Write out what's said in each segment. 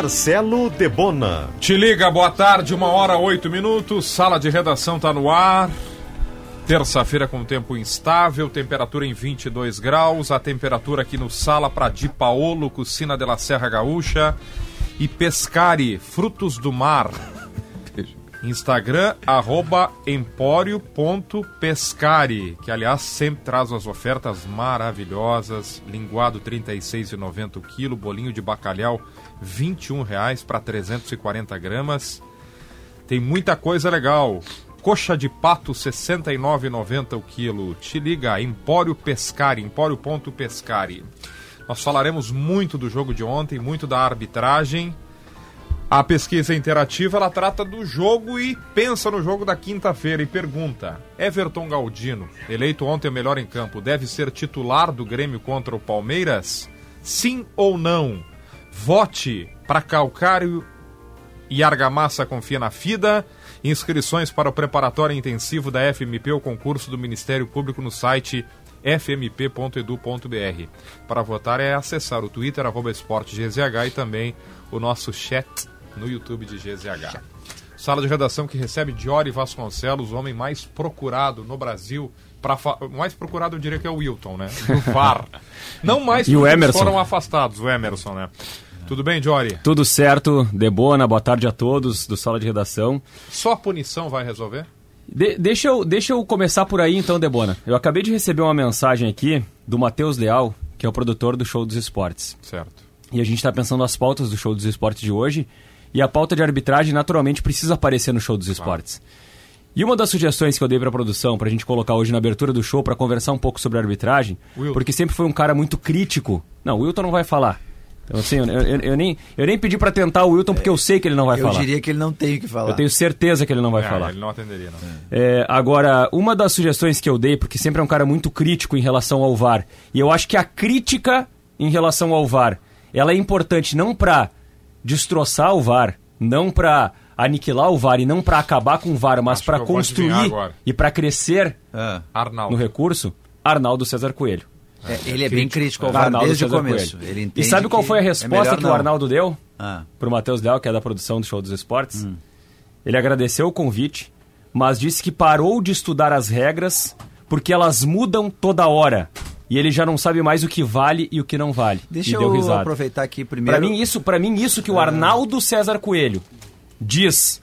Marcelo Debona. Te liga, boa tarde, uma hora oito minutos. Sala de redação tá no ar. Terça-feira com tempo instável, temperatura em 22 graus. A temperatura aqui no Sala para Di Paolo, Cucina la Serra Gaúcha. E Pescari, frutos do mar. Instagram, arroba empório.pescari, que aliás sempre traz umas ofertas maravilhosas. Linguado R$ 36,90 o quilo, bolinho de bacalhau 21 reais para 340 gramas. Tem muita coisa legal. Coxa de pato R$ 69,90 o quilo. Te liga, Empório Pescari, empório.pescari. Nós falaremos muito do jogo de ontem, muito da arbitragem. A pesquisa interativa ela trata do jogo e pensa no jogo da quinta-feira e pergunta: Everton Galdino, eleito ontem o melhor em campo, deve ser titular do Grêmio contra o Palmeiras? Sim ou não? Vote para Calcário e Argamassa confia na FIDA. Inscrições para o preparatório intensivo da FMP, o concurso do Ministério Público no site fmp.edu.br. Para votar é acessar o Twitter, arroba esportegzh e também o nosso chat no YouTube de GZH. Sala de redação que recebe Diori Vasconcelos, o homem mais procurado no Brasil. Pra fa... Mais procurado eu diria que é o Wilton, né? No VAR. Não mais E o porque Emerson. foram afastados, o Emerson, né? Tudo bem, Diori? Tudo certo, Debona, boa tarde a todos do Sala de Redação. Só a punição vai resolver? De- deixa, eu, deixa eu começar por aí então, Debona. Eu acabei de receber uma mensagem aqui do Matheus Leal, que é o produtor do Show dos Esportes. Certo. E a gente está pensando as pautas do Show dos Esportes de hoje. E a pauta de arbitragem, naturalmente, precisa aparecer no Show dos Esportes. E uma das sugestões que eu dei para a produção, para a gente colocar hoje na abertura do show, para conversar um pouco sobre arbitragem, Wilton. porque sempre foi um cara muito crítico. Não, o Wilton não vai falar. Então, assim, eu, eu- eu nem, eu nem pedi para tentar o Wilton, porque eu sei que ele não vai Eu falar. diria que ele não tem o que falar. Eu tenho certeza que ele não vai É, falar. Ele não atenderia, não. É, agora, uma das sugestões que eu dei, porque sempre é um cara muito crítico em relação ao VAR, e eu acho que a crítica em relação ao VAR, ela é importante não para destroçar o VAR, não para aniquilar o VAR e não para acabar com o VAR, mas para eu construir e para crescer Ah, Arnaldo. no recurso, Arnaldo César Coelho. É, ele é bem crítico ao VAR Arnaldo desde o começo. Ele E sabe qual foi a é resposta melhor que o. Arnaldo deu Ah, pro Matheus Leal, que é da produção do Show dos Esportes? Hum. Ele agradeceu o convite, mas disse que parou de estudar as regras porque elas mudam toda hora. E ele já não sabe mais o que vale e o que não vale. deixa eu aproveitar aqui primeiro. Pra mim, isso, pra mim, isso que o Arnaldo César Coelho diz.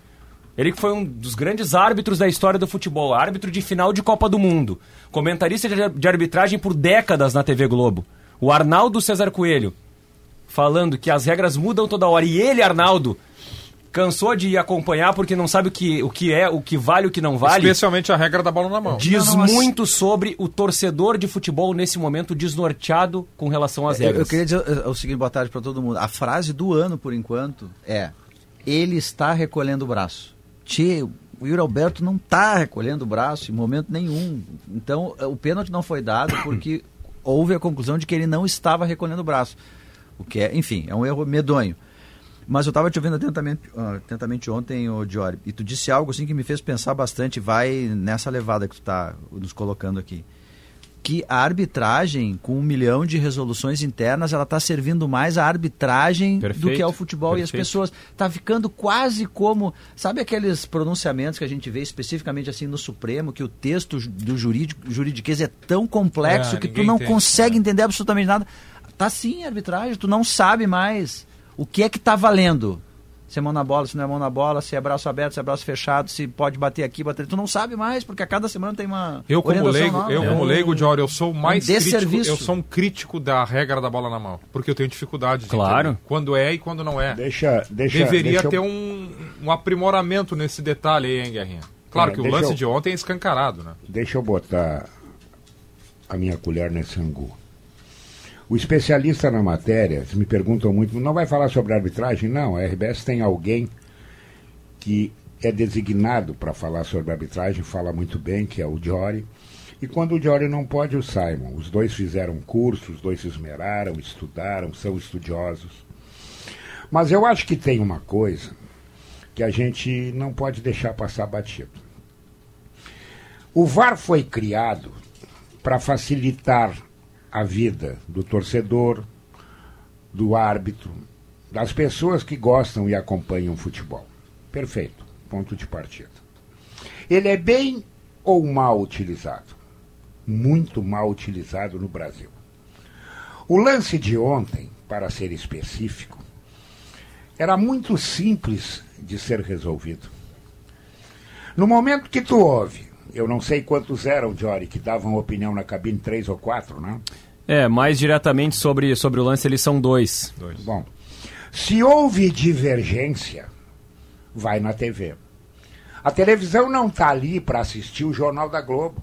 Ele que foi um dos grandes árbitros da história do futebol, árbitro de final de Copa do Mundo, comentarista de, arbitragem por décadas na TV Globo. O Arnaldo César Coelho falando que as regras mudam toda hora. E ele, Arnaldo, cansou de acompanhar porque não sabe o que, o que é, o que vale e o que não vale. Especialmente a regra da bola na mão. Diz Não, não, mas- muito sobre o torcedor de futebol nesse momento desnorteado com relação às Eu, regras. eu queria dizer eh, o seguinte, boa tarde para todo mundo. A frase do ano, por enquanto, é: ele está recolhendo o braço. Tchê, o Yuri Alberto não está recolhendo o braço em momento nenhum. Então, eh, o pênalti não foi dado porque houve a conclusão de que ele não estava recolhendo o braço. O que é, enfim, é um erro medonho. Mas eu estava te ouvindo atentamente, ah, atentamente ontem, ô Diori, e tu disse algo assim que me fez pensar bastante, vai nessa levada que tu está nos colocando aqui. Que a arbitragem, com um milhão de resoluções internas, ela está servindo mais à arbitragem do Perfeito, que ao futebol. E as perfeito. pessoas. Está ficando quase como. Sabe aqueles pronunciamentos que a gente vê especificamente assim no Supremo, que o texto do jurídico, juridiquês é tão complexo É, que tu não entende, consegue é. entender absolutamente nada. Tá sim a arbitragem, tu não sabe mais o que é que tá valendo. Se é mão na bola, se não é mão na bola, se é braço aberto, se é braço fechado, se pode bater aqui, bater ali. Tu não sabe mais, porque a cada semana tem uma. Eu como leigo, nova. eu É como leigo, eu sou mais um crítico, eu sou um crítico da regra da bola na mão, porque eu tenho dificuldade de Claro. entender quando é e quando não é. Deixa, deixa, Deveria deixa eu- ter um, um aprimoramento nesse detalhe aí, hein, Guerrinha? Claro É, que o lance eu- de ontem é escancarado, né? Deixa eu botar a minha colher nesse angu. O especialista na matéria, me perguntam muito, não vai falar sobre arbitragem? Não, a RBS tem alguém que é designado para falar sobre arbitragem, fala muito bem, que é o Jory. E quando o Jory não pode, o Simon. Os dois fizeram curso, os dois se esmeraram, estudaram, são estudiosos. Mas eu acho que tem uma coisa que a gente não pode deixar passar batido. O VAR foi criado para facilitar a vida do torcedor, do árbitro, das pessoas que gostam e acompanham futebol. Perfeito, ponto de partida. Ele é bem ou mal utilizado? Muito mal utilizado no Brasil. O lance de ontem, para ser específico, era muito simples de ser resolvido. No momento que tu ouve, eu não sei quantos eram, Jory, que davam opinião na cabine, três ou quatro, né? É, mais diretamente sobre, sobre o lance, eles são dois. Dois. Bom, se houve divergência, vai na TV. A televisão não está ali para assistir o Jornal da Globo.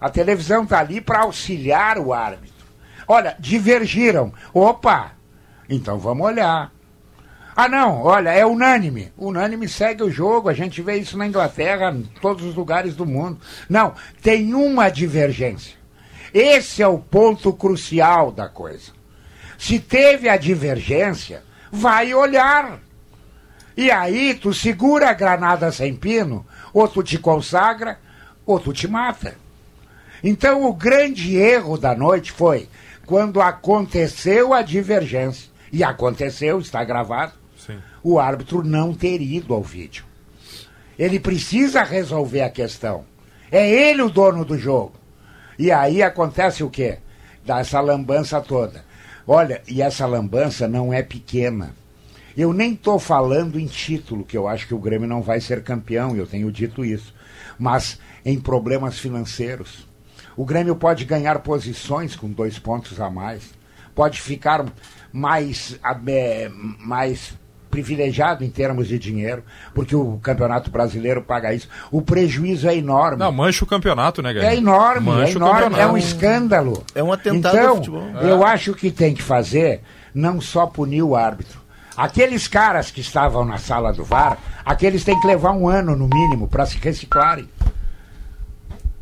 A televisão está ali para auxiliar o árbitro. Olha, divergiram. Opa! Então vamos olhar. Ah, não, olha, é unânime. Unânime segue o jogo, a gente vê isso na Inglaterra, em todos os lugares do mundo. Não, tem uma divergência. Esse é o ponto crucial da coisa. Se teve a divergência, vai olhar. E aí tu segura a granada sem pino, ou tu te consagra, ou tu te mata. Então o grande erro da noite foi quando aconteceu a divergência. E aconteceu, está gravado. Sim. O árbitro não ter ido ao vídeo. Ele precisa resolver a questão. É ele o dono do jogo. E aí acontece o quê? Dá essa lambança toda. Olha, e essa lambança não é pequena. Eu nem estou falando em título, que eu acho que o Grêmio não vai ser campeão, eu tenho dito isso. Mas em problemas financeiros. O Grêmio pode ganhar posições com dois pontos a mais. Pode ficar mais, é, mais privilegiado em termos de dinheiro, porque o Campeonato Brasileiro paga isso. O prejuízo é enorme. Não, mancha o campeonato, né, Guilherme? É enorme, Mancha é o enorme, é um escândalo. É um atentado então, ao futebol. Eu acho que tem que fazer não só punir o árbitro. Aqueles caras que estavam na sala do VAR, aqueles têm que levar um ano no mínimo para se reciclarem.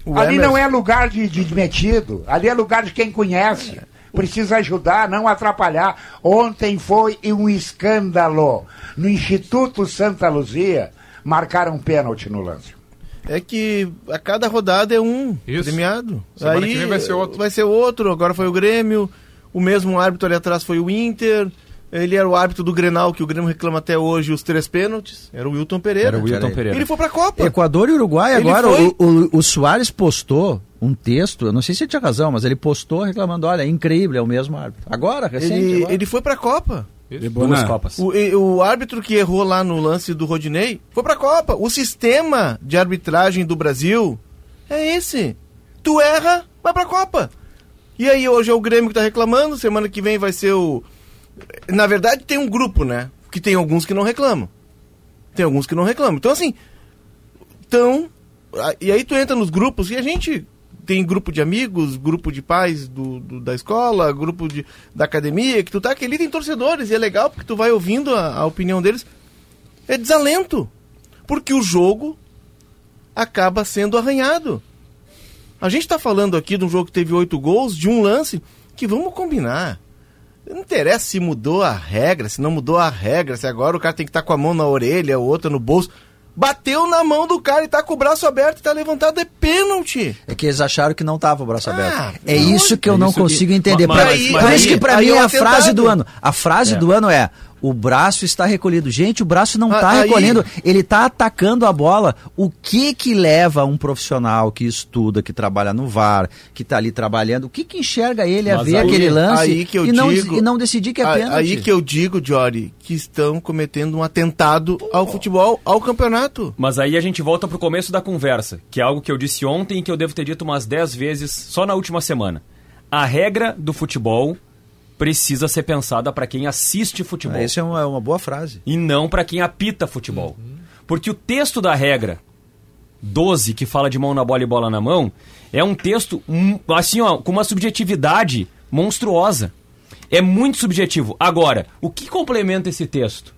O ali Emerson- não é lugar de, de metido, ali é lugar de quem conhece. Precisa ajudar, não atrapalhar. Ontem foi um escândalo. No Instituto Santa Luzia, marcaram um pênalti no lance. É que a cada rodada é um Isso. premiado. Semana que vem vai ser outro. Vai ser outro. Agora foi o Grêmio. O mesmo árbitro ali atrás foi o Inter. Ele era o árbitro do Grenal, que o Grêmio reclama até hoje os três pênaltis. Era o Wilton Pereira. Era o Wilton. Pereira. Ele foi pra Copa. Equador e Uruguai Ele agora. foi- O, o, o Soares postou um texto, eu não sei se ele tinha razão, mas ele postou reclamando: olha, é incrível, é o mesmo árbitro. Agora, recente. Ele, agora. ele foi pra Copa. Duas Copas. O, e- o árbitro que errou lá no lance do Rodinei foi pra Copa. O sistema de arbitragem do Brasil é esse. Tu erra, vai pra Copa. E aí hoje é o Grêmio que tá reclamando, semana que vem vai ser o. Na verdade, tem um grupo, né? Que tem alguns que não reclamam. Tem alguns que não reclamam. Então, assim. Então. a- E aí tu entra nos grupos e a gente tem grupo de amigos, grupo de pais do, do- da escola, grupo de, da academia, que tu tá que ali tem torcedores e é legal porque tu vai ouvindo a, a opinião deles. É desalento. Porque o jogo acaba sendo arranhado. A gente tá falando aqui de um jogo que teve oito gols, de um lance que vamos combinar. Não interessa se mudou a regra, se não mudou a regra, se agora o cara tem que estar com a mão na orelha, o outro no bolso. Bateu na mão do cara e tá com o braço aberto e tá levantado, é pênalti. É que eles acharam que não tava o braço Ah, aberto. É não, isso que eu é não isso que- consigo entender. Mas- Pra- mas- Por mas isso aí- que pra aí mim é é a frase do ano. A frase É. do ano é: o braço está recolhido. Gente, o braço não Ah, está aí- recolhendo, ele está atacando a bola. O que que leva um profissional que estuda, que trabalha no VAR, que está ali trabalhando, o que que enxerga ele a Mas ver aí- aquele lance aí que eu e, não, digo- e não decidir que é A- pênalti? Aí que eu digo, Jory, que estão cometendo um atentado ao futebol, ao campeonato. Mas aí a gente volta pro começo da conversa, que é algo que eu disse ontem e que eu devo ter dito umas 10 vezes só na última semana. A regra do futebol precisa ser pensada para quem assiste futebol Isso é uma, é uma boa frase. e não para quem apita futebol. Porque o texto da regra 12, que fala de mão na bola e bola na mão, é um texto hum, assim, ó, com uma subjetividade monstruosa. É muito subjetivo. Agora, o que complementa esse texto?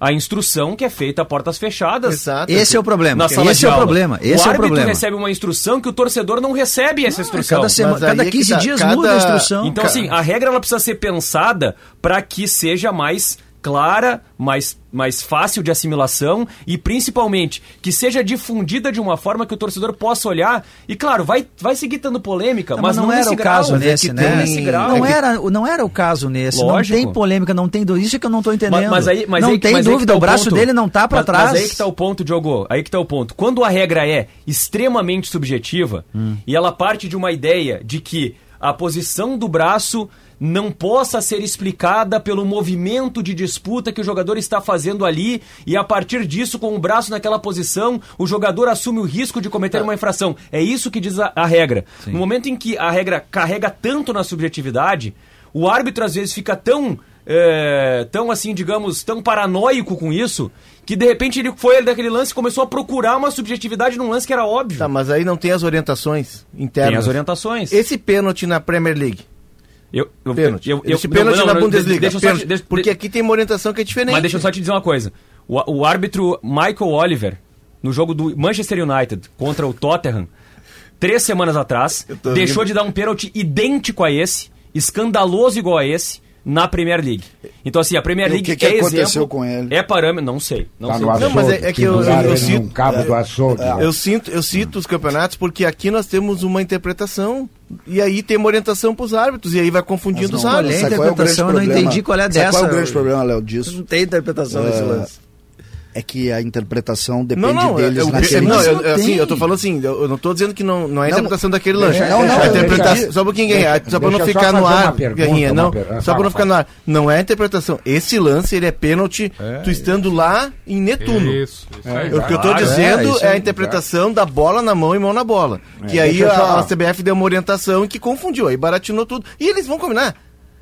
A instrução que é feita a portas fechadas. Exato. Esse é o problema. Na sala Esse de é o problema. Esse o é o árbitro problema. recebe uma instrução que o torcedor não recebe essa instrução. Cada, semana, cada é que 15 tá, dias cada- muda a instrução. Então, Cara. assim, a regra ela precisa ser pensada para que seja mais clara, mais, mais fácil de assimilação e principalmente que seja difundida de uma forma que o torcedor possa olhar. E claro, vai, vai seguir tendo polêmica, Não, mas, não, era nesse o grau. caso É nesse, né? nesse grau. Não, era, não era o caso nesse. Lógico. Não tem polêmica, não tem dúvida. Isso é que eu não tô entendendo. Mas, mas aí, mas não aí, tem mas dúvida, tá o braço ponto. dele não tá pra Mas- trás. Mas aí que tá o ponto, Diogo. Aí que tá o ponto. Quando a regra é extremamente subjetiva Hum. e ela parte de uma ideia de que a posição do braço não possa ser explicada pelo movimento de disputa que o jogador está fazendo ali e a partir disso, com o braço naquela posição, o jogador assume o risco de cometer uma infração. É isso que diz a, a regra. No momento em que a regra carrega tanto na subjetividade, o árbitro às vezes fica tão é, tão assim, digamos, tão paranoico com isso, que de repente ele foi daquele lance e começou a procurar uma subjetividade num lance que era óbvio. Tá, mas aí não tem as orientações internas. Tem as orientações. Esse pênalti na Premier League. Eu, eu, Pênalti. eu- eu- Esse pênalti não, na não, Bundesliga. deixa eu só te- pênalti. deixa- Porque aqui tem uma orientação que é diferente. Mas deixa eu só te dizer uma coisa. O, o árbitro Michael Oliver, no jogo do Manchester United contra o Tottenham, três semanas atrás, deixou rindo. de dar um pênalti idêntico a esse, escandaloso igual a esse, na Premier League. Então, assim, a Premier E o League que que é aconteceu exemplo, com ele? É parâmetro, não sei. Não Tá sei. no Não, açougue. mas é- é que eu- eu sinto- num cabo do açougue. Eu sinto, eu cito os campeonatos porque aqui nós temos uma interpretação e aí tem uma orientação para os árbitros e aí vai confundindo Mas os não, olha, árbitros. a sabe qual é interpretação, eu não problema? entendi qual é Sabe dessa. Qual é o grande problema, Léo, disso? Não tem interpretação É, lance. É que a interpretação depende Não, não, deles eu, naquele não, eu, não eu- assim, eu tô falando assim, eu, não tô dizendo que não, não é a Não, interpretação daquele lance. não, não, a interpretação, só um pouquinho, Guerrinha, só pra não ficar no ar, pergunta, Guerrinha, não, per- só pra não ficar no ar. Não é a interpretação. Esse lance, ele é pênalti, tu estando lá em Netuno. Isso. O que eu tô dizendo é, é, a interpretação da bola na mão e mão na bola. que aí a CBF deu uma orientação que confundiu, aí baratinou tudo. E eles vão combinar.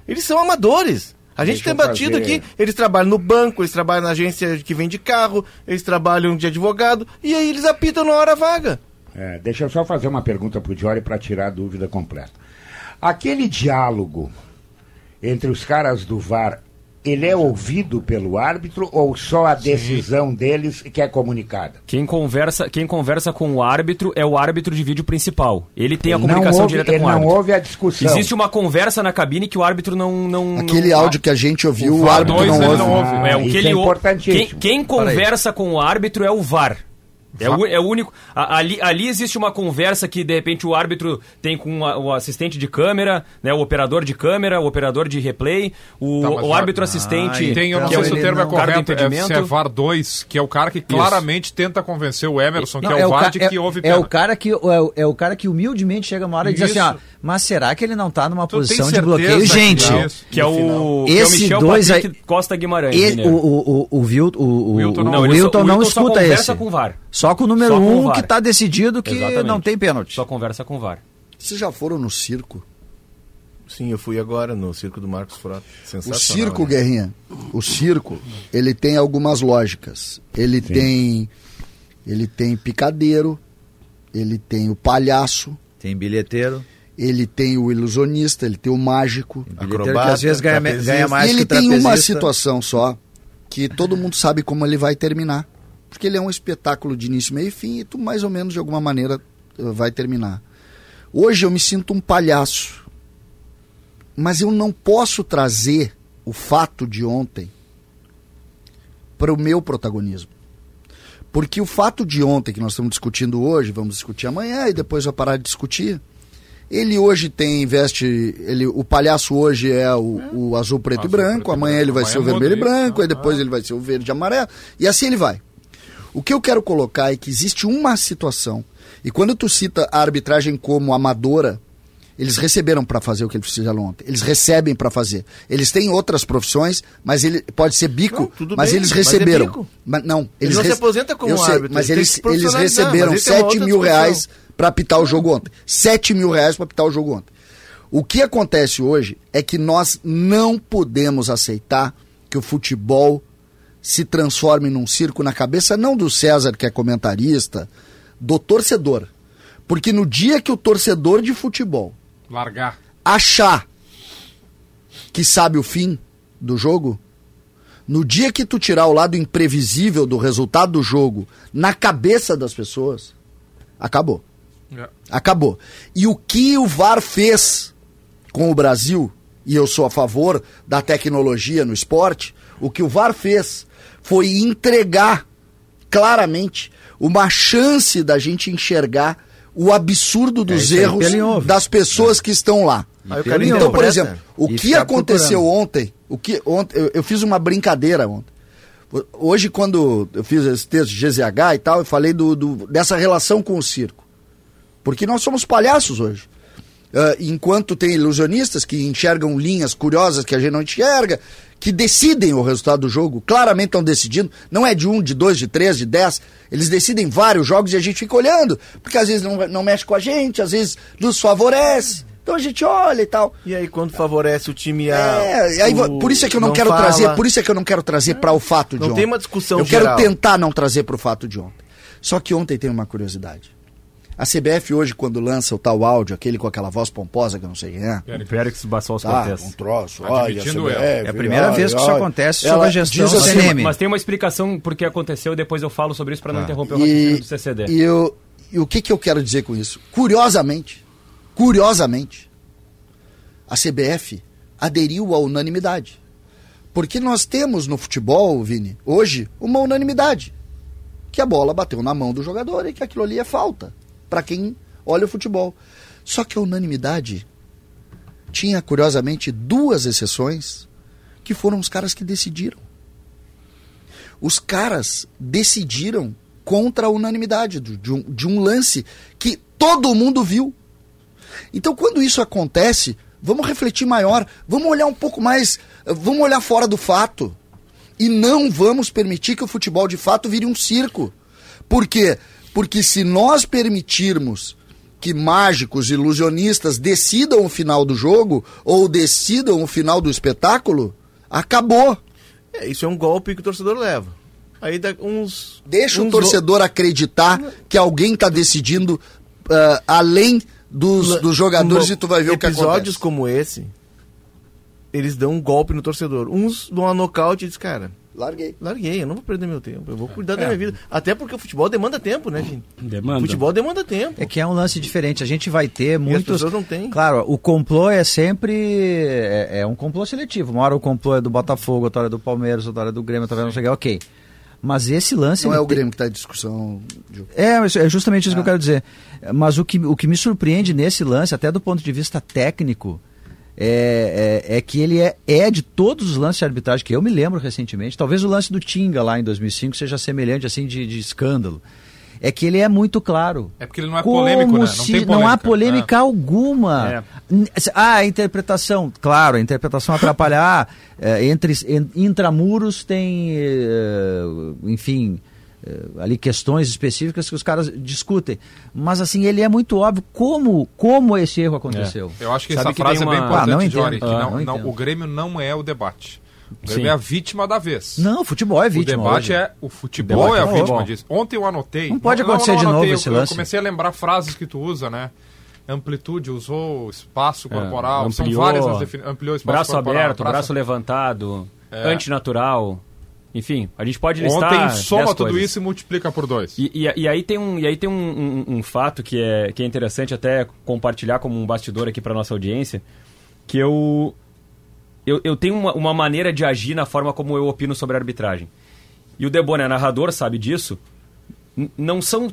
Eles são amadores. A gente Deixa tem batido fazer- aqui, eles trabalham no banco, eles trabalham na agência que vende carro, eles trabalham de advogado, e aí eles apitam na hora vaga. É, deixa eu só fazer uma pergunta pro Jory para tirar a dúvida completa. Aquele diálogo entre os caras do VAR, ele é ouvido pelo árbitro ou só a decisão deles que é comunicada? Quem conversa, quem conversa com o árbitro é o árbitro de vídeo principal. Ele tem a Ele comunicação não ouve, direta ele com o não árbitro. ouve a discussão. Existe uma conversa na cabine que o árbitro não. não Aquele não- áudio que a gente ouviu, O o, árbitro não ouve. não ouve. É, o que é ele ou- importantíssimo. Quem, quem conversa com o árbitro é o VAR. É o, é o único. a- ali, ali existe uma conversa que, de repente, o árbitro tem com a- o assistente de câmera, né, o operador de câmera, o operador de replay, o, Tá, o árbitro assistente. Tem, eu não que sei é se o termo é não- do correto, é, é VAR 2, que é o cara que claramente tenta convencer o Emerson, que é o VAR de ca- que houve é, o cara que é, o- é o cara que humildemente chega uma hora e diz assim, Isso. ó, mas será que ele não tá numa Tu posição de bloqueio? que Gente, não? Isso. Que é o, que é o Esse Michel dois Patrick aí- Costa Guimarães. ele- o, o, o, o, o, o, Wilton não- Não, ele só- Wilton o não Wilton só escuta conversa esse. com o VAR. Só com o número com o um VAR. que tá decidido que Exatamente. não tem pênalti. Só conversa com o VAR. Vocês já foram no circo? Sim, eu fui agora no circo do Marcos Frota. O circo, né? Guerrinha, o circo, ele tem algumas lógicas. Ele tem ele tem picadeiro, ele tem o palhaço, Tem bilheteiro, ele tem o ilusionista, ele tem o mágico. bilheteiro Acrobata, que às vezes ganha, ganha mais e ele que o tem uma situação só que todo mundo sabe como ele vai terminar. Porque ele é um espetáculo de início, meio e fim e tu mais ou menos de alguma maneira eh, vai terminar. Hoje eu me sinto um palhaço. Mas eu não posso trazer o fato de ontem para o meu protagonismo. Porque o fato de ontem que nós estamos discutindo hoje, vamos discutir amanhã e depois vai parar de discutir. Ele hoje tem, veste. Ele, o palhaço hoje é o, o azul, preto Azul, e branco, preto e amanhã ele vai amanhã ser o muda vermelho e branco, né? aí depois ele vai ser o verde e amarelo, e assim ele vai. O que eu quero colocar é que existe uma situação, e quando tu cita a arbitragem como amadora, eles receberam para fazer o que eles fizeram ontem. Eles recebem para fazer. Eles têm outras profissões, mas ele pode ser bico, Não, tudo mas bem, eles mas é receberam. Mas não, Ele eles não se aposenta como sei, árbitro, mas ele eles, eles receberam mas isso é uma 7 outra mil reais para apitar o jogo ontem. 7 mil reais para apitar o jogo ontem. O que acontece hoje é que nós não podemos aceitar que o futebol se transforme num circo na cabeça não do César, que é comentarista, do torcedor. Porque no dia que o torcedor de futebol Largar. achar que sabe o fim do jogo, No dia que tu tirar o lado imprevisível do resultado do jogo na cabeça das pessoas, acabou. É. Acabou. E o que o VAR fez com o Brasil, e eu sou a favor da tecnologia no esporte, o que o VAR fez foi entregar claramente uma chance da gente enxergar o absurdo dos isso aí, erros das pessoas que estão lá. Então, por interpreta. exemplo, o E que ficar aconteceu procurando. ontem, o que ontem eu, eu fiz uma brincadeira ontem. Hoje, quando eu fiz esse texto de GZH e tal, eu falei do, do- dessa relação com o circo. Porque nós somos palhaços hoje. Ah, enquanto tem ilusionistas que enxergam linhas curiosas que a gente não enxerga, que decidem o resultado do jogo, claramente estão decidindo, não é de um, de dois, de três, de dez, eles decidem vários jogos e a gente fica olhando, porque às vezes não, não mexe com a gente, às vezes nos favorece, então a gente olha e tal. E aí quando favorece o time A. É, aí, o- por isso é que eu não, quero fala. trazer, por isso é que eu não quero trazer para o fato de Não ontem. tem uma discussão Eu geral. quero tentar não trazer para o fato de ontem. Só que ontem tem uma curiosidade. A CBF hoje quando lança o tal áudio, aquele com aquela voz pomposa que eu não sei quem é. Félix Bassol Tá, Cortez. um troço, Admitindo olha. CBF, É a primeira olha, vez que isso olha. acontece sob Ela a gestão diz assim, CNM. Mas tem uma explicação porque aconteceu, depois eu falo sobre isso para não Tá. interromper o raciocínio E, do CCD. e, eu, e o que, que eu quero dizer com isso? Curiosamente, curiosamente, a CBF aderiu à unanimidade. Porque nós temos no futebol, Vini, hoje, uma unanimidade. Que a bola bateu na mão do jogador e que aquilo ali é falta. Para quem olha o futebol. Só que a unanimidade tinha, curiosamente, duas exceções que foram os caras que decidiram os caras decidiram contra a unanimidade de um, de um lance que todo mundo viu. Então, quando isso acontece, vamos refletir maior, vamos olhar um pouco mais, vamos olhar fora do fato. E não vamos permitir que o futebol de fato vire um circo. Por quê? Porque se nós permitirmos que mágicos, ilusionistas decidam o final do jogo ou decidam o final do espetáculo, acabou. É, isso é um golpe que o torcedor leva. Aí uns. Deixa o uns torcedor acreditar que alguém está decidindo ah, além dos, dos jogadores no- e tu vai ver o que Episódios acontece. como esse, eles dão um golpe no torcedor. Uns dão uma nocaute e diz, cara, Larguei. larguei, eu não vou perder meu tempo, eu vou cuidar É. da minha vida. Até porque o futebol demanda tempo, né, gente? Demanda. Futebol demanda tempo. É que é um lance diferente. A gente vai ter muitos. pessoas não têm. Claro, o complô é sempre. É, é um complô seletivo. Uma hora o complô é do Botafogo, outra hora é do Palmeiras, outra hora é do Grêmio, outra hora não sei o que. Ok. Mas esse lance. Não é o tem- Grêmio que está em discussão. Gil. É, isso- é justamente isso que eu quero dizer. Mas o que, o que me surpreende nesse lance, até do ponto de vista técnico, é, é, é que ele é, é de todos os lances de arbitragem que eu me lembro recentemente. Talvez o lance do Tinga lá em 2005 seja semelhante assim de, de escândalo. É que ele é muito claro. É porque ele não é Como polêmico, né? Não se tem não há polêmica. polêmica alguma. É. Ah, a interpretação, claro, a interpretação atrapalhar. eh, entre en- intramuros tem, eh, enfim, ali questões específicas que os caras discutem. Mas assim, ele é muito óbvio como, como esse erro aconteceu. Eu acho que Sabe essa que frase tem é bem uma- importante, Ah, não Jory, Ah, não, não não- o Grêmio não é o debate. O Grêmio Sim. é a vítima da vez. Não, o futebol é O vítima. debate hoje. é o futebol Debate é a é vítima futebol. disso. Ontem eu anotei. Não pode acontecer de anotei, novo eu, esse eu lance. comecei a lembrar frases que tu usa, né? Amplitude, usou espaço É, corporal. São ampliou, várias as definições. Ampliou espaço Braço corporal. aberto, braço, levantado, É. antinatural. Enfim, a gente pode listar. Ontem soma 10 tudo coisas. isso e multiplica por dois. E, e- e aí tem um, e aí tem um, um- um fato que é, que é interessante até compartilhar como um bastidor aqui para nossa audiência, que eu, eu, eu tenho uma, uma maneira de agir na forma como eu opino sobre a arbitragem. E o Debona, narrador, sabe disso. N- não são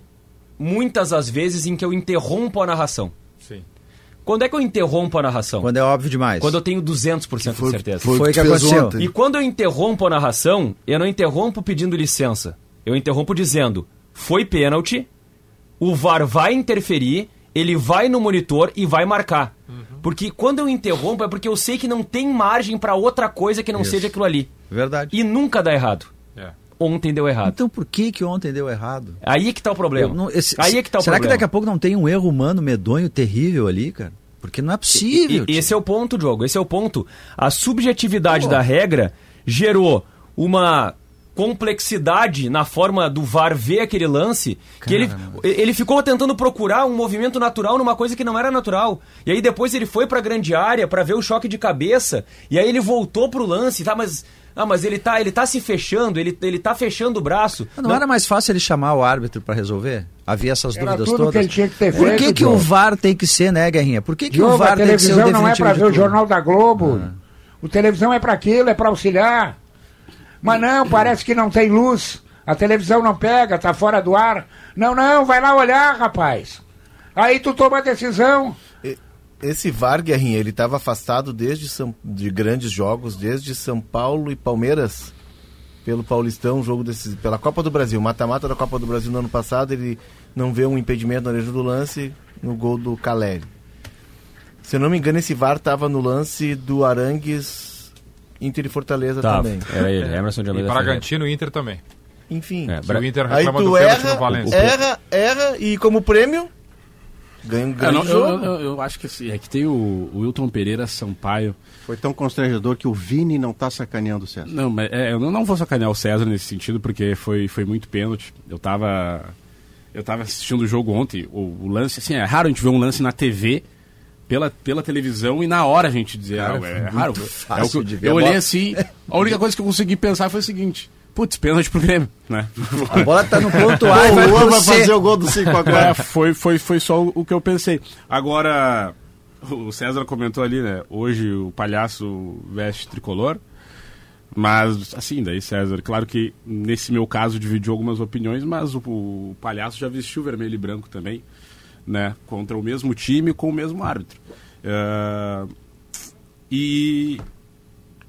muitas as vezes em que eu interrompo a narração. Sim. Quando é que eu interrompo a narração? Quando é óbvio demais. Quando eu tenho 200% de certeza. Foi, Foi o que, que aconteceu. ontem. E quando eu interrompo a narração, eu não interrompo pedindo licença. Eu interrompo dizendo: foi pênalti, o VAR vai interferir, ele vai no monitor e vai marcar. Porque quando eu interrompo é porque eu sei que não tem margem pra outra coisa que não Isso. seja aquilo ali. Verdade. E nunca dá errado. Ontem deu errado. Então por que que ontem deu errado? Aí é que tá o problema. Não- esse- Aí é que tá o será problema. que daqui a pouco não tem um erro humano medonho, terrível ali, cara? Porque não é possível. E- e- esse é o ponto, Diogo. Esse é o ponto. A subjetividade da regra gerou uma complexidade na forma do VAR ver aquele lance, que ele, ele ficou tentando procurar um movimento natural numa coisa que não era natural. E aí depois ele foi pra grande área pra ver o choque de cabeça, e aí ele voltou pro lance, tá, mas ah, mas ele tá, ele tá se fechando, ele, ele tá fechando o braço. Não, era mais fácil ele chamar o árbitro para resolver? Havia essas Era dúvidas tudo todas. que ele tinha que ter Por que, feito, que o. VAR tem que ser, né, Guerrinha? Por que, que Diogo, o VAR a tem que ser o televisão não é para ver o? Jornal da Globo. O televisão é para aquilo, é para auxiliar. Mas não, parece que não tem luz. A televisão não pega, tá fora do ar. Não, não, vai lá olhar, rapaz. Aí tu toma a decisão. Esse VAR, Guerrinha, ele estava afastado desde São, de grandes jogos, desde São Paulo e Palmeiras, pelo Paulistão, jogo desses, pela Copa do Brasil, mata-mata da Copa do Brasil no ano passado, ele não vê um impedimento na origem do lance no gol do Caleri. Se eu não me engano, esse VAR estava no lance do Arangues, Inter e Fortaleza Tá, também. era ele, Emerson de E Almeida Ferreira. Bragantino e Inter também. Enfim. É, Que o Inter Aí reclama tu do pênalti erra, no Valência. erra, erra e como prêmio ganha um Eu, grande não- eu- jogo. eu- eu acho que assim, é que tem o, o Wilton Pereira Sampaio. Foi tão constrangedor que o Vini não tá sacaneando o César. Não, mas é, eu não- não vou sacanear o César nesse sentido, porque foi, foi muito pênalti. Eu tava. Eu tava assistindo o jogo ontem. O, o lance, assim, é raro a gente ver um lance na TV. Pela, pela televisão e na hora a gente dizer, Cara, ah, é muito raro. É eu, eu olhei assim, a única coisa que eu consegui pensar foi o seguinte: putz, pênalti pro Grêmio, né? A bola tá no ponto A e o vai vai fazer o gol do 5 É, agora. foi, foi, foi só o que eu pensei. Agora, o César comentou ali, né? Hoje o palhaço veste tricolor. Mas, assim, daí, César, claro que nesse meu caso dividiu algumas opiniões, mas o, o palhaço já vestiu vermelho e branco também, né? Contra o mesmo time com o mesmo árbitro. Ah, e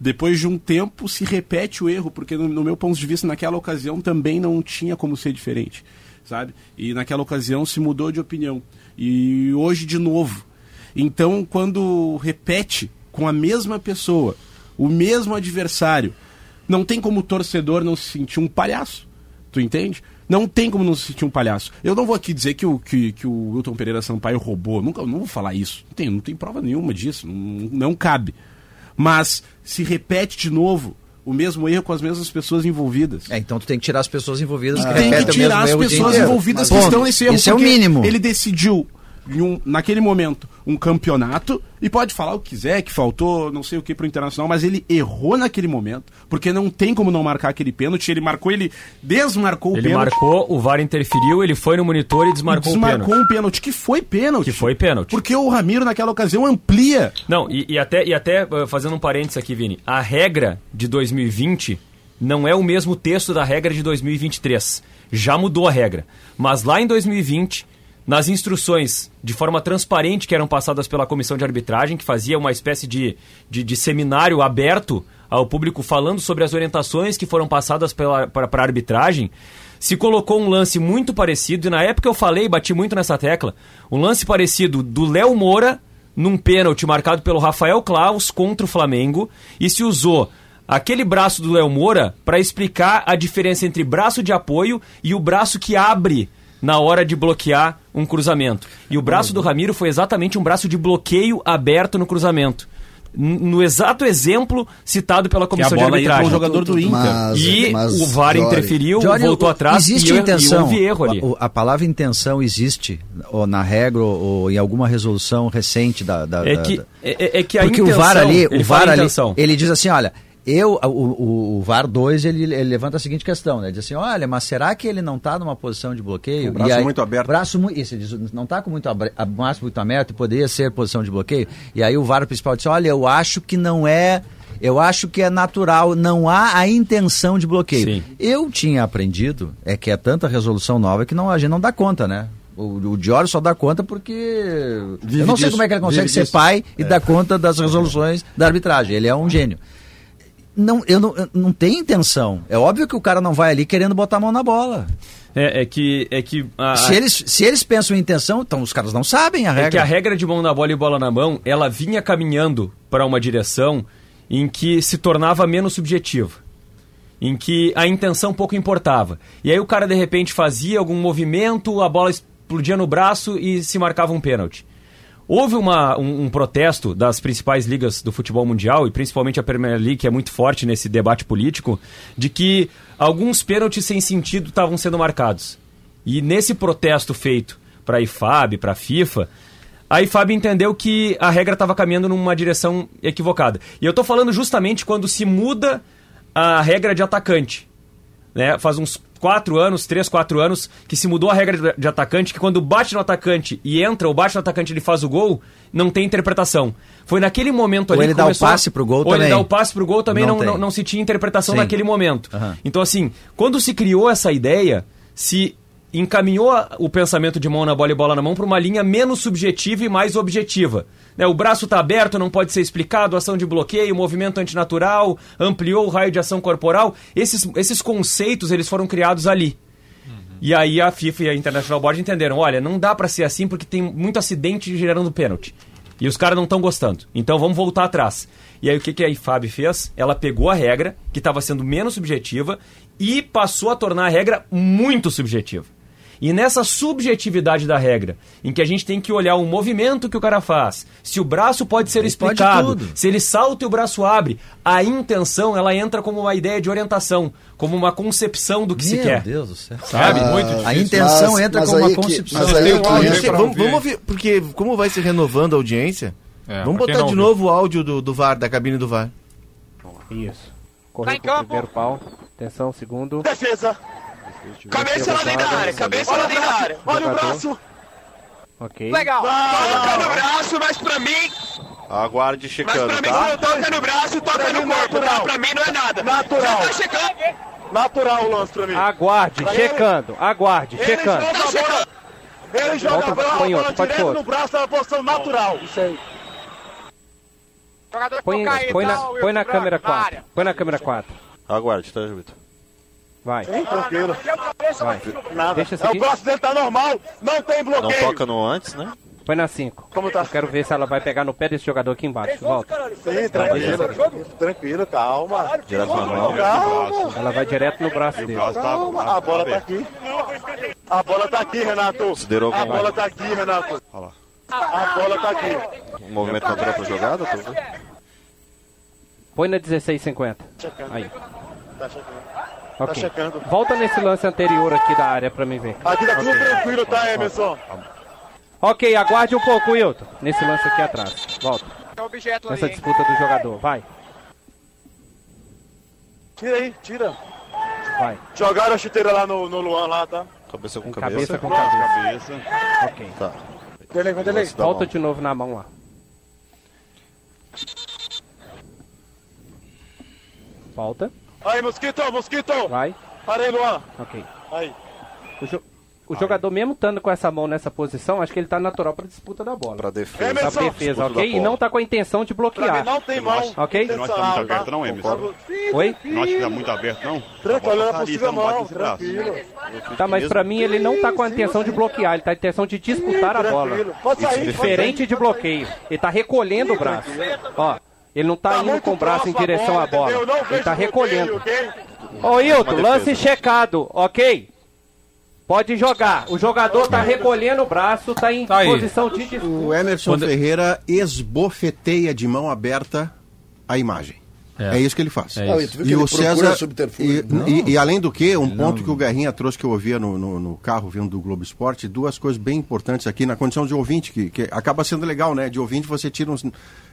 depois de um tempo se repete o erro, porque no, no meu ponto de vista, naquela ocasião também não tinha como ser diferente, sabe? E naquela ocasião se mudou de opinião. E hoje de novo. Então, quando repete com a mesma pessoa, o mesmo adversário, não tem como o torcedor não se sentir um palhaço. Tu entende? Não tem como não se sentir um palhaço. Eu não vou aqui dizer que o, que, que o Wilton Pereira Sampaio roubou. Nunca, não vou falar isso. Não tem, não tem prova nenhuma disso. Não, não cabe. Mas se repete de novo o mesmo erro com as mesmas pessoas envolvidas. É, então tu tem que tirar as pessoas envolvidas que tem que tirar as pessoas envolvidas que Ponto. estão nesse erro. Isso é o mínimo. Ele decidiu, um- naquele momento, um campeonato e pode falar o que quiser, que faltou não sei o que pro Internacional, mas ele errou naquele momento, porque não tem como não marcar aquele pênalti. Ele marcou, ele desmarcou o Ele pênalti. marcou, o VAR interferiu, ele foi no monitor e desmarcou, desmarcou o pênalti. um pênalti, que foi pênalti. Que foi pênalti. Porque o Ramiro, naquela ocasião, amplia. Não, e, e até, e até uh, fazendo um parênteses aqui, Vini, a regra de 2020 não é o mesmo texto da regra de 2023. Já mudou a regra. Mas lá em 2020, nas instruções de forma transparente que eram passadas pela comissão de arbitragem, que fazia uma espécie de, de, de seminário aberto ao público falando sobre as orientações que foram passadas para a arbitragem, se colocou um lance muito parecido, e na época eu falei, bati muito nessa tecla, um lance parecido do Léo Moura num pênalti marcado pelo Rafael Klaus contra o Flamengo, e se usou aquele braço do Léo Moura para explicar a diferença entre braço de apoio e o braço que abre na hora de bloquear um cruzamento. E o braço do Ramiro foi exatamente um braço de bloqueio aberto no cruzamento. No exato exemplo citado pela Que a comissão de arbitragem. o jogador do Inter. Mas- E mas, o VAR Jory, interferiu, Johnny, voltou o- atrás existe e, intenção. e houve erro ali. A, a palavra intenção existe ou na regra ou, em alguma resolução recente da, da- É que, da- é, é que a porque intenção, o VAR ali, o VAR ali, intenção. ele diz assim, olha, eu, o, o, o VAR 2, ele, ele levanta a seguinte questão, né? Ele diz assim, olha, mas será que ele não está numa posição de bloqueio? Com o braço E aí- muito aberto. Braço muito, isso, ele diz, não está com muito abre- a- braço muito aberto, poderia ser posição de bloqueio. E aí o VAR principal disse, olha, eu acho que não é, eu acho que é natural, não há a intenção de bloqueio. Sim. Eu tinha aprendido, é que é tanta resolução nova que não, a gente não dá conta, né? O, o Diório só dá conta porque. Vive eu não sei disso, como é que ele consegue vive ser disso. pai e dar conta das resoluções da arbitragem. Ele é um gênio. Não, eu não, eu não tem intenção. É óbvio que o cara não vai ali querendo botar a mão na bola. É, é que, é que a, Se eles, se eles pensam em intenção, então os caras não sabem a É regra. que a regra de mão na bola e bola na mão, ela vinha caminhando para uma direção em que se tornava menos subjetiva. Em que a intenção pouco importava. E aí o cara de repente fazia algum movimento, a bola explodia no braço e se marcava um pênalti. Houve uma, um, um protesto das principais ligas do futebol mundial, e principalmente a Premier League, que é muito forte nesse debate político, de que alguns pênaltis sem sentido estavam sendo marcados. E nesse protesto feito para a IFAB, para a FIFA, a IFAB entendeu que a regra estava caminhando numa direção equivocada. E eu estou falando justamente quando se muda a regra de atacante. Né? Faz uns quatro anos, três, quatro anos, que se mudou a regra de atacante, que quando bate no atacante e entra, ou bate no atacante e ele faz o gol, não tem interpretação. Foi naquele momento Ou ali ele que dá o passe pro gol ou também. ele dá o passe pro gol também, Não não, não, não se tinha interpretação Sim. naquele momento. Aham. Então, assim, quando se criou essa ideia, se encaminhou o pensamento de mão na bola e bola na mão para uma linha menos subjetiva e mais objetiva. Né, o braço está aberto, não pode ser explicado, ação de bloqueio, movimento antinatural, ampliou o raio de ação corporal. Esses, esses conceitos eles foram criados ali. E aí a FIFA e a International Board entenderam, olha, não dá para ser assim porque tem muito acidente gerando pênalti. E os caras não estão gostando. Então vamos voltar atrás. E aí o que, que a IFAB fez? Ela pegou a regra, que estava sendo menos subjetiva, e passou a tornar a regra muito subjetiva. E nessa subjetividade da regra, em que a gente tem que olhar o movimento que o cara faz, se o braço pode ser Ele pode explicado, tudo. se ele salta e o braço abre, a intenção ela entra como uma ideia de orientação, como uma concepção do que se Meu quer. Deus do céu. Sabe? Ah, Muito A difícil. intenção Mas- entra mas como uma que- concepção. mas aí aí Gente, pra vamos, ouvir? vamos ouvir, porque como vai se renovando a audiência, É, vamos botar de ouviu. novo o áudio do, do VAR, da cabine do VAR. Isso. Correu pro primeiro pau. Atenção, segundo. Defesa. Cabeça lá dentro da área, cabeça lá dentro da área. Olha o braço. Ok. Legal. Toca no braço, mas pra mim, Aguarde mas checando, pra mim tá? toca no braço, toca no corpo, tá? Pra mim não é nada. Natural. Tá checando. Natural o lance pra mim. Aguarde, checando. Aguarde, checando. Tá checando. Ele joga Volta, a bola, bola direto no braço, na posição natural. Isso aí. Põe, põe na, põe na câmera 4. Põe na câmera 4. Aguarde, tá, Júlio? Vai. Tranquilo. Vai. Nada. Deixa É, o aqui. braço dele tá normal, não tem Não bloqueio. toca no antes, né? Põe na 5. Como tá? Eu quero ver se ela vai pegar no pé desse jogador aqui embaixo. Volta. Sim, tranquilo. Tranquilo, calma. Direto na mão. Calma. Ela vai direto no braço dele. Calma, a bola tá aqui. A bola tá aqui, Renato. A bola tá aqui, Renato. Olha lá. A bola tá aqui. um movimento natural pra jogada? Tô vendo. Põe na 16,50. Aí. Tá checando. Ok. checando. Volta nesse lance anterior aqui da área pra mim ver. Aqui tá tudo tranquilo, tá, Emerson? Ok, aguarde um pouco, Wilton. Nesse lance aqui atrás. Volta. Objeto Nessa disputa do jogador. Vai, Tira aí, tira. vai. Jogaram a chuteira lá no, no Luan lá, tá? Cabeça com Cabeça cabeça. com cabeça. Ok. Tá. Delei, vai da Volta mão. de novo na mão lá. Volta. Aí, Mosquito, Mosquito. Vai. Parei, Luan. Ok. Aí. O, jo- o jogador, mesmo estando com essa mão nessa posição, acho que ele tá natural pra disputa da bola. Pra defesa. Pra Emerson. defesa, ok? E não tá com a intenção de Pra mim bloquear. não tem mão. Ok? Não acho que tá muito aberto, não, Emerson. Oi? Não acho que tá muito aberto, não. Tranquilo, olha Tá a ali, possível então bate mão. nesse braço. Tranquilo. Tá, mas pra mim ele não tá com a intenção de bloquear, ele tá com a intenção de disputar a bola. Tranquilo. Pode sair, pode Diferente de bloqueio. Ele tá recolhendo o braço. Ó, ele não tá, Tá indo com o braço em direção à bola. Ele tá recolhendo. bloqueio, ok? Ô, Hilton, lance checado, ok? Pode jogar. O jogador tá recolhendo o braço, tá em Tá aí. posição de. O Emerson Quando- Ferreira esbofeteia de mão aberta a imagem. É, isso que ele faz. É Ah, E ele o César. E, e- e além do que, um ponto que o Guerrinha trouxe que eu ouvia no, no- no carro vindo do Globo Esporte, duas coisas bem importantes aqui na condição de ouvinte, que, que acaba sendo legal, né? De ouvinte você tira uns.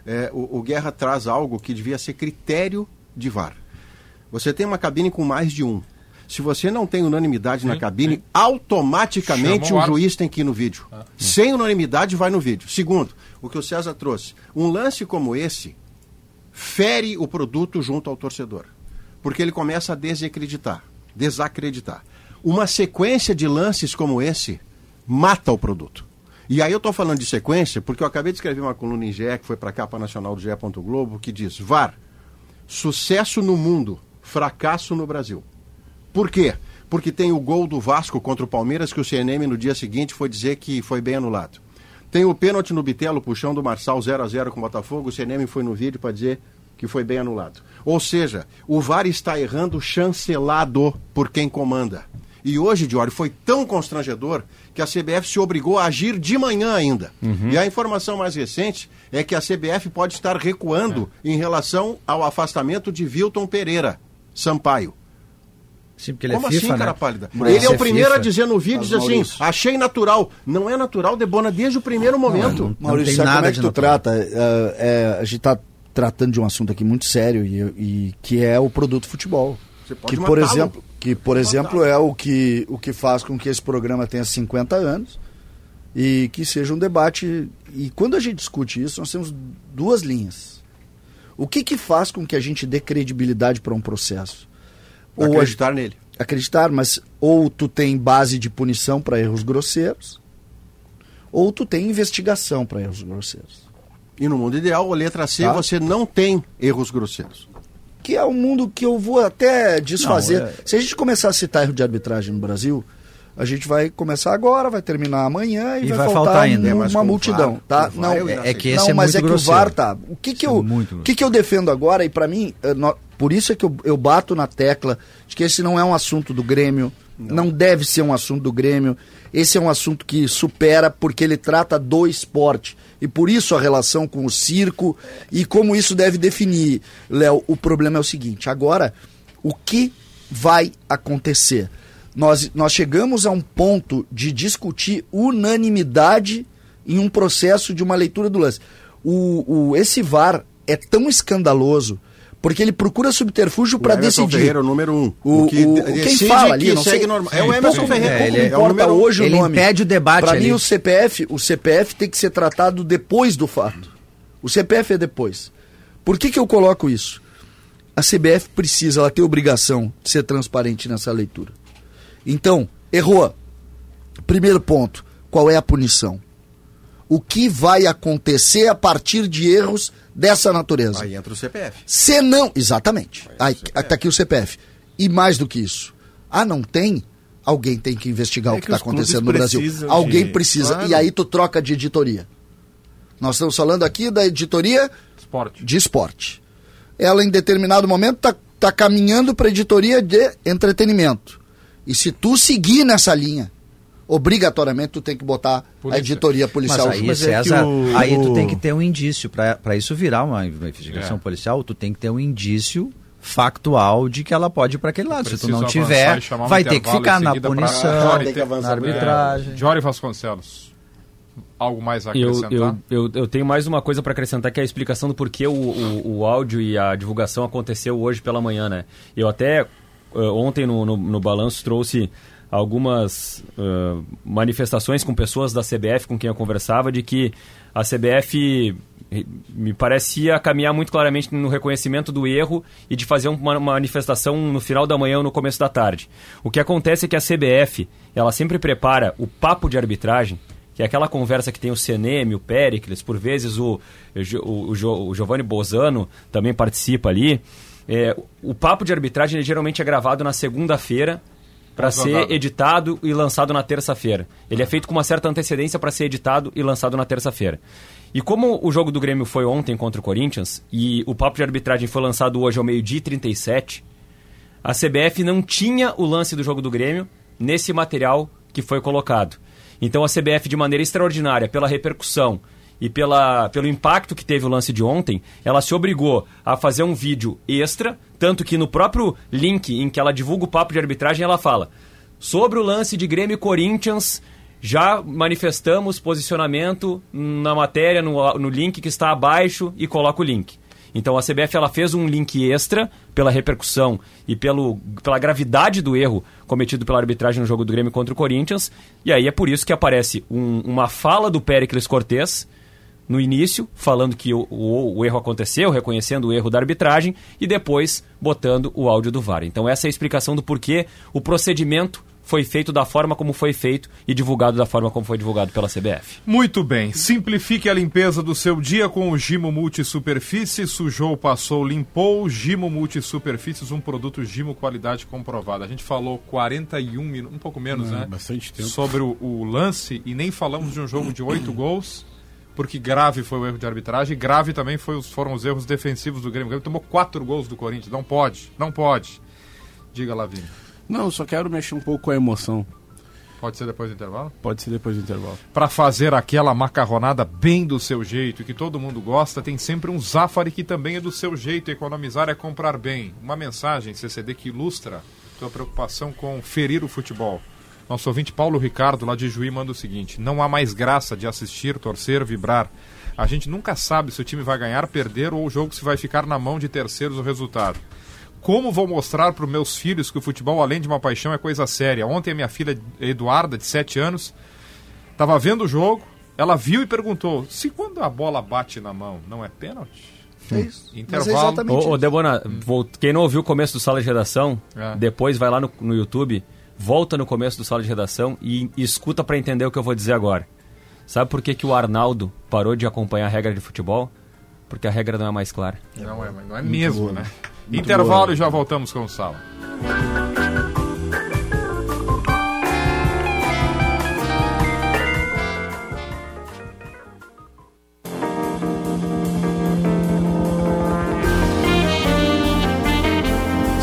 é, o, o Guerra traz algo que devia ser critério de VAR. Você tem uma cabine com mais de um. Se você não tem unanimidade na cabine, automaticamente Chama o o juiz tem que ir no vídeo. Sem unanimidade, vai no vídeo. Segundo, o que o César trouxe. Um lance como esse fere o produto junto ao torcedor. Porque ele começa a desacreditar, desacreditar. Uma sequência de lances como esse mata o produto. E aí eu estou falando de sequência porque eu acabei de escrever uma coluna em GE, que foi para a capa nacional do GE. Globo, que diz VAR, sucesso no mundo, fracasso no Brasil. Por quê? Porque tem o gol do Vasco contra o Palmeiras, que o CNM no dia seguinte foi dizer que foi bem anulado. Tem o pênalti no Bitelo, puxão do Marçal 0 a 0 com o Botafogo, o CNM foi no vídeo para dizer que foi bem anulado. Ou seja, o VAR está errando chancelado por quem comanda. E hoje, Diori, foi tão constrangedor que a CBF se obrigou a agir de manhã ainda. Uhum. E a informação mais recente é que a CBF pode estar recuando em relação ao afastamento de Vilton Pereira Sampaio. Sim, porque ele Como é FIFA, assim, cara né? pálida? Por Ele é ser o primeiro FIFA. a dizer no vídeo, diz Mas, assim, Maurício. achei natural. Não é natural, Debona, desde o primeiro momento. não- Maurício, tem sabe nada como é que tu natural. trata? É, é, a gente está tratando de um assunto aqui muito sério e, e que é o produto futebol. Você pode Que por exemplo, que por exemplo é o que o que faz com que esse programa tenha 50 anos e que seja um debate. E quando a gente discute isso, nós temos duas linhas. O que que faz com que a gente dê credibilidade para um processo? Ou a- Acreditar nele. acreditar, mas ou tu tem base de punição para erros grosseiros, ou tu tem investigação para erros grosseiros. E no mundo ideal, a letra C, Tá. você não tem erros grosseiros. Que é um mundo que eu vou até desfazer. Não, é- Se a gente começar a citar erro de arbitragem no Brasil, a gente vai começar agora, vai terminar amanhã e, E vai, vai faltar, faltar ainda. um- É, uma o multidão, VAR, tá? o Não, É, é que esse não, é mas muito é que o grosseiro. VAR tá. O que que é eu, muito o que que eu defendo agora e para mim, eh, por isso é que eu, eu bato na tecla de que esse não é um assunto do Grêmio, não. deve ser um assunto do Grêmio. Esse é um assunto que supera porque ele trata do esporte e por isso a relação com o circo e como isso deve definir. Léo, o problema é o seguinte, agora o que vai acontecer? Nós, nós chegamos a um ponto de discutir unanimidade em um processo de uma leitura do lance. O, o, esse VAR é tão escandaloso porque ele procura subterfúgio O para decidir. Ferreira, o número um. O, que o- quem fala ali, não segue sei. normal. É o Emerson Pouco- Ferreira. pouco ele- é o número um. hoje o ele nome. impede o debate ali. mim o CPF, o CPF tem que ser tratado depois do fato. O CPF é depois. Por que que eu coloco isso? A CBF precisa, ela tem obrigação de ser transparente nessa leitura. Então, errou. Primeiro ponto, qual é a punição? O que vai acontecer a partir de erros dessa natureza? Aí entra o CPF. Se não, exatamente. Aí, tá aqui o CPF. E mais do que isso. Ah, não tem? Alguém tem que investigar É o que está acontecendo no Brasil. Alguém de- precisa. Claro. E aí tu troca de editoria. Nós estamos falando aqui da editoria Esporte. de esporte. Ela, em determinado momento, está tá caminhando para editoria de entretenimento. E se tu seguir nessa linha, obrigatoriamente tu tem que botar Polícia. a editoria Mas policial. aí, junto. é que César, o- aí tu tem que ter um indício. Para isso virar uma investigação É. policial, tu tem que ter um indício factual de que ela pode ir para aquele lado. Se tu não tiver, vai ter que ficar na pra- punição, Jory tem que avançar na arbitragem. Jório Vasconcelos. Algo mais a Eu, acrescentar? eu, eu, eu tenho mais uma coisa para acrescentar, que é a explicação do porquê o, o, o áudio e a divulgação aconteceu hoje pela manhã, né? Eu até eh, ontem no, no, no balanço trouxe algumas eh, manifestações com pessoas da CBF com quem eu conversava de que a CBF eh, me parecia caminhar muito claramente no reconhecimento do erro e de fazer uma manifestação no final da manhã ou no começo da tarde. O que acontece é que a CBF, ela sempre prepara o papo de arbitragem que é aquela conversa que tem o Seneme, o Pericles, por vezes o, o, o, Jo- o Giovanni Bozano também participa ali. É, o papo de arbitragem geralmente é gravado na segunda-feira para ser Pós-rodada. editado e lançado na terça-feira. Ele é feito com uma certa antecedência para ser editado e lançado na terça-feira. E como o jogo do Grêmio foi ontem contra o Corinthians e o papo de arbitragem foi lançado hoje ao meio-dia e 37, a CBF não tinha o lance do jogo do Grêmio nesse material que foi colocado. Então a CBF, de maneira extraordinária, pela repercussão e pela, pelo impacto que teve o lance de ontem, ela se obrigou a fazer um vídeo extra, tanto que no próprio link em que ela divulga o papo de arbitragem, ela fala sobre o lance de Grêmio Corinthians, já manifestamos posicionamento na matéria, no, no link que está abaixo e coloca o link. Então a CBF ela fez um link extra pela repercussão e pelo, pela gravidade do erro cometido pela arbitragem no jogo do Grêmio contra o Corinthians. E aí é por isso que aparece um- uma fala do Péricles Cortez no início, falando que o, o- o erro aconteceu, reconhecendo o erro da arbitragem, e depois botando o áudio do VAR. Então essa é a explicação do porquê o procedimento foi feito da forma como foi feito e divulgado da forma como foi divulgado pela CBF. Muito bem. Simplifique a limpeza do seu dia com o Gimo Multisuperfície. Sujou, passou, limpou. Gimo Multisuperfícies, um produto Gimo qualidade comprovada. A gente falou 41 minutos, um pouco menos, É, né? bastante tempo. Sobre o, o lance e nem falamos de um jogo de oito gols, porque grave foi o erro de arbitragem grave também foi os- foram os erros defensivos do Grêmio. O Grêmio tomou quatro gols do Corinthians. Não pode, não pode. Diga, Lavínia. Não, eu só quero mexer um pouco com a emoção. Pode ser depois do intervalo? Pode ser depois do intervalo. Para fazer aquela macarronada bem do seu jeito que todo mundo gosta, tem sempre um Zafari que também é do seu jeito. Economizar é comprar bem. Uma mensagem CCD que ilustra sua preocupação com ferir o futebol. Nosso ouvinte Paulo Ricardo, lá de Juí, manda o seguinte: Não há mais graça de assistir, torcer, vibrar. A gente nunca sabe se o time vai ganhar, perder ou o jogo se vai ficar na mão de terceiros o resultado. Como vou mostrar para os meus filhos que o futebol, além de uma paixão, é coisa séria? Ontem a minha filha Eduarda, de 7 anos, estava vendo o jogo, ela viu e perguntou: se quando a bola bate na mão, não é pênalti? É isso. Intervalo. Mas é Ô, ô Debona, vol- quem não ouviu o começo do Sala de Redação, É. depois vai lá no, no YouTube, volta no começo do Sala de Redação e, e escuta pra entender o que eu vou dizer agora. Sabe por que, que o Arnaldo parou de acompanhar a regra de futebol? Porque a regra não é mais clara. Não é, não é mesmo, boa. né? Muito Intervalo boa. e já voltamos com o Sala.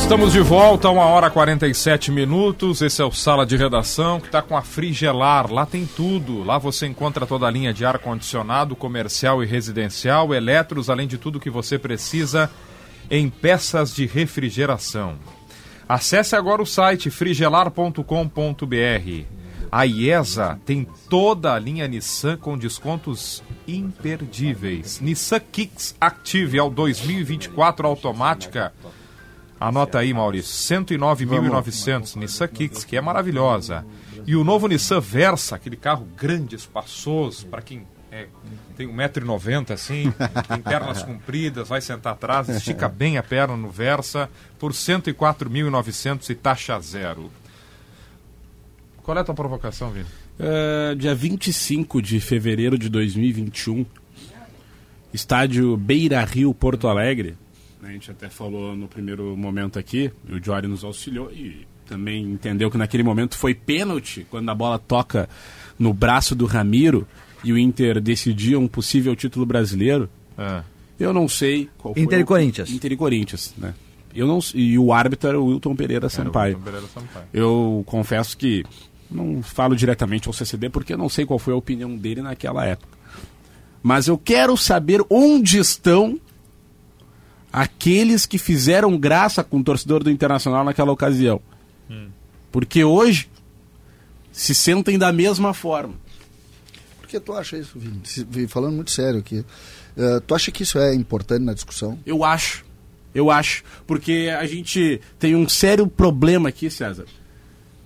Estamos de volta, 1 hora e 47 minutos. Esse é o Sala de Redação que está com a Frigelar. Lá tem tudo. Lá você encontra toda a linha de ar-condicionado, comercial e residencial, eletros, além de tudo que você precisa em peças de refrigeração. Acesse agora o site frigelar.com.br. A IESA tem toda a linha Nissan com descontos imperdíveis. Nissan Kicks Active ao 2024 automática. Anota aí, Maurício. 109.900 Nissan Kicks, que é maravilhosa. E o novo Nissan Versa, aquele carro grande, espaçoso, para quem é, tem 1,90m assim, tem pernas compridas, vai sentar atrás, estica bem a perna no Versa, por 104.900 e taxa zero. Qual é a tua provocação, Vini? É, dia 25 de fevereiro de 2021, estádio Beira Rio, Porto Alegre. A gente até falou no primeiro momento aqui, e o Jory nos auxiliou e também entendeu que naquele momento foi pênalti quando a bola toca no braço do Ramiro e o Inter decidia um possível título brasileiro. É. Eu não sei qual foi. Inter e Corinthians. Inter e Corinthians, né? Eu não, e o árbitro era o Wilton Pereira Sampaio. Wilton Pereira Sampaio. Eu confesso que não falo diretamente ao CCD porque eu não sei qual foi a opinião dele naquela época. Mas eu quero saber onde estão aqueles que fizeram graça com o torcedor do Internacional naquela ocasião. Porque hoje se sentem da mesma forma. Por que tu acha isso, Vini? Falando muito sério aqui. Eh, tu acha que isso é importante na discussão? Eu acho. Eu acho. Porque a gente tem um sério problema aqui, César,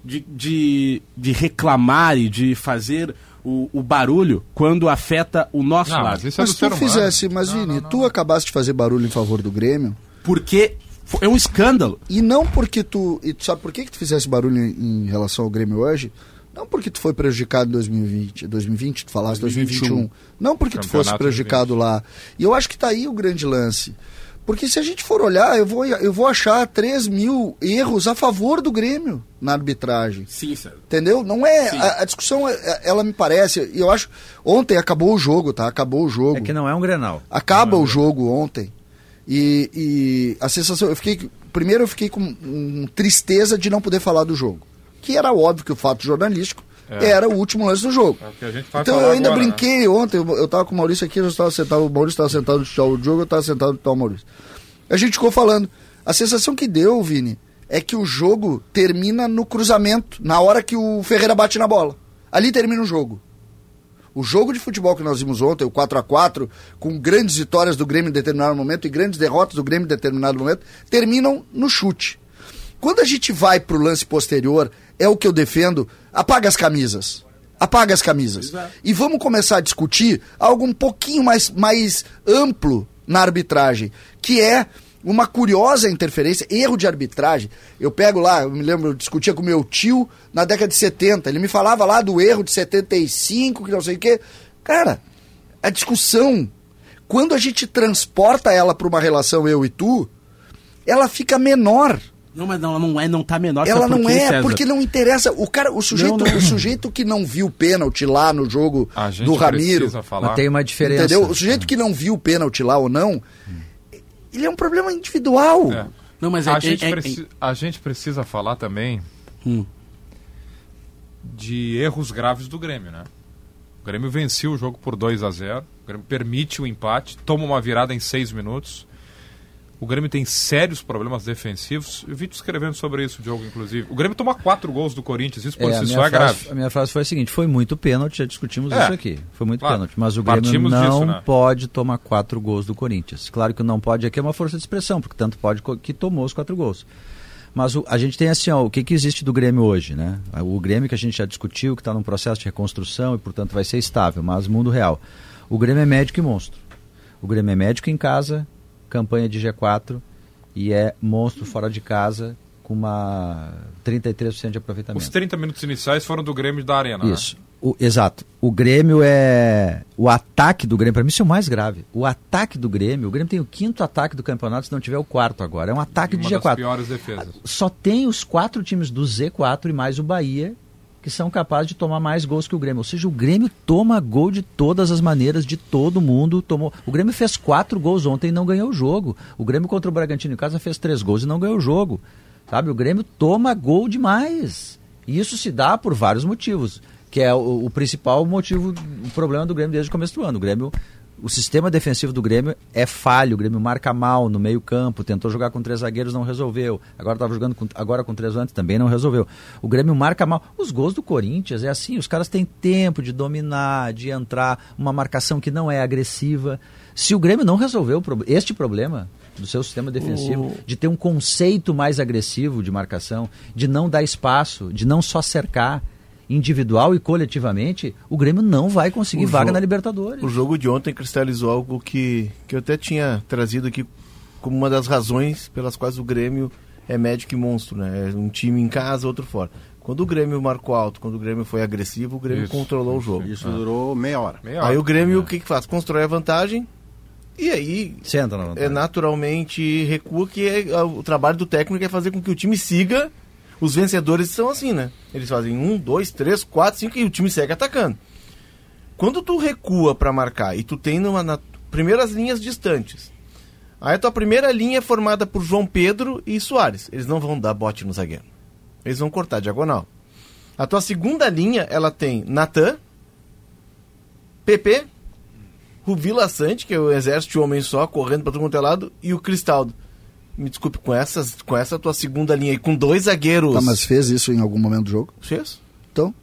de, de, de reclamar e de fazer o, o barulho quando afeta o nosso Não, lado. mas isso é Mas do se ser tu fizesse, mas Vini, tu acabaste de fazer barulho em favor do Grêmio. Porque é um escândalo. E não porque tu. E tu sabe por que, que tu fizesse barulho em, em relação ao Grêmio hoje? Não porque tu foi prejudicado em 2020, 2020, tu falaste 2021. Não porque tu fosse Campeonato prejudicado lá. E eu acho que tá aí o grande lance. Porque se a gente for olhar, eu vou, eu vou achar 3 mil erros a favor do Grêmio na arbitragem. Sim, César. Entendeu? Não é. A, a discussão, é- ela me parece. E eu acho. Ontem acabou o jogo, tá? Acabou o jogo. É que não é um Grenal. Acaba o jogo ontem. E, e a sensação. Eu fiquei. Primeiro eu fiquei com hum, tristeza de não poder falar do jogo. Que era óbvio que o fato jornalístico É. era o último lance do jogo. É o Então eu ainda agora, né? brinquei ontem, eu, eu tava com o Maurício aqui, eu estava sentado, o Maurício estava sentado no chão do jogo, eu estava sentado no tal Maurício. A gente ficou falando. A sensação que deu, Vini, é que o jogo termina no cruzamento, na hora que o Ferreira bate na bola. Ali termina o jogo. O jogo de futebol que nós vimos ontem, o 4 a 4 com grandes vitórias do Grêmio em determinado momento e grandes derrotas do Grêmio em determinado momento, terminam no chute. Quando a gente vai pro lance posterior, é o que eu defendo, apaga as camisas. Apaga as camisas. E vamos começar a discutir algo um pouquinho mais, mais amplo na arbitragem, que é uma curiosa interferência, erro de arbitragem. Eu pego lá, eu me lembro, eu discutia com meu tio na década de 70. Ele me falava lá do erro de 75, que não sei o quê. Cara, a discussão, quando a gente transporta ela para uma relação eu e tu, ela fica menor. Não, mas não, não é, não tá menor. Ela não quê, é, César? porque não interessa. O cara, o sujeito, Não, não. o sujeito que não viu o pênalti lá no jogo A gente do Ramiro, precisa falar. Mas tem uma diferença. entendeu? O sujeito que não viu o pênalti lá ou não, ele é um problema individual. É. Não, mas a, é- gente é- é- preci- a gente precisa falar também Hum. de erros graves do Grêmio, né? O Grêmio venceu o jogo por 2 a 0 O Grêmio permite o empate, toma uma virada em seis minutos. O Grêmio tem sérios problemas defensivos. Eu vi tu escrevendo sobre isso, Diogo, inclusive. O Grêmio toma quatro gols do Corinthians, isso por É, si só é frase- grave. A minha frase foi a seguinte: foi muito pênalti, já discutimos É, isso aqui. Foi muito claro. pênalti. Mas o Grêmio não disso, né? pode tomar quatro gols do Corinthians. Claro que não pode aqui é uma força de expressão, porque tanto pode que tomou os quatro gols. Mas o- a gente tem assim, ó, o que, que existe do Grêmio hoje, né? O Grêmio que a gente já discutiu, que está num processo de reconstrução e, portanto, vai ser estável, mas mundo real. O Grêmio é médico e monstro. O Grêmio é médico em casa, campanha de G4 e é monstro fora de casa com uma 33% de aproveitamento. Os 30 minutos iniciais foram do Grêmio e da Arena. né? Isso. O- exato. O Grêmio é. O ataque do Grêmio, para mim, isso é o mais grave. O ataque do Grêmio, o Grêmio tem o quinto ataque do campeonato, se não tiver o quarto agora. É um ataque Uma de das G4. piores defesas. Só tem os quatro times do Z4 e mais o Bahia que são capazes de tomar mais gols que o Grêmio. Ou seja, o Grêmio toma gol de todas as maneiras, de todo mundo. Tomou. O Grêmio fez quatro gols ontem e não ganhou o jogo. O Grêmio contra o Bragantino em casa fez três gols e não ganhou o jogo. Sabe? O Grêmio toma gol demais. E isso se dá por vários motivos. Que é o, o principal motivo, o problema do Grêmio desde o começo do ano. O Grêmio o sistema defensivo do Grêmio é falho, o Grêmio marca mal no meio-campo, tentou jogar com três zagueiros, não resolveu. Agora estava jogando com, agora com três antes, também não resolveu. O Grêmio marca mal. Os gols do Corinthians é assim, os caras têm tempo de dominar, de entrar, uma marcação que não é agressiva. Se o Grêmio não resolveu o este problema do seu sistema defensivo, de ter um conceito mais agressivo de marcação, de não dar espaço, de não só cercar individual e coletivamente, o Grêmio não vai conseguir O vaga na Libertadores. O jogo de ontem cristalizou algo que, que eu até tinha trazido aqui como uma das razões pelas quais o Grêmio é médico e monstro, né? É um time em casa, outro fora. Quando o Grêmio marcou alto, quando o Grêmio foi agressivo, o Grêmio Isso, controlou o jogo. Isso durou meia hora. Aí o Grêmio o que, que faz? Constrói a vantagem e aí Senta na vantagem. é naturalmente recua que é, o trabalho do técnico é fazer com que o time siga. Os vencedores são assim, né? Eles fazem um, dois, três, quatro, cinco e o time segue atacando. Quando tu recua pra marcar e tu tem numa, na, primeiras linhas distantes, aí a tua primeira linha é formada por João Pedro e Soares. Eles não vão dar bote no zagueiro. Eles vão cortar diagonal. A tua segunda linha, ela tem Natan, PP, o Vila Sante, que é o exército de homem só, correndo pra todo quanto é lado, e o Cristaldo. Me desculpe, com, essas, com essa tua segunda linha aí, com dois zagueiros. Tá, mas fez isso em algum momento do jogo? Fez? Então,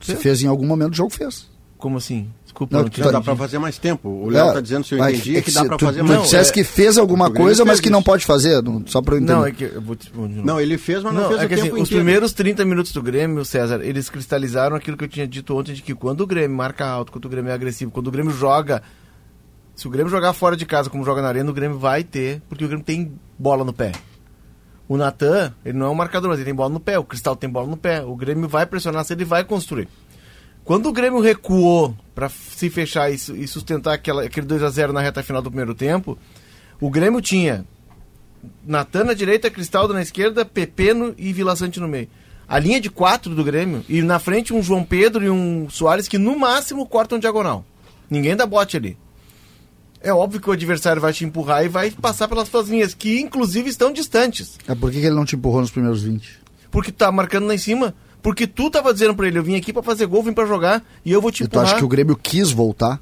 se Fez. fez em algum momento do jogo, fez. Como assim? Desculpa, Não, não, tá- Dá pra fazer mais tempo. O Léo É, tá dizendo, se eu entendi, é que, se dá pra tu, fazer tu mais. dissesse é- que fez alguma coisa, mas fez que não pode fazer, não- só pra eu entender. Não, é que eu vou, te- vou. Não, ele fez, mas não, Não, fez é o que tempo assim, os inteiro. primeiros 30 minutos do Grêmio, César, eles cristalizaram aquilo que eu tinha dito ontem, de que quando o Grêmio marca alto, quando o Grêmio é agressivo, quando o Grêmio joga. Se o Grêmio jogar fora de casa como joga na arena, o Grêmio vai ter, porque o Grêmio tem bola no pé. O Natan, ele não é um marcador, mas ele tem bola no pé. O Cristal tem bola no pé. O Grêmio vai pressionar se ele vai construir. Quando o Grêmio recuou para se fechar e, e sustentar aquela, aquele 2 a 0 na reta final do primeiro tempo, o Grêmio tinha Natan na direita, Cristaldo na esquerda, Pepeno e Vila Sante no meio. A linha de quatro do Grêmio, e na frente um João Pedro e um Soares que no máximo cortam diagonal. Ninguém dá bote ali. É óbvio que o adversário vai te empurrar e vai passar pelas tuas linhas, que inclusive estão distantes. É por que ele não te empurrou nos primeiros 20? Porque tá marcando lá em cima. Porque tu tava dizendo pra ele, eu vim aqui pra fazer gol, vim pra jogar, e eu vou te E tu empurrar. acha que o Grêmio quis voltar?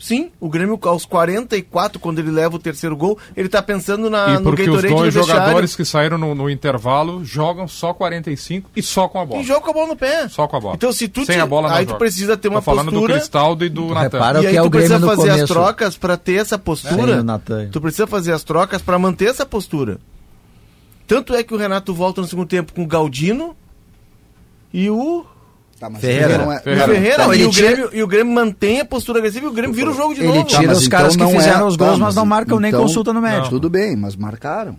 Sim, o Grêmio aos 44, quando ele leva o terceiro gol, ele tá pensando na, E no porque os Gatorade dois jogadores que saíram no, no intervalo jogam só 45 e só com a bola. E joga com a bola no pé. Só com a bola. Então, se tu Sem te- a bola aí tu joga. precisa ter uma Tô falando postura- do Cristaldo e do Natan. repara e o aí que é tu o Grêmio precisa fazer as trocas pra ter essa Sem postura. o Natan. Tu precisa fazer as trocas pra manter essa postura. Tanto é que o Renato volta no segundo tempo com o Galdino e o Tá, mas Ferreira. não é- e o Ferreira. Ferreira. Não, e, ele o tira- Grêmio, e o Grêmio mantém a postura agressiva e o Grêmio vira o jogo de Ele novo. tira mas os caras que então não fizeram é- os gols, tá, mas não mas marcam nem então- consulta no médico. Tudo bem, mas marcaram.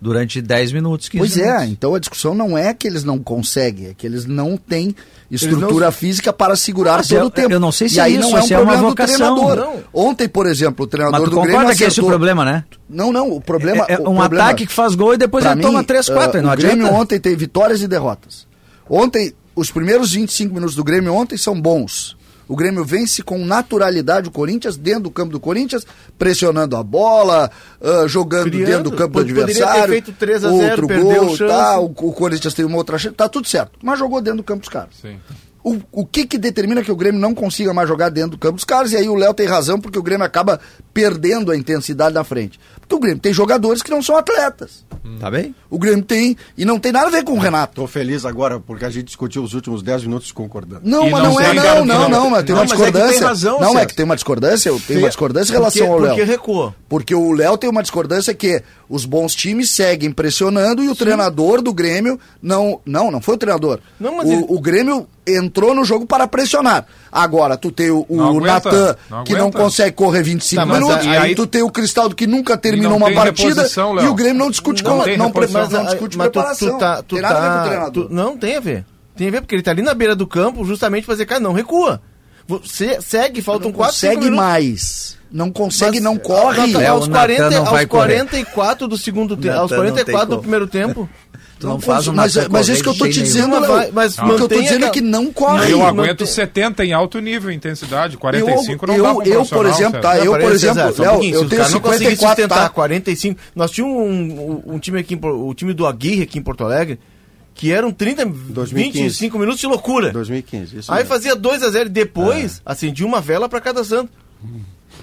Durante 10 minutos, 15 Pois minutos. é, então a discussão não é que eles não conseguem, é que eles não têm estrutura física para segurar Mas todo eu- o tempo. eu não sei se e é aí isso, não é um é uma problema do vocação. treinador. Não. Ontem, por exemplo, o treinador Mas tu do Grêmio concorda que esse é o problema, né? Não, não, o problema... É, é um problema- ataque que faz gol e depois ele mim, toma 3, 4. ah, não o Grêmio ontem tem vitórias e derrotas. Ontem, os primeiros 25 minutos do Grêmio ontem são bons. O Grêmio vence com naturalidade o Corinthians, dentro do campo do Corinthians, pressionando a bola, ah, jogando Criando. dentro do campo do Poderia ter adversário. feito 3 a 0, outro perdeu gol, chance. tá, o, o Corinthians tem uma outra chance, tá tudo certo. Mas jogou dentro do campo dos caras. Sim. O, o que que determina que o Grêmio não consiga mais jogar dentro do campo dos caras? E aí o Léo tem razão, porque o Grêmio acaba perdendo a intensidade na frente. Porque o Grêmio tem jogadores que não são atletas. Tá bem? O Grêmio tem, e não tem nada a ver com o Renato. Tô feliz agora porque a gente discutiu os últimos 10 minutos concordando. Não, E mas não não, é, tem não, não, não, mas tem Não, uma mas é que tem discordância. razão, não, é que tem uma discordância, eu tenho uma discordância em relação Porque, ao Léo. porque recuou. Porque o Léo tem uma discordância que os bons times seguem pressionando e o treinador do Grêmio não. Não, não foi o treinador. Não, mas o, ele- o Grêmio entrou no jogo para pressionar. Agora, tu tem o, o Natan, que não consegue correr 25 Tá, mas minutos. aí- Aí, tu tem o Cristaldo que nunca terminou uma partida. E o Grêmio não discute Não com não, reposição. não Mas, discute mas tu, preparação. tu tá, tu tem nada a ver com o tá, treinador. tu- não tem a ver. Tem a ver porque ele tá ali na beira do campo justamente pra dizer, cara, não recua. Você segue, faltam não 4, 5 consegue minutos. mais. Não consegue, Mas- não corre. Tá, Léo, aos o Natan 40, não vai aos correr. 44 do segundo tempo, aos não 44 tem do como. primeiro tempo. Tu não faz um mas, Natan mas é isso que eu tô te dizendo, nenhum. Léo. Mas- mas o que eu tô mantém dizendo é aquela- que não corre. Eu Não, aguento tem- 70 em alto nível, intensidade. Eu, 45 não dá eu, um eu, por exemplo, tá? Eu, por exemplo, um Léo, eu os tenho caras não conseguissem 54, sustentar tá? 45. Nós tínhamos um, um, um time aqui, o time do Aguirre aqui em Porto Alegre, que eram 30, 2015. 25 minutos de loucura. 2015, isso Aí mesmo. fazia 2 a 0 e depois acendia uma vela pra cada santo.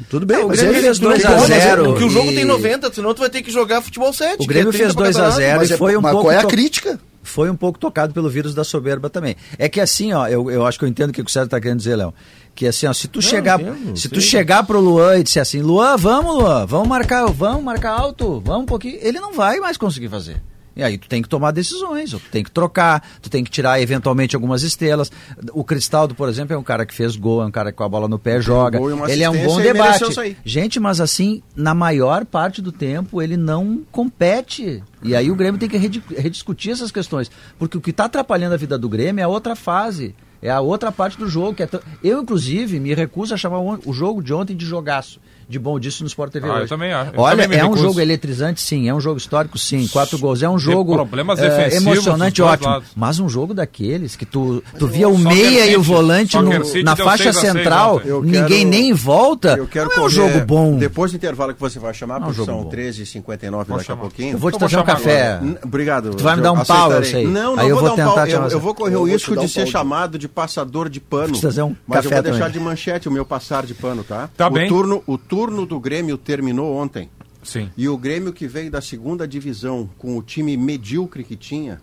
Tudo bem, É, o Grêmio fez tu não 2 a pode, 0 Porque o jogo e- tem 90, senão tu vai ter que jogar futebol 7. O Grêmio fez 2 a 0 Mas e é- foi um mas pouco qual é a crítica? foi um pouco tocado pelo vírus da soberba também. É que assim, ó, eu, eu acho que eu entendo o que o César está querendo dizer, Léo. Que assim, ó, se tu chegar, entendo, se sim. tu chegar pro Luan e disser assim, Luan, vamos, Luan, vamos marcar, vamos marcar alto, vamos um pouquinho, ele não vai mais conseguir fazer. E aí tu tem que tomar decisões, tu tem que trocar, tu tem que tirar eventualmente algumas estrelas. O Cristaldo, por exemplo, é um cara que fez gol, é um cara que com a bola no pé joga. Ele é um bom debate. Gente, mas assim, na maior parte do tempo, ele não compete. E aí o Grêmio tem que redi- rediscutir essas questões. Porque o que está atrapalhando a vida do Grêmio é a outra fase. É a outra parte do jogo. Que é tão- Eu, inclusive, me recuso a chamar o o jogo de ontem de jogaço. De bom disso no Sport TV Ah, eu hoje. também acho. Eu Olha, também é um jogo eletrizante, sim. É um jogo histórico, sim. Quatro gols. É um jogo problemas defensivos emocionante, ótimo. lados. Mas um jogo daqueles que tu, tu via o Soccer meia e o City- volante no- City na faixa 6 a 6 central. Eu ninguém quero- nem volta. Eu quero não é um correr- jogo bom. Depois do intervalo que você vai chamar, Não é um são bom. 13h59 Vou daqui a pouquinho. Eu vou te Eu vou trazer um café. Obrigado. Tu vai me dar um pau, eu sei. Não, não eu vou, dar um tentar pau. Eu, eu vou correr Eu o risco de ser chamado de passador de pano. Um mas eu vou deixar de manchete o meu passar de pano, tá? Tá bem. O turno do Grêmio terminou ontem. Sim. E o Grêmio que veio da segunda divisão com o time medíocre que tinha,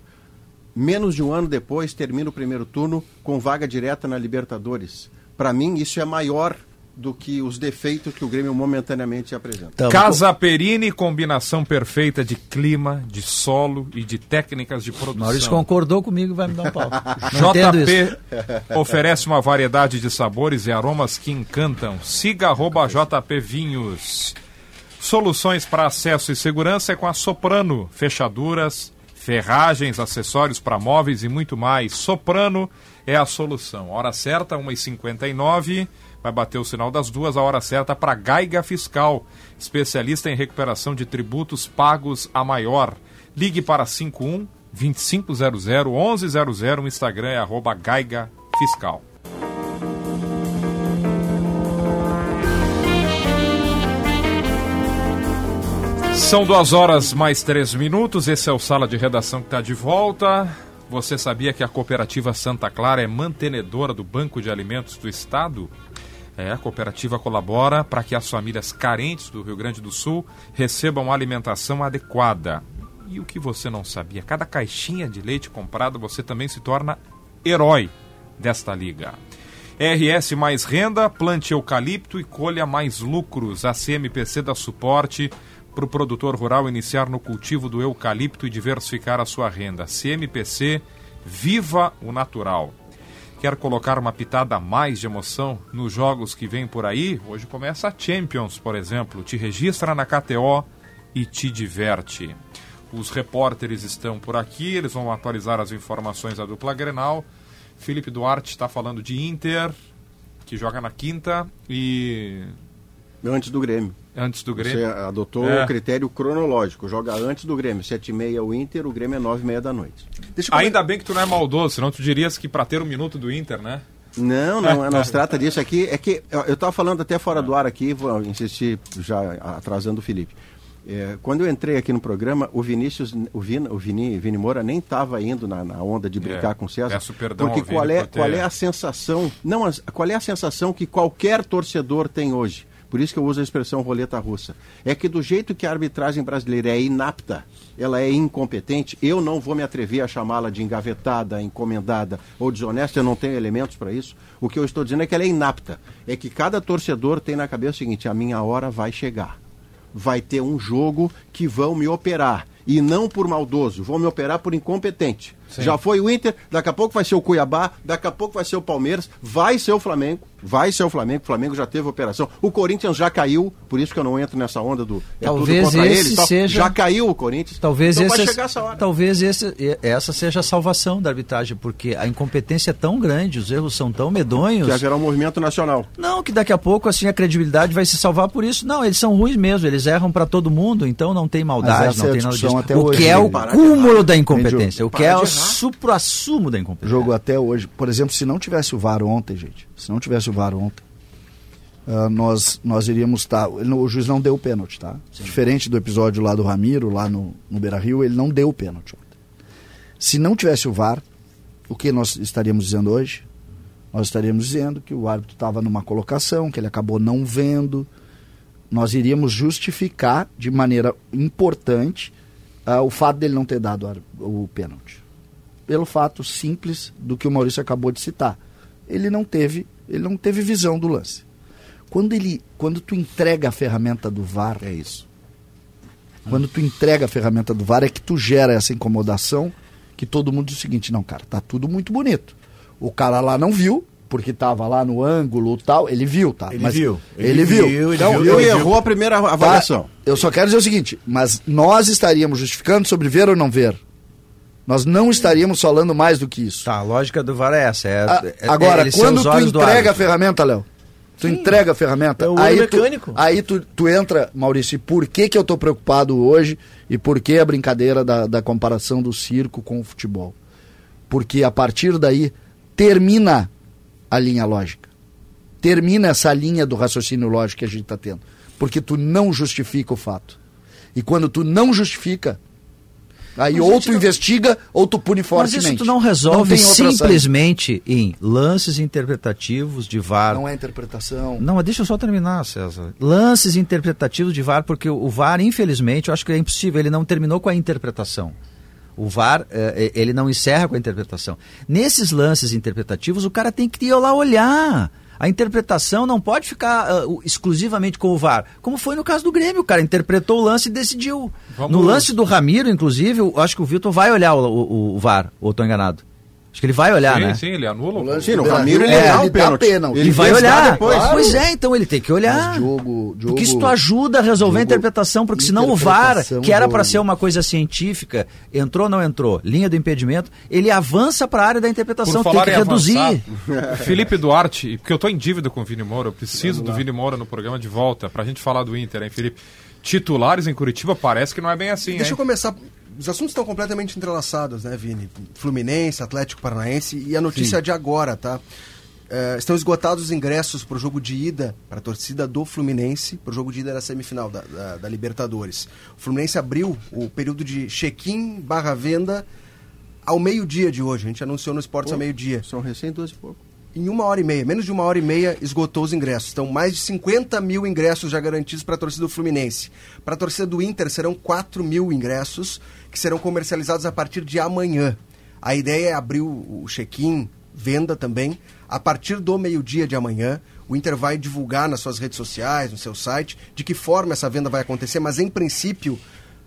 menos de um ano depois termina o primeiro turno com vaga direta na Libertadores. Para mim, isso é maior do que os defeitos que o Grêmio momentaneamente apresenta. Tamo Casa Perini, combinação perfeita de clima, de solo e de técnicas de produção. Maurício concordou comigo e vai me dar um pau. JP oferece uma variedade de sabores e aromas que encantam. Siga arroba JP Vinhos. Soluções para acesso e segurança é com a Soprano. Fechaduras, ferragens, acessórios para móveis e muito mais. Soprano é a solução. Hora certa, 1h59. Vai bater o sinal das duas, a hora certa para Gaiga Fiscal, especialista em recuperação de tributos pagos a maior. Ligue para 51 2500 1100, o Instagram é arroba Gaiga Fiscal. São duas horas mais três minutos. Esse é o Sala de Redação que está de volta. Você sabia que a cooperativa Santa Clara é mantenedora do Banco de Alimentos do Estado? É, a cooperativa colabora para que as famílias carentes do Rio Grande do Sul recebam alimentação adequada. E o que você não sabia? Cada caixinha de leite comprada você também se torna herói desta liga. RS mais renda, plante eucalipto e colha mais lucros. A CMPC dá suporte para o produtor rural iniciar no cultivo do eucalipto e diversificar a sua renda. CMPC, viva o natural. Quer colocar uma pitada a mais de emoção nos jogos que vêm por aí? Hoje começa a Champions, por exemplo. Te registra na KTO e te diverte. Os repórteres estão por aqui, eles vão atualizar as informações da dupla Grenal. Felipe Duarte está falando de Inter, que joga na quinta e Antes do Grêmio. Antes do Você Grêmio. adotou É. o critério cronológico. Joga antes do Grêmio. 7h30 o Inter, o Grêmio é 9h30 da noite. Deixa eu Ainda bem que tu não é maldoso, senão tu dirias que para ter um minuto do Inter, né? Não, não, não se trata disso aqui. É que eu estava falando até fora do ar aqui, vou insistir já atrasando o Felipe. É, quando eu entrei aqui no programa, o Vinícius, o Vini, o Vini, Vini Moura nem estava indo na, na onda de brincar É, com o César. peço perdão porque qual é, por ter- qual é a sensação, não, qual é a sensação que qualquer torcedor tem hoje? Por isso que eu uso a expressão roleta russa. É que do jeito que a arbitragem brasileira é inapta, ela é incompetente, eu não vou me atrever a chamá-la de engavetada, encomendada ou desonesta, eu não tenho elementos para isso. O que eu estou dizendo é que ela é inapta. É que cada torcedor tem na cabeça o seguinte: a minha hora vai chegar vai ter um jogo que vão me operar. E não por maldoso, vão me operar por incompetente. Já foi o Inter, daqui a pouco vai ser o Cuiabá, daqui a pouco vai ser o Palmeiras, vai ser o Flamengo, vai ser o Flamengo, o Flamengo já teve operação. O Corinthians já caiu, por isso que eu não entro nessa onda do é Talvez tudo contra esse e tal. seja- já caiu o Corinthians. Talvez, então esse, vai chegar essa hora. talvez esse, essa seja a salvação da arbitragem, porque a incompetência é tão grande, os erros são tão medonhos. Que vai gerar um movimento nacional. Não, que daqui a pouco assim a credibilidade vai se salvar por isso. Não, eles são ruins mesmo, eles erram para todo mundo, então não tem maldade, não é tem nada disso. até o hoje, que é o cúmulo da incompetência, o que é O supra-sumo da incompetência. jogo até hoje. Por exemplo, se não tivesse o VAR ontem, gente, se não tivesse o VAR ontem, ah, nós, nós iríamos estar. não- o juiz não deu o pênalti, tá? Diferente do episódio lá do Ramiro, lá no, no Beira Rio, ele não deu o pênalti ontem. Se não tivesse o VAR, o que nós estaríamos dizendo hoje? Nós estaríamos dizendo que o árbitro estava numa colocação, que ele acabou não vendo. Nós iríamos justificar de maneira importante ah, o fato dele não ter dado ar- o pênalti pelo fato simples do que o Maurício acabou de citar. Ele não teve, ele não teve visão do lance. Quando ele, quando tu entrega a ferramenta do VAR, É isso. quando tu entrega a ferramenta do VAR é que tu gera essa incomodação que todo mundo diz o seguinte, não, cara, tá tudo muito bonito. O cara lá não viu, porque tava lá no ângulo e tal, ele viu, tá? Ele Mas viu, Ele, ele viu. viu, ele Então, viu, eu Ele errou. errou a primeira avaliação. Tá? Eu só quero dizer o seguinte, mas nós estaríamos justificando sobre ver ou não ver. Nós não estaríamos falando mais do que isso. Tá, a lógica do VAR é essa. É, Ah, é- agora, quando tu entrega a ferramenta, Léo, tu entrega a ferramenta, É o aí, tu, mecânico. aí tu, tu entra, Maurício, por que, que eu tô preocupado hoje e por que a brincadeira da, da comparação do circo com o futebol? Porque a partir daí termina a linha lógica. Termina essa linha do raciocínio lógico que a gente está tendo. Porque tu não justifica o fato. E quando tu não justifica, aí Mas, ou tu não- investiga ou tu pune Mas fortemente. isso tu não resolve saída. simplesmente em lances interpretativos de VAR. Não é interpretação. Não, mas deixa eu só terminar, César. Lances interpretativos de VAR, porque o VAR, infelizmente, eu acho que é impossível, ele não terminou com a interpretação. O VAR, eh, ele não encerra com a interpretação. Nesses lances interpretativos, o cara tem que ir lá olhar. A interpretação não pode ficar o- exclusivamente com o VAR. Como foi no caso do Grêmio, o cara interpretou o lance e decidiu. Vamos- No lance do Ramiro, inclusive, eu acho que o Vitor vai olhar o, o- o VAR, ou estou enganado? Acho que ele vai olhar, sim, né? sim, ele anula o lance Sim, no do Ramiro ele, É, dá ele o dá pênalti. Ele vai olhar. depois. Pois é, então ele tem que olhar. Mas Diogo, Diogo, Porque isso ajuda a resolver a Diogo, interpretação, porque senão o VAR, que era para ser uma coisa científica, entrou ou não entrou, linha do impedimento, ele avança para a área da interpretação, Por tem que reduzir. avançar, Felipe Duarte, porque eu tô em dívida com o Vini Moura, eu preciso do Vini Moura no programa de volta, pra gente falar do Inter, hein, Felipe? Titulares em Curitiba parece que não é bem assim, Deixa eu hein? começar. Os assuntos estão completamente entrelaçados, né, Vini? Fluminense, Atlético Paranaense e a notícia de agora, tá? É, estão esgotados os ingressos para o jogo de ida, para a torcida do Fluminense, para o jogo de ida da semifinal da, da, da Libertadores. O Fluminense abriu o período de check-in barra venda ao meio-dia de hoje. A gente anunciou no Esportes ao meio-dia. São recém duas e pouco. Em uma hora e meia, menos de uma hora e meia, esgotou os ingressos. Então, mais de 50 mil ingressos já garantidos para a torcida do Fluminense. Para a torcida do Inter, serão 4 mil ingressos que serão comercializados a partir de amanhã. A ideia é abrir o o check-in, venda também, a partir do meio-dia de amanhã. O Inter vai divulgar nas suas redes sociais, no seu site, de que forma essa venda vai acontecer, mas em princípio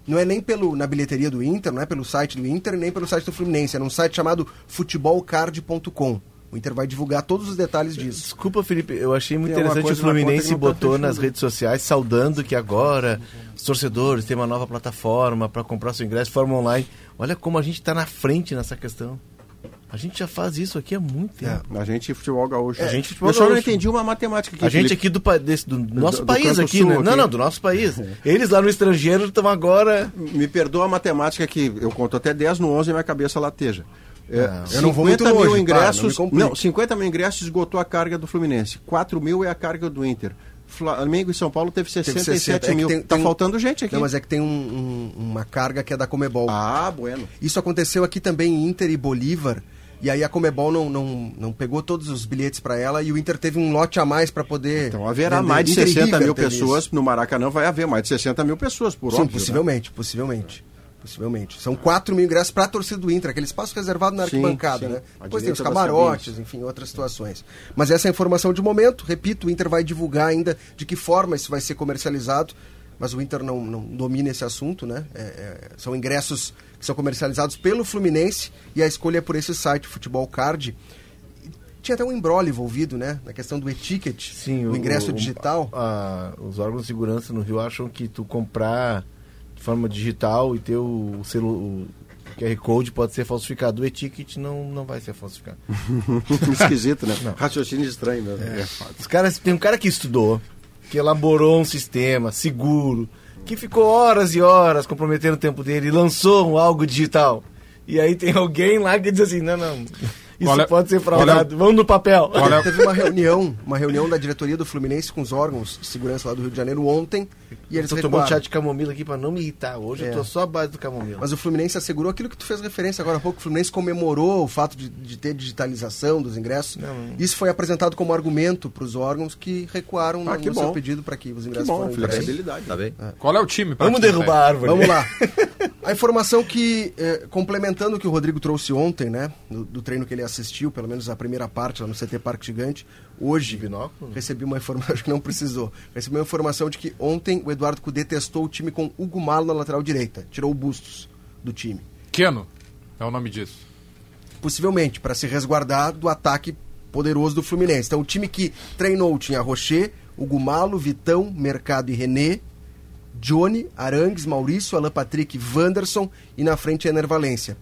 não é nem pelo, na bilheteria do Inter, não é pelo site do Inter, nem pelo site do Fluminense. É num site chamado futebolcard.com. O Inter vai divulgar todos os detalhes disso. Desculpa, Felipe, eu achei muito Tem interessante o Fluminense tá botou nas redes sociais saudando que agora os torcedores têm uma nova plataforma para comprar seu ingresso de forma online. Olha como a gente está na frente nessa questão. A gente já faz isso aqui há muito tempo. A gente futebol gaúcho. A gente futebol eu só não gaúcho. entendi uma matemática aqui. A gente aqui do, desse- do nosso do país Canto aqui, Sul né? aqui. Não, não, do nosso país. Eles lá no estrangeiro estão agora... Me perdoa a matemática que eu conto até 10 no 11 e minha cabeça lateja. É, eu não vou muito 50 mil longe, pá, ingressos. não me complique. não, 50 mil ingressos esgotou a carga do Fluminense. 4 mil é a carga do Inter. Flamengo e São Paulo teve Teve 67 60. É mil. tem- tá tem- faltando gente aqui. Não, mas é que tem um- um- uma carga que é da Comebol. Ah, bueno. Isso aconteceu aqui também em Inter e Bolívar. E aí a Comebol não, não, não pegou todos os bilhetes para ela e o Inter teve um lote a mais para poder. Então haverá vender. mais de Inter e 60 River mil teve pessoas. isso. No Maracanã vai haver mais de 60 mil pessoas, por Sim, óbvio. né? possivelmente, possivelmente. São 4 mil ingressos para a torcida do Inter, aquele espaço reservado na Sim, arquibancada, sim. né? À Depois tem os camarotes, enfim, outras situações. Mas essa é a informação de momento. Repito, o Inter vai divulgar ainda de que forma isso vai ser comercializado. Mas o Inter não, não domina esse assunto, né? É, é, são ingressos que são comercializados pelo Fluminense e a escolha é por esse site, Futebol Card. Tinha até um embrolho envolvido, né? Na questão do e-ticket, Sim, o ingresso digital. a- os órgãos de segurança no Rio acham que tu comprar de forma digital e ter o, selo, o QR Code pode ser falsificado. O e-ticket não, não vai ser falsificado. Esquisito, né? Não. Raciocínio estranho mesmo. É, Os caras, tem um cara que estudou, que elaborou um sistema seguro, que ficou horas e horas comprometendo o tempo dele e lançou algo digital. E aí tem alguém lá que diz assim, não, não, isso é- pode ser qual é fraudado, vamos no papel. É- Teve uma reunião, uma reunião da diretoria do Fluminense com os órgãos de segurança lá do Rio de Janeiro ontem e eles Tô tomando chá de camomila aqui pra não me irritar. Hoje É. eu tô só à base do camomila. Mas o Fluminense assegurou aquilo que tu fez referência agora há pouco. O Fluminense comemorou o fato de, de ter digitalização dos ingressos. Isso foi apresentado como argumento para os órgãos que recuaram Ah, no, que no bom. seu pedido para que os ingressos bom, foram entregues. flexibilidade. Tá bem? Qual é o time? Vamos derrubar a árvore. Vamos lá. A informação que, eh, complementando o que o Rodrigo trouxe ontem, né? Do, do treino que ele assistiu, pelo menos a primeira parte lá no CT Parque Gigante, hoje Binóculo? recebi uma informação, acho que não precisou, recebi uma informação de que ontem o Eduardo Cudê testou o time com Hugo Malo na lateral direita, tirou o Bustos do time. Keno é o nome disso. Possivelmente, para se resguardar do ataque poderoso do Fluminense. Então, o time que treinou tinha Rocher, Hugo Malo, Vitão, Mercado e René, Johnny, Arangues, Maurício, Alan Patrick, Wanderson e na frente Ener Valência.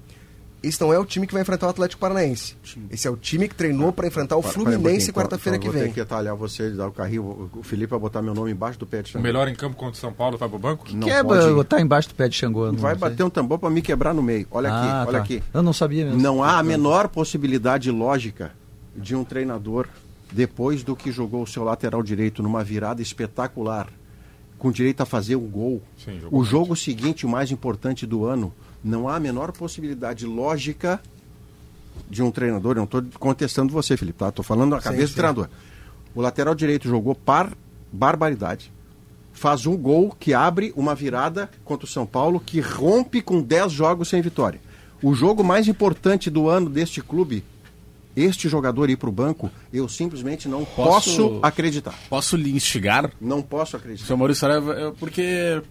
Esse não é o time que vai enfrentar o Atlético Paranaense. Esse é o time que treinou para enfrentar o Para- um Fluminense quarta-feira então, que Vou vem. ter que atalhar você, dar o carrinho. O Felipe vai botar meu nome embaixo do pé de O Xangô. melhor em campo contra o São Paulo vai pro banco? Não que é pode. botar embaixo do pé de Xangô? não Vai sei. bater um tambor para me quebrar no meio. Olha aqui, Ah, olha tá. aqui. Eu não sabia mesmo. Não há a menor possibilidade lógica de um treinador, depois do que jogou o seu lateral direito numa virada espetacular, com direito a fazer um gol, Sim, o jogo seguinte, o mais importante do ano, não há a menor possibilidade lógica de um treinador. Eu não estou contestando você, Felipe, tá? Estou falando na Sim, cabeça sim. do treinador. O lateral direito jogou par barbaridade. Faz um gol que abre uma virada contra o São Paulo que rompe com 10 jogos sem vitória. O jogo mais importante do ano deste clube, este jogador ir para o banco, eu simplesmente não posso, Posso- acreditar. Posso lhe instigar? Não posso acreditar. Seu Maurício Saraiva, é porque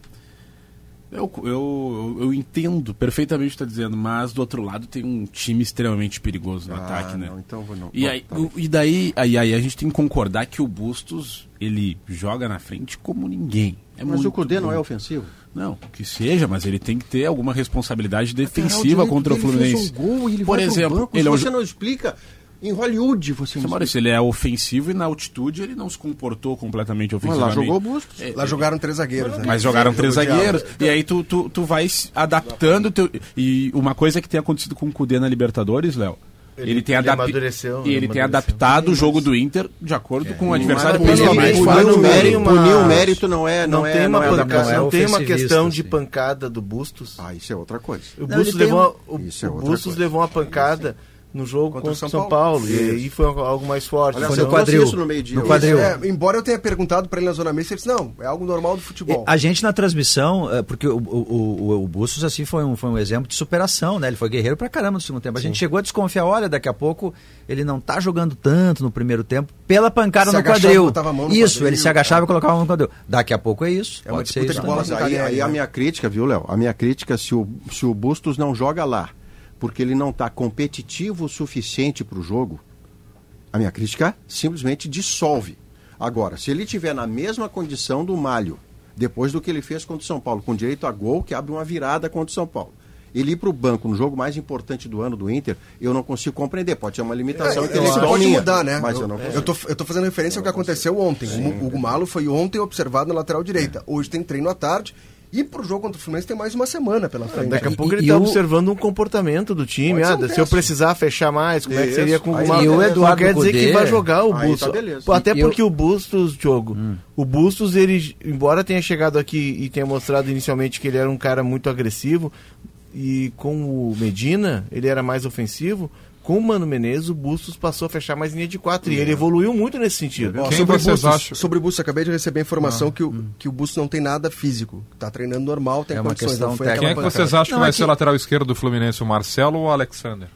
eu, eu, eu entendo perfeitamente o que está dizendo, mas do outro lado tem um time extremamente perigoso no Ah, ataque, né? não, então vou não. E, Bom, aí, tá o- e daí aí, aí a gente tem que concordar que o Bustos ele joga na frente como ninguém. É Mas o Cudê não é ofensivo? Não, que seja, mas ele tem que ter alguma responsabilidade defensiva direito contra o dele Fluminense. Fez um gol Por exemplo, ele Se é um você não explica, em Hollywood você não Maurício, ele é ofensivo e na altitude ele não se comportou completamente Mas ofensivamente. lá jogou o Bustos. É, Lá jogaram três zagueiros, né? Mas jogaram três zagueiros. E aí tu, tu, tu vai se adaptando. Teu, e uma coisa que tem acontecido com o Cudê na Libertadores, Léo. Ele, Ele- tem, ele adap- e ele amadureceu. tem adaptado o jogo do Inter de acordo com o adversário Mas principalmente. punir o um mérito- gol. punir o mérito não é- não é- tem não uma é panca- adaptação. não tem uma questão de pancada do Bustos. Ah, isso é outra coisa. O Não, Bustos, ele tem levou, o, é o Bustos coisa. levou uma pancada no jogo Contra contra, o São São, Paulo. Paulo. E aí foi algo- mais forte. Olha, Foi você no- quadril. isso no meio dia. No quadril. É, embora eu tenha perguntado para ele na Zona Mista, ele disse, não, é algo normal do futebol. A gente na transmissão, eh, porque o, o, o, o Bustos assim foi um, foi um exemplo de superação, né? Ele foi guerreiro pra caramba no segundo tempo. A gente chegou a desconfiar, olha, daqui a pouco ele não tá jogando tanto no primeiro tempo pela pancada Se no quadril. botava a mão no Isso, quadril, ele se agachava e colocava a mão no quadril. Daqui a pouco é isso. É uma disputa de bola aí, Italiano, aí a né? minha crítica, viu, Léo? A minha crítica, se o, se o Bustos não joga lá, porque ele não está competitivo o suficiente para o jogo, a minha crítica simplesmente dissolve. Agora, se ele tiver na mesma condição do Malho, depois do que ele fez contra o São Paulo, com direito a gol, que abre uma virada contra o São Paulo. Ele ir para o banco no jogo mais importante do ano do Inter, eu não consigo compreender. Pode ser uma limitação É, intelectual pode minha, mudar, né? Mas eu, eu, não eu, tô, eu tô fazendo referência ao que aconteceu ontem. o Hugo Malo foi ontem observado na lateral direita. Hoje tem treino à tarde E pro jogo contra o Fluminense tem mais uma semana pela frente. Daqui a E- pouco e- ele e tá o- observando um comportamento do time. Ah, um se eu precisar fechar mais, como é que Isso. seria com uma... tá E o. Eduardo Não quer dizer Cudê- que vai jogar o tá Bustos. Pô, Até E eu- porque o Bustos, Diogo, o Bustos, ele, embora tenha chegado aqui e tenha mostrado inicialmente que ele era um cara muito agressivo, e com o Medina, ele era mais ofensivo, com o Mano Menezes, o Bustos passou a fechar mais linha de quatro. E ele evoluiu muito nesse sentido. Ó, Quem sobre, o vocês Bustos, acham? sobre o Bustos, acabei de receber a informação que, o, que o Bustos não tem nada físico. Tá treinando normal, tem É uma condições. questão não foi. Quem é que vocês acham Não, que vai é ser o lateral esquerdo do Fluminense, o Marcelo ou o Alexander?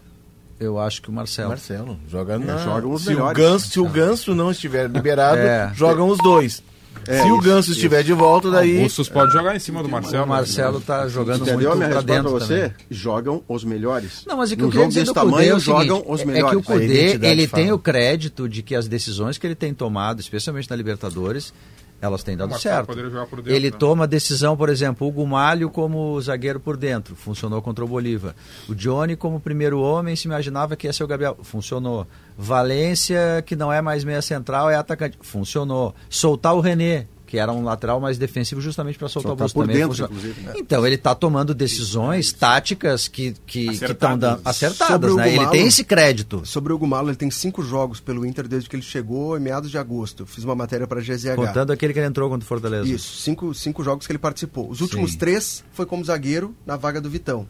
Eu acho que o Marcelo. Marcelo, joga na... jogam os se, o melhores. Ganso, se o Ganso não estiver liberado, É. jogam os dois. É, se o isso, Ganso estiver de volta, daí... O Bustos pode jogar em cima do Marcelo. O Marcelo tá jogando Entendeu a muito minha pra resposta dentro pra você? também. Jogam os melhores. Não, mas é que no eu queria jogo dizer desse é o seguinte, jogam os é melhores. que o Cudê, ele fala. tem o crédito de que as decisões que ele tem tomado, especialmente na Libertadores, elas têm dado certo. dentro, Ele né? toma decisão, por exemplo, o Gumalho como zagueiro por dentro, funcionou contra o Bolívar. O Johnny como primeiro homem, se imaginava que ia ser o Gabriel, funcionou. Valência, que não é mais meia central, é atacante, funcionou. Soltar o René, que era um lateral mais defensivo justamente para soltar, Soltar o por também. dentro, né? Então, ele está tomando decisões táticas que que estão dando acertadas, Sobre o né? Ele Gumalo- tem esse crédito. Sobre o Gumalo, ele tem cinco jogos pelo Inter desde que ele chegou em meados de agosto. Fiz uma matéria para GZH. Contando aquele que ele entrou contra o Fortaleza. Isso, cinco, cinco jogos que ele participou. Os últimos Sim. três foi como zagueiro na vaga do Vitão.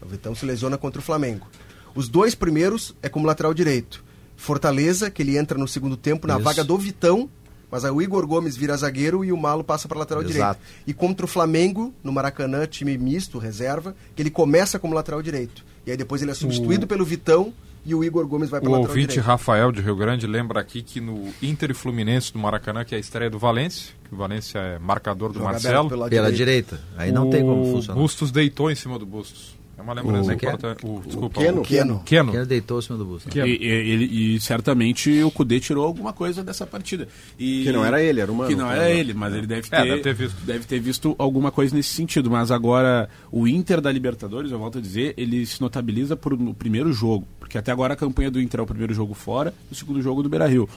O Vitão se lesiona contra o Flamengo. Os dois primeiros é como lateral direito. Fortaleza, que ele entra no segundo tempo na Isso. vaga do Vitão, mas aí o Igor Gomes vira zagueiro e o Malo passa para lateral Exato. direito. E contra o Flamengo, no Maracanã, time misto, reserva, que ele começa como lateral direito. E aí depois ele é substituído pelo Vitão e o Igor Gomes vai para O lateral ouvinte direito. Rafael de Rio Grande lembra aqui que no Inter e Fluminense do Maracanã, que é a estreia do Valência, que o Valência é marcador do Joga Marcelo. pela Pela direita. Aí não tem como O funcionar. Bustos deitou em cima do Bustos. É uma lembrança O- que é? importante. O, desculpa, Keno. o Keno. Keno. Ele deitou em cima do Bustos. Keno. E, e- ele- e certamente o Cudê tirou alguma coisa dessa partida. E, Que não era ele, era o Mano. Que não era ele, mas ele deve ter, É, deve ter visto. deve ter visto alguma coisa nesse sentido. Mas agora, o Inter da Libertadores, eu volto a dizer, ele se notabiliza por no primeiro jogo. Porque até agora a campanha do Inter é o primeiro jogo fora e o segundo jogo do Beira Rio.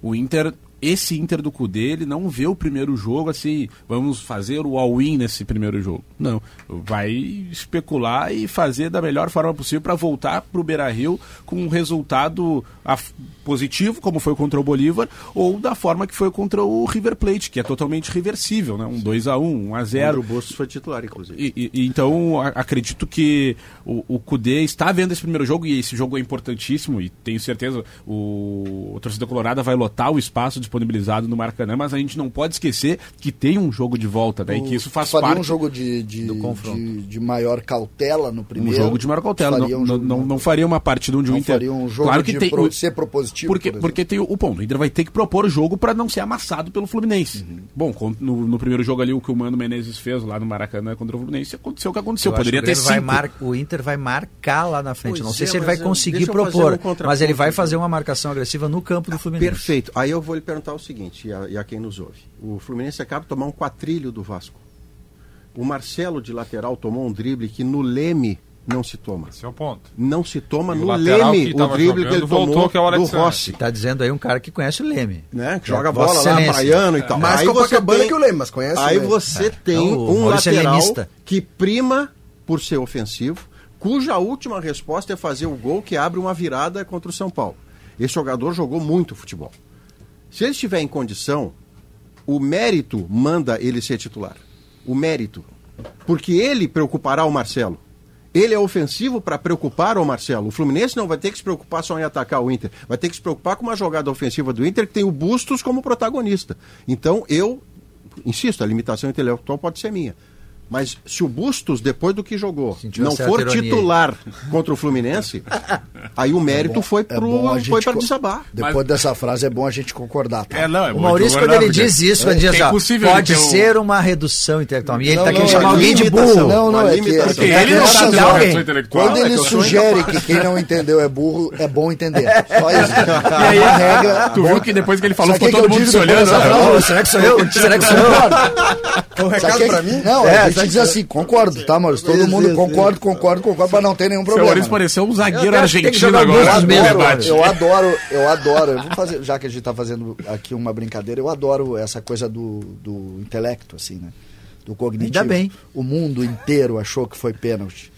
O Inter, esse Inter do Cudê, ele não vê o primeiro jogo assim, vamos fazer o all-in nesse primeiro jogo. Não. Vai especular e fazer da melhor forma possível para voltar para o Beira Rio com um resultado positivo, como foi contra o Bolívar, ou da forma que foi contra o River Plate, que é totalmente reversível, né? Um 2x1, um 1x0. O Bustos foi titular, inclusive. E, e- então a- acredito que o, o Cudê está vendo esse primeiro jogo e esse jogo é importantíssimo e tenho certeza o, o torcedor colorada vai lotar o espaço disponibilizado no Maracanã, mas a gente não pode esquecer que tem um jogo de volta, né? E que isso faz faria parte um jogo de, de, do confronto. de, de maior cautela no um primeiro. jogo de maior cautela. Não, Faria um não, jogo- não, não faria uma partida onde o não Inter. faria um jogo claro que de tem, pro- o- ser propositivo. porque, por porque tem o, o ponto. O Inter vai ter que propor o jogo para não ser amassado pelo Fluminense. Uhum. Bom, no, no primeiro jogo ali, o que o Mano Menezes fez lá no Maracanã contra o Fluminense, aconteceu o que aconteceu. Eu Poderia o ter cinco. mar- O Inter vai marcar lá na frente. Pois não sei é, se ele vai conseguir propor, um mas ele vai fazer uma marcação agressiva no campo do Fluminense. Perfeito. Aí eu vou lhe perguntar o seguinte, e a, e a quem nos ouve. O Fluminense acaba de tomar um quatrilho do Vasco. O Marcelo de lateral tomou um drible que no Leme não se toma. Esse é o ponto. Não se toma E no Leme que o drible que jogando ele voltou, tomou que é o do. Rossi. Tá dizendo aí um cara que conhece o Leme. Né? Que É, joga bola lá, praiano e tal. Mais aí você Copacabana tem- que o Leme, mas conhece Aí o Leme. você É. tem Então, um Maurício é lateral lemista. que prima por ser ofensivo, cuja última resposta é fazer o gol que abre uma virada contra o São Paulo. Esse jogador jogou muito futebol. Se ele estiver em condição, o mérito manda ele ser titular. O mérito. Porque ele preocupará o Marcelo. Ele é ofensivo para preocupar o Marcelo. O Fluminense não vai ter que se preocupar só em atacar o Inter. Vai ter que se preocupar com uma jogada ofensiva do Inter que tem o Bustos como protagonista. Então, eu insisto, a limitação intelectual pode ser minha. Mas se o Bustos, depois do que jogou, Sentiu não for ironia titular contra o Fluminense, aí o mérito foi É pro bom a foi para co- desabar. Depois dessa frase é bom a gente concordar. Tá? É, não, é O Maurício, quando ele diz isso, ele diz é assim, ó, pode um- ser uma redução intelectual. E ele Não, tá querendo chamar é alguém de burro. Não, não, é que, é Porque que ele não alguém. reação intelectual. Quando é ele sugere que quem não entendeu é burro, é bom entender. Só isso. E aí a regra. Tu viu que depois que ele falou, ficou que todo mundo se olhando. Ô, será que sou eu? Será que sou eu? Então, um recado pra mim? Não, É, a gente sabe diz assim, concordo, tá, Maurício? Todo Isso, mundo isso, concorda, concorda, concorda, pra não ter nenhum problema. Maurício pareceu um zagueiro tem argentino agora. Eu adoro, eu adoro. Eu vou fazer, já que a gente tá fazendo aqui uma brincadeira, eu adoro essa coisa do, do intelecto, assim, né? do cognitivo. Ainda bem. O mundo inteiro achou que foi pênalti.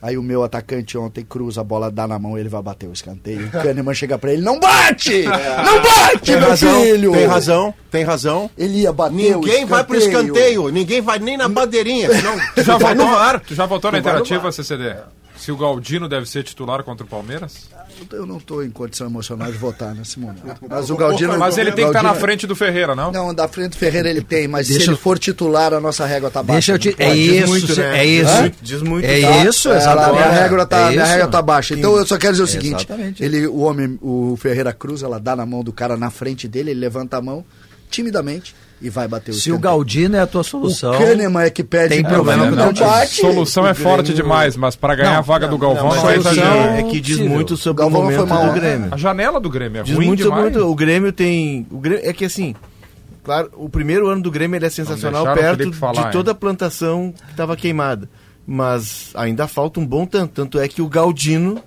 Aí o meu atacante ontem cruza a bola, dá na mão, ele vai bater o escanteio. O Kahneman chega pra ele, não bate! Não bate, Tem meu razão, filho! tem razão, tem razão. Ele ia bater Ninguém o vai pro escanteio, ninguém vai nem na bandeirinha, senão Tu já VAR. tu já votou na interativa. CCD? Se o Galdino deve ser titular contra o Palmeiras? Eu não estou em condição emocional de votar nesse momento. Mas o Galdino... Mas ele tem que estar na Galdino- frente do Ferreira, não? Não, da frente do Ferreira ele tem, mas Deixa se ele eu- for titular, a nossa régua tá baixa. Deixa eu te. É isso, muito, né? é Diz isso. muito, diz muito. É Tá? isso, É, exatamente. minha régua tá, É minha régua tá baixa. Então eu só quero dizer o seguinte: Exatamente. ele, o homem, o Ferreira Cruz, ela dá na mão do cara na frente dele, ele levanta a mão timidamente e vai bater o Se o. Galdino é a tua solução. O Kahneman é que pede Tem problema com o não teu time. bate. Solução é O forte demais, mas para ganhar Não, a vaga do Galvão Não, não, é é, que, exagero. é que diz Possível. muito sobre Galvão o foi momento mal, do? Grêmio. A janela do Grêmio é Diz ruim muito, demais. muito. O Grêmio tem. O Grêmio, é que assim. Claro, o primeiro ano do Grêmio ele é sensacional o perto falar, de toda a plantação que estava queimada. Mas ainda falta um bom tanto. Tanto é que o Galdino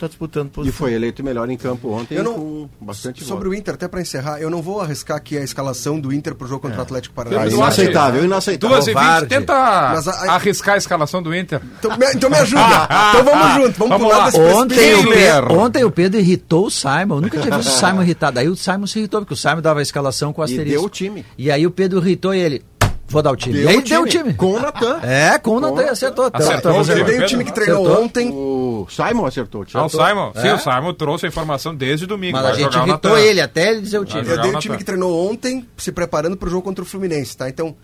está disputando E posição. foi eleito melhor em campo ontem Eu não- com bastante Sobre voto. o Inter, até pra encerrar, eu não vou arriscar aqui a escalação do Inter pro jogo contra o Atlético Paranaense. inaceitável, inaceitável. Duas e vinte, tenta Mas a- arriscar a escalação do Inter. Então me, então me ajuda. então vamos junto, vamos, Vamos pular lá. desse Ontem o. Pedro, ontem o Pedro irritou o Simon. Eu nunca tinha visto o Simon irritado. Aí o Simon se irritou, porque o Simon dava a escalação com o E asterisco. deu o time. E aí o Pedro irritou e ele. Vou dar o time. Deu e aí o deu o time. Com o Natan. É, com o Natan acertou. Acertou. Eu dei o time que treinou Acertou. ontem. O Simon acertou. Ah, o acertou. Simon? Sim, É? o Simon trouxe a informação desde domingo. Mas Vai a gente o irritou ele até ele dizer o time. Eu dei o o time que treinou ontem, se preparando pro jogo contra o Fluminense, tá? Então,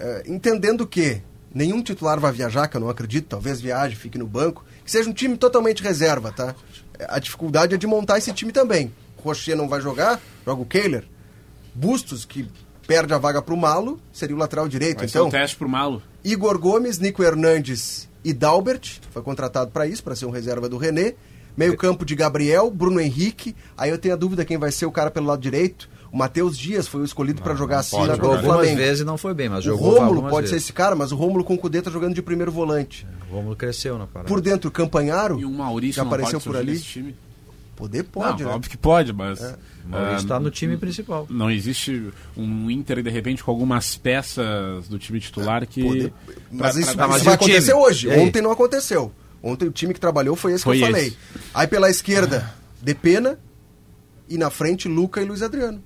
eh, entendendo que nenhum titular vai viajar, que eu não acredito, talvez viaje, fique no banco, que seja um time totalmente reserva, tá? A dificuldade é de montar esse time também. Rocher não vai jogar, joga o Kehler. Bustos, que perde a vaga pro Malo, seria o lateral direito. Vai ser então, um teste pro Malo. Igor Gomes, Nico Hernandes e Dalbert, foi contratado para isso, para ser um reserva do René. Meio campo de Gabriel, Bruno Henrique. Aí eu tenho a dúvida quem vai ser o cara pelo lado direito. O Matheus Dias foi o escolhido para jogar assim na do algumas Flamengo. vezes e não foi bem, mas O jogou Rômulo algumas pode ser vezes. esse cara, mas o Rômulo com o Cudê tá jogando de primeiro volante. O Rômulo cresceu na parada. Por dentro, o Campanharo, E um Maurício que não apareceu pode por ali. time. Poder pode, não, né? óbvio que pode, mas... Maurício ah, está no time principal. Não existe um Inter, de repente, com algumas peças do time titular que... Poder- Mas pra- isso, pra- isso mas e vai time? acontecer hoje. E aí? Ontem não aconteceu. Ontem o time que trabalhou foi esse Foi que eu esse. falei. Aí pela esquerda, Depena e na frente Luca e Luiz Adriano.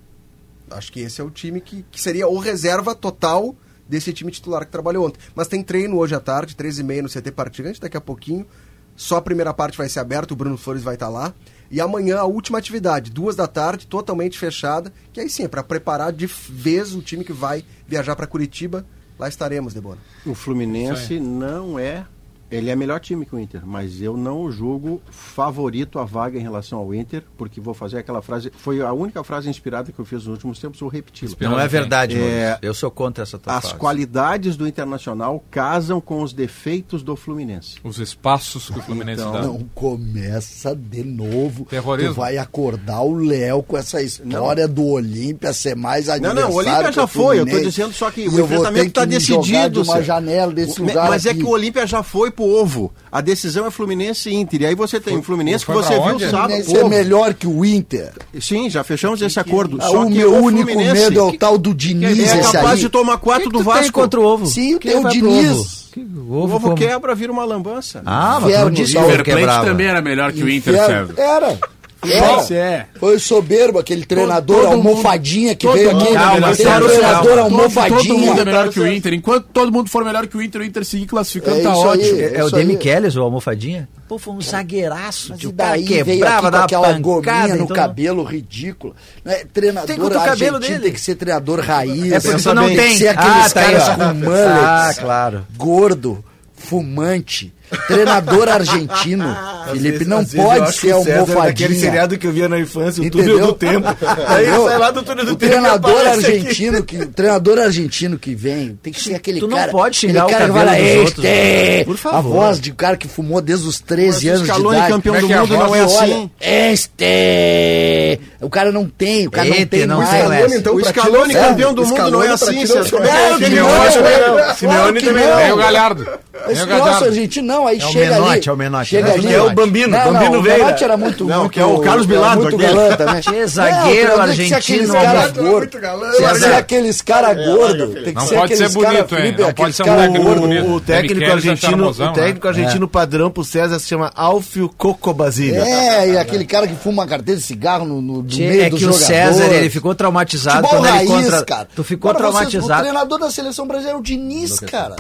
Acho que esse é o time que, que seria o reserva total desse time titular que trabalhou ontem. Mas tem treino hoje à tarde, 13h30 no CT Partigante, daqui a pouquinho. Só a primeira parte vai ser aberta, o Bruno Flores vai estar lá. E amanhã a última atividade, duas da tarde, totalmente fechada. Que aí sim, é para preparar de vez o time que vai viajar para Curitiba. Lá estaremos, Debona. O Fluminense não é. Ele é melhor time que o Inter, mas eu não o julgo favorito a vaga em relação ao Inter, porque vou fazer aquela frase. Foi a única frase inspirada que eu fiz nos últimos tempos, vou repeti-la. Não é verdade, É. Eu sou contra essa tua As frase. qualidades do Internacional casam com os defeitos do Fluminense. Os espaços que o Fluminense Então, dá. Não começa de novo. Terrorismo. Tu vai acordar o Léo com essa história do Olímpia ser mais Não, adversário não, o Olímpia já foi. Eu tô Fluminense. dizendo só que E o enfrentamento está decidido. de uma janela desse O- lugar Mas é aqui. que o Olímpia já foi pro ovo. A decisão é Fluminense e Inter. E aí você tem o Fluminense que você viu onde? sábado. Fluminense é ovo. melhor que o Inter. Sim, já fechamos esse acordo. Ah, Só o que meu o único medo é o tal do Diniz, é esse capaz aí. de tomar quatro do Tu tem Vasco. contra o ovo? Sim, tem o Diniz. ovo? Que- O ovo ovo como? quebra, vira uma lambança. Ah, mas que o ovo River Plate também era melhor que o Inter. César. Era. Era. é. Foi soberbo, aquele treinador todo mundo- almofadinha que todo veio aqui. é Calma, Aquele que o Inter. treinador Todo- Todo almofadinha. mundo é melhor que o Inter. Enquanto todo mundo for melhor que o Inter, o Inter seguir classificando, É tá isso aí. ótimo. É, é o Demi aí. Kelly, o almofadinha? Pô, foi um zagueiraço. Mas e cara daí veio aqui quebrava, com dava aquela pancada. gominha no então- cabelo ridículo. Né? Treinador Tem o cabelo dele. tem que ser treinador raiz. É porque não bem, tem. que ser aqueles Ah, tá aí, caras ó. com mullets. Ah, claro. Gordo, fumante. Treinador argentino. Felipe, não vezes eu pode ser o César é almofadinha. seriado que eu via na infância, o Entendeu? túnel do tempo. Aí Entendeu? sai lá do túnel do o tempo. treinador aqui. argentino que o treinador argentino que vem tem que ser aquele Tu não cara pode xingar aquele o cara que fala, dos este outros, por favor. a voz de um cara que fumou desde os 13 anos de idade campeão é do é mundo, não é Olha, assim. este o cara não tem o cara não Eita, tem não mais Scaloni, então, O Scaloni, não serve. campeão do mundo, não é assim, não Sérgio. é não, é. Simeone que também não. não. Tem o Galhardo. Esse É o Galhardo. argentino, não, aí É o chega Menotti, ali. é o Menotti. Chega É, ali. é o Bambino, Não, Bambino não, veio, O Menotti né? era muito, Não, muito, que é o Carlos Bilardo, muito galã também. Tchê, zagueiro Não, tem que ser aqueles argentino, caras homem. gordos. Tem que ser aqueles caras gordos. Tem que Não ser pode ser aqueles caras, bonito, hein? Felipe, Não pode ser um técnico bonito. O técnico é argentino, o técnico É. argentino padrão pro César se chama Alfio Coco Basílio. É, e aquele cara que fuma uma carteira de cigarro no, no, no meio é do que o. César, ele ficou traumatizado Futebol quando ele raiz, contra... cara. Tu ficou Agora, vocês- O traumatizado. treinador da seleção brasileira é o Diniz, cara.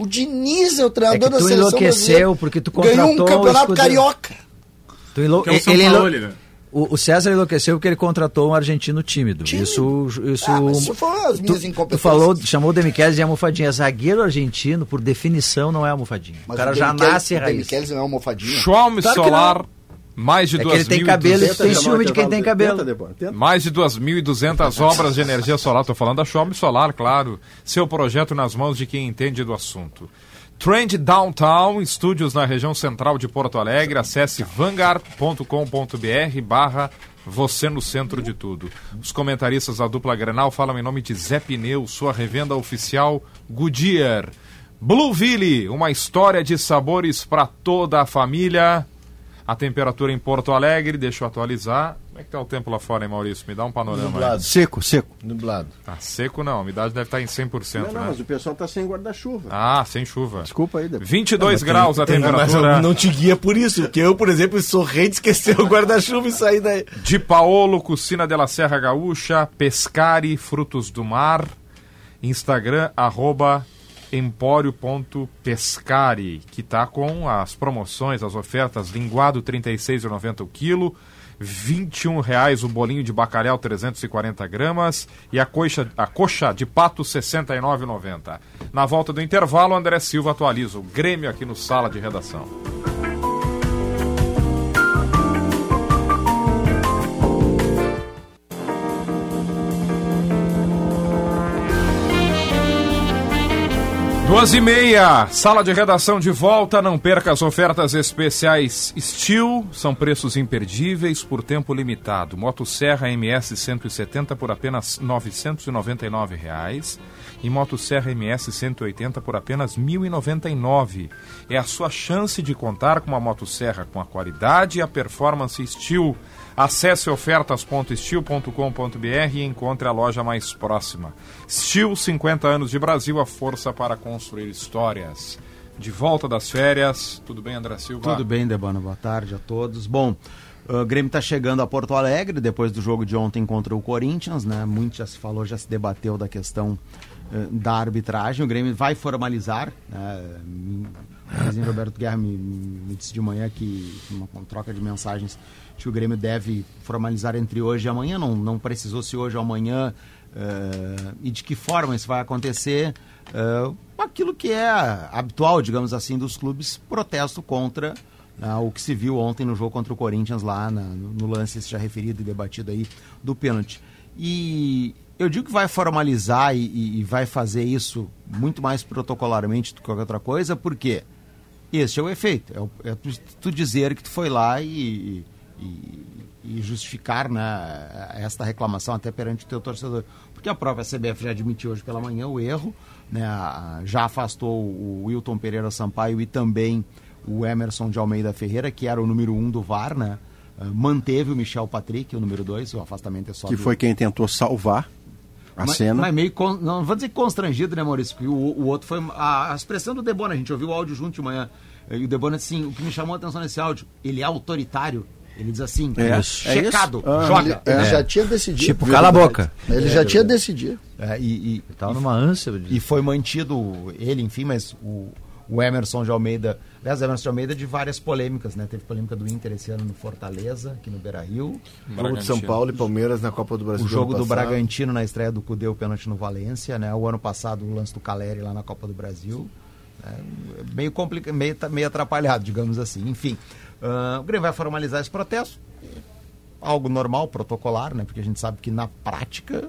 O Diniz é o É treinador que da tu seleção enlouqueceu brasileira. porque tu Ganhou um contratou o campeonato escudeiro. carioca. Tu enlou... Que é o São ele Paulo, né? O, o César enlouqueceu porque ele contratou um argentino tímido. Isso, isso. Ah, mas isso foram as minhas tu, tu incompetências. falou, chamou o Demichelis de almofadinha. Zagueiro argentino, por definição, não é almofadinha. o Mas cara o já nasce O raiz. Demichelis não é almofadinha. Xiaomi Claro que Solar, mais de É que duas ele tem mil e cabelo, duzentas- tem ciúme de quem tem cabelo. Tenta, Debora, tenta. Mais de 2.200 obras de energia solar. Estou falando da Xiaomi Solar, claro. Seu projeto nas mãos de quem entende do assunto. Trend Downtown, estúdios na região central de Porto Alegre. Acesse vanguard.com.br barra você no centro de tudo. Os comentaristas da dupla Grenal falam em nome de Zé Pneu, sua revenda oficial Goodyear. Blueville, uma história de sabores para toda a família. A temperatura em Porto Alegre, deixa eu atualizar. Como é que tá o tempo lá fora, hein, Maurício? Me dá um panorama aí. Seco, seco. Nublado. Tá seco não, a umidade deve estar em 100%, Não, não, né? mas o pessoal tá sem guarda-chuva. Ah, sem chuva. Desculpa aí, Debora. 22 graus a Tem- mas temperatura. eu não te guia por isso, porque eu, por exemplo, sou rei de esquecer o guarda-chuva e sair daí. De Paolo, Cucina de la Serra Gaúcha, Pescari, Frutos do Mar, Instagram, arroba empório.pescari, que tá com as promoções, as ofertas, linguado R$ 36,90 o quilo, 21 reais o bolinho de bacalhau 340 gramas e a coxa, a coxa de pato R$ 69,90. Na volta do intervalo, André Silva atualiza o Grêmio aqui no Sala de Redação. Duas e meia, sala de redação de volta. Não perca as ofertas especiais Steel, são preços imperdíveis por tempo limitado. Motosserra MS 170 por apenas 999 reais e Motosserra MS 180 por apenas R$ 1.099. É a sua chance de contar com uma motosserra com a qualidade e a performance Steel. Acesse ofertas.steel.com.br e encontre a loja mais próxima. Steel, 50 anos de Brasil, a força para construir histórias. De volta das férias, tudo bem, André Silva? Tudo bem, Debana, boa tarde a todos. Bom, o Grêmio está chegando a Porto Alegre depois do jogo de ontem contra o Corinthians, né? Muito já se falou, já se debateu da questão eh, da arbitragem. O Grêmio vai formalizar. Né? O presidente Roberto Guerra me, me disse de manhã que, uma troca de mensagens, que o Grêmio deve formalizar entre hoje e amanhã. Não, não precisou se hoje ou amanhã eh, e de que forma isso vai acontecer. eh, aquilo que é habitual, digamos assim, dos clubes, protesto contra né, o que se viu ontem no jogo contra o Corinthians lá na- no, lance já referido e debatido aí do pênalti. E eu digo que vai formalizar e, e- e vai fazer isso muito mais protocolarmente do que qualquer outra coisa, porque esse é o efeito. É, o- é tu, tu dizer que tu foi lá e, e- e justificar né, esta reclamação até perante o teu torcedor. Porque a própria CBF já admitiu hoje pela manhã o erro, né, já afastou o Wilton Pereira Sampaio e também o Emerson de Almeida Ferreira, que era o número um do VAR, né? Ah, Manteve o Michel Patrick, o número dois, o afastamento é só Que do- foi quem tentou salvar a mas, cena. Mas meio, con- não vou dizer constrangido, né, Maurício? O, o outro foi. A, a expressão do Debona, a gente ouviu o áudio junto de manhã. E o Debona disse assim: o que me chamou a atenção nesse áudio, ele é autoritário. Ele diz assim: É. É checado, isso? Ah, joga. ele- ele É. já tinha decidido. Tipo, cala a boca. Ele já tinha decidido. É, e, e, Tava numa ânsia. de- e foi mantido ele, enfim, mas o, o Emerson de Almeida. Aliás, o Emerson de Almeida de várias polêmicas, né? Teve polêmica do Inter esse ano no Fortaleza, aqui no Beira Rio. Jogo de São Paulo e Palmeiras na Copa do Brasil. O jogo do passado. Bragantino na estreia do Cudê, o pênalti no Valência, né? O ano passado o lance do Caleri lá na Copa do Brasil. É, meio complicado, meio, meio atrapalhado, digamos assim. Enfim, ah, o Grêmio vai formalizar esse protesto. Algo normal, protocolar, né? Porque a gente sabe que na prática.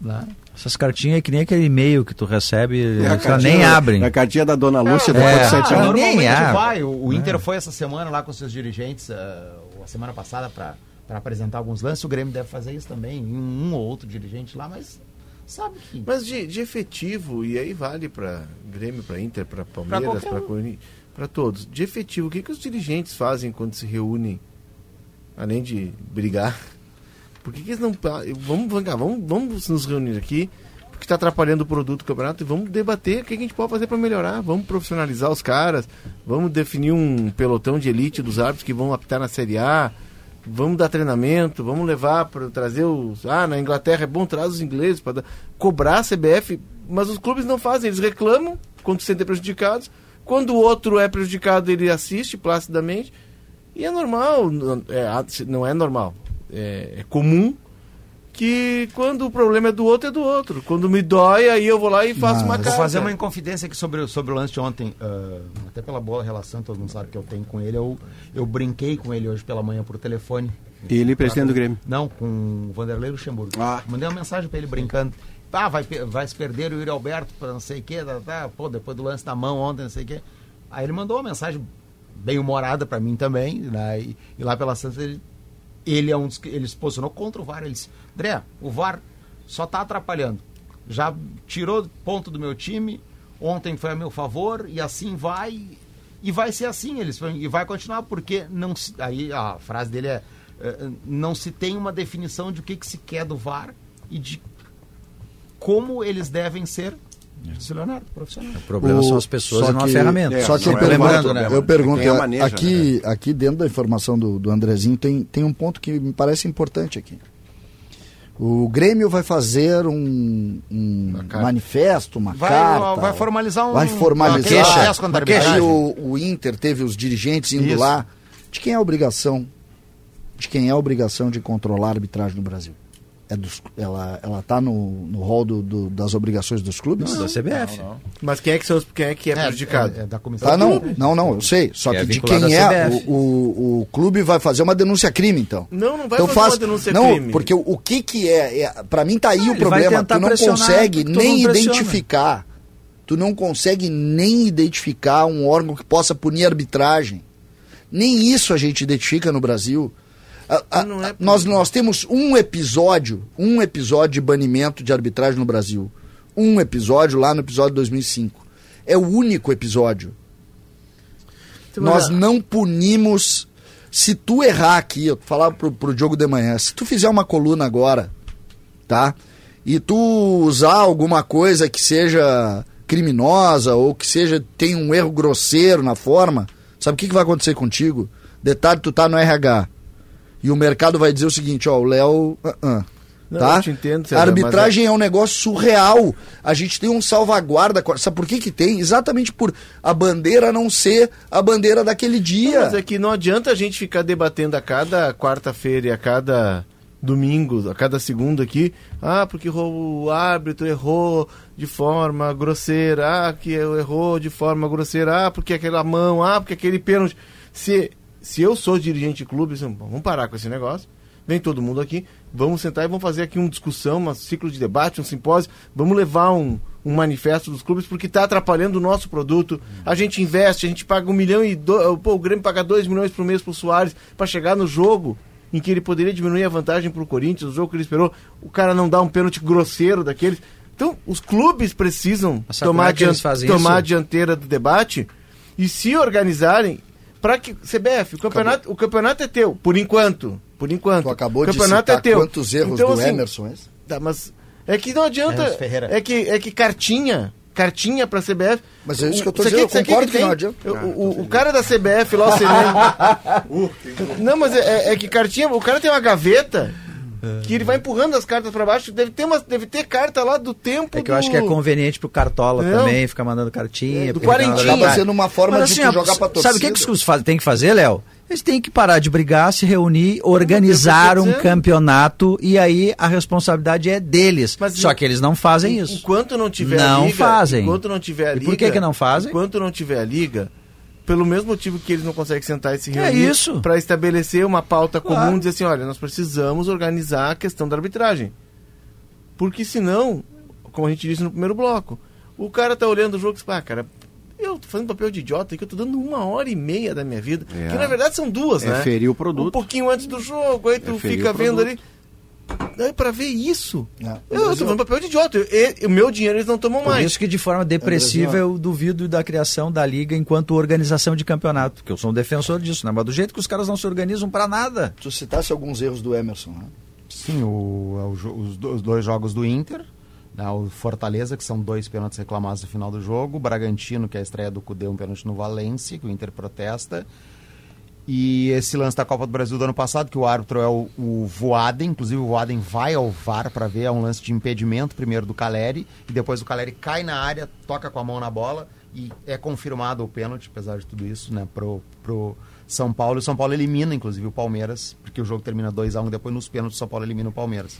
Né? Essas cartinhas é que nem aquele e-mail que tu recebe, É a eles cartinha nem abrem. A cartinha da Dona Lúcia do É. Sete Ah, Anos. Normalmente abre. vai. O, o Inter É. foi essa semana lá com seus dirigentes, ah, a semana passada, para apresentar alguns lances. O Grêmio deve fazer isso também, um, um ou outro dirigente lá, mas sabe que... Mas de, de efetivo, e aí vale para Grêmio, para Inter, para Palmeiras, para. Corinthians, para todos. De efetivo, o que, que os dirigentes fazem quando se reúnem, além de brigar? Por que, que eles não. Vamos, cá, vamos, vamos nos reunir aqui, porque está atrapalhando o produto do campeonato, e vamos debater o que, que a gente pode fazer para melhorar. Vamos profissionalizar os caras, vamos definir um pelotão de elite dos árbitros que vão apitar na Série A. Vamos dar treinamento, vamos levar para trazer os. Ah, na Inglaterra é bom, traz os ingleses para cobrar a CBF, mas os clubes não fazem, eles reclamam quando se sentem prejudicados. Quando o outro é prejudicado, ele assiste placidamente. E é normal, não é, não é normal, é, é comum que quando o problema é do outro, é do outro. Quando me dói, aí eu vou lá e faço uma Vou carta. fazer uma inconfidência aqui sobre, o- sobre o lance de ontem. ah, até pela boa relação, todo mundo sabe que eu tenho com ele. Eu, eu brinquei com ele hoje pela manhã por telefone. Ele, presidente do Grêmio. Não, com o Vanderlei Luxemburgo. Ah. Mandei uma mensagem pra ele brincando. Ah, vai, vai se perder o Yuri Alberto pra não sei o quê. Tá, tá, pô, depois do lance na mão ontem, não sei o quê. Aí ele mandou uma mensagem bem humorada pra mim também. Né? E, e lá pela Santos ele, ele é um dos ele se posicionou contra o VAR. Ele disse, André, o VAR só tá atrapalhando. Já tirou ponto do meu time, ontem foi a meu favor e assim vai. E vai ser assim, eles e vai continuar, porque não se, aí a frase dele é eh, não se tem uma definição de o que, que se quer do VAR e de como eles devem ser, o Leonardo, profissional. O problema são as pessoas só e não a ferramenta. Só que eu é pergunto, né? eu pergunto Quem a maneja, aqui, aqui dentro da informação do, do Andrezinho tem, tem um ponto que me parece importante aqui. O Grêmio vai fazer um, um manifesto, uma Vai- carta. vai formalizar um- Vai formalizar. uma queixa. Contra a Porque arbitragem. o, o Inter teve os dirigentes indo Isso. lá. De quem é a obrigação? De quem é a obrigação de controlar a arbitragem no Brasil? É dos, ela ela está no, no rol do- do- das obrigações dos clubes? Não, da CBF. Mas quem é que, são, os- quem é, que é, prejudicado? É, é da comissão. Tá, não, não, não, eu sei. Só Que é que de vinculado quem é, o, o, o clube vai fazer uma denúncia crime, então. Não, não vai então fazer faz, uma denúncia não, crime. porque o, o que que é, é para mim tá aí o ele vai problema, tu não consegue nem identificar. Tu não consegue nem identificar um órgão que possa punir arbitragem. Nem isso a gente identifica no Brasil. A- a- Não é nós, nós temos um episódio, um episódio de banimento de arbitragem no Brasil. Um episódio lá no episódio 2005. É o único episódio. Nós não punimos. Se tu errar aqui, eu falava pro, pro Diogo de manhã, se tu fizer uma coluna agora, tá? E tu usar alguma coisa que seja criminosa ou que seja tem um erro grosseiro na forma, sabe o que, que vai acontecer contigo? Detalhe, tu tá no RH. E o mercado vai dizer o seguinte, ó, o Léo. ah, ah, Não, tá? entendo, a César, arbitragem é um negócio surreal. A gente tem um salvaguarda. Sabe por que, que tem? Exatamente por a bandeira não ser a bandeira daquele dia. Mas é que não adianta a gente ficar debatendo a cada quarta-feira e a cada domingo, a cada segunda aqui, ah, porque o árbitro errou de forma grosseira, ah, que errou de forma grosseira, ah, porque aquela mão, ah, porque aquele pênalti. Se, se eu sou dirigente de clube, assim, bom, vamos parar com esse negócio. Vem todo mundo aqui, vamos sentar e vamos fazer aqui uma discussão, um ciclo de debate, um simpósio, vamos levar um, um manifesto dos clubes, porque está atrapalhando o nosso produto. A gente investe, a gente paga um milhão e. Do... Pô, o Grêmio paga dois milhões por mês pro Soares para chegar no jogo em que ele poderia diminuir a vantagem pro Corinthians, o jogo que ele esperou. O cara não dá um pênalti grosseiro daqueles. Então, os clubes precisam tomar, é tomar a dianteira do debate e se organizarem para que. CBF, o campeonato, o campeonato é teu, por enquanto. Por enquanto. Tu acabou o de campeonato citar é teu. quantos erros Então, do assim, Emerson, é? Tá, mas é que não adianta. É que, é que cartinha, cartinha pra CBF. Mas é isso que eu tô Isso aqui- dizendo, eu concordo que tem- não adianta. o- o, o cara da CBF lá, o Sereno. não, mas é, é que cartinha. O cara tem uma gaveta. Que ele vai empurrando as cartas pra baixo. Deve ter, uma, deve ter carta lá do tempo. É que eu acho que é conveniente pro Cartola Não. também, ficar mandando cartinha. É, do Quarentinha. Acaba sendo uma forma Mas, de assim, jogar pra torcida. Sabe o que, que os clubes têm que fazer, Léo? Eles têm que parar de brigar, se reunir, organizar um campeonato e aí a responsabilidade é deles. Mas Só que eles não fazem isso. Enquanto não tiver Não a liga, fazem. Enquanto não tiver a E liga. por que que não fazem? Enquanto não tiver a liga, pelo mesmo motivo que eles não conseguem sentar e se É reunir isso. para estabelecer uma pauta Claro. comum, dizer assim, olha, nós precisamos organizar a questão da arbitragem. Porque senão, como a gente disse no primeiro bloco, o cara tá olhando o jogo e diz, ah, cara, eu tô fazendo papel de idiota que eu tô dando uma hora e meia da minha vida. É. Que na verdade são duas, É né? ferir o produto. Um pouquinho antes do jogo, aí tu É fica vendo ali. Daí pra ver isso. É. Eu, eu tô falando papel de idiota. E- o meu dinheiro eles não tomam Por mais. isso que de forma depressiva Brasil. eu duvido da criação da liga enquanto organização de campeonato, porque eu sou um defensor disso, né? Mas do jeito que os caras não se organizam pra nada. Tu citasse alguns erros do Emerson, né? Sim, o- o jo- os, do- os dois jogos do Inter, né, o Fortaleza, que são dois pênaltis reclamados no final do jogo, o Bragantino, que é a estreia do Cudê, um pênalti no Valência, que o Inter protesta, e esse lance da Copa do Brasil do ano passado, que o árbitro é o, o Voaden, inclusive o Voaden vai ao VAR para ver, é um lance de impedimento, primeiro do Caleri, e depois o Caleri cai na área, toca com a mão na bola, e é confirmado o pênalti, apesar de tudo isso, né, pro, pro São Paulo, e o São Paulo elimina, inclusive, o Palmeiras, porque o jogo termina 2x1, depois nos pênaltis o São Paulo elimina o Palmeiras.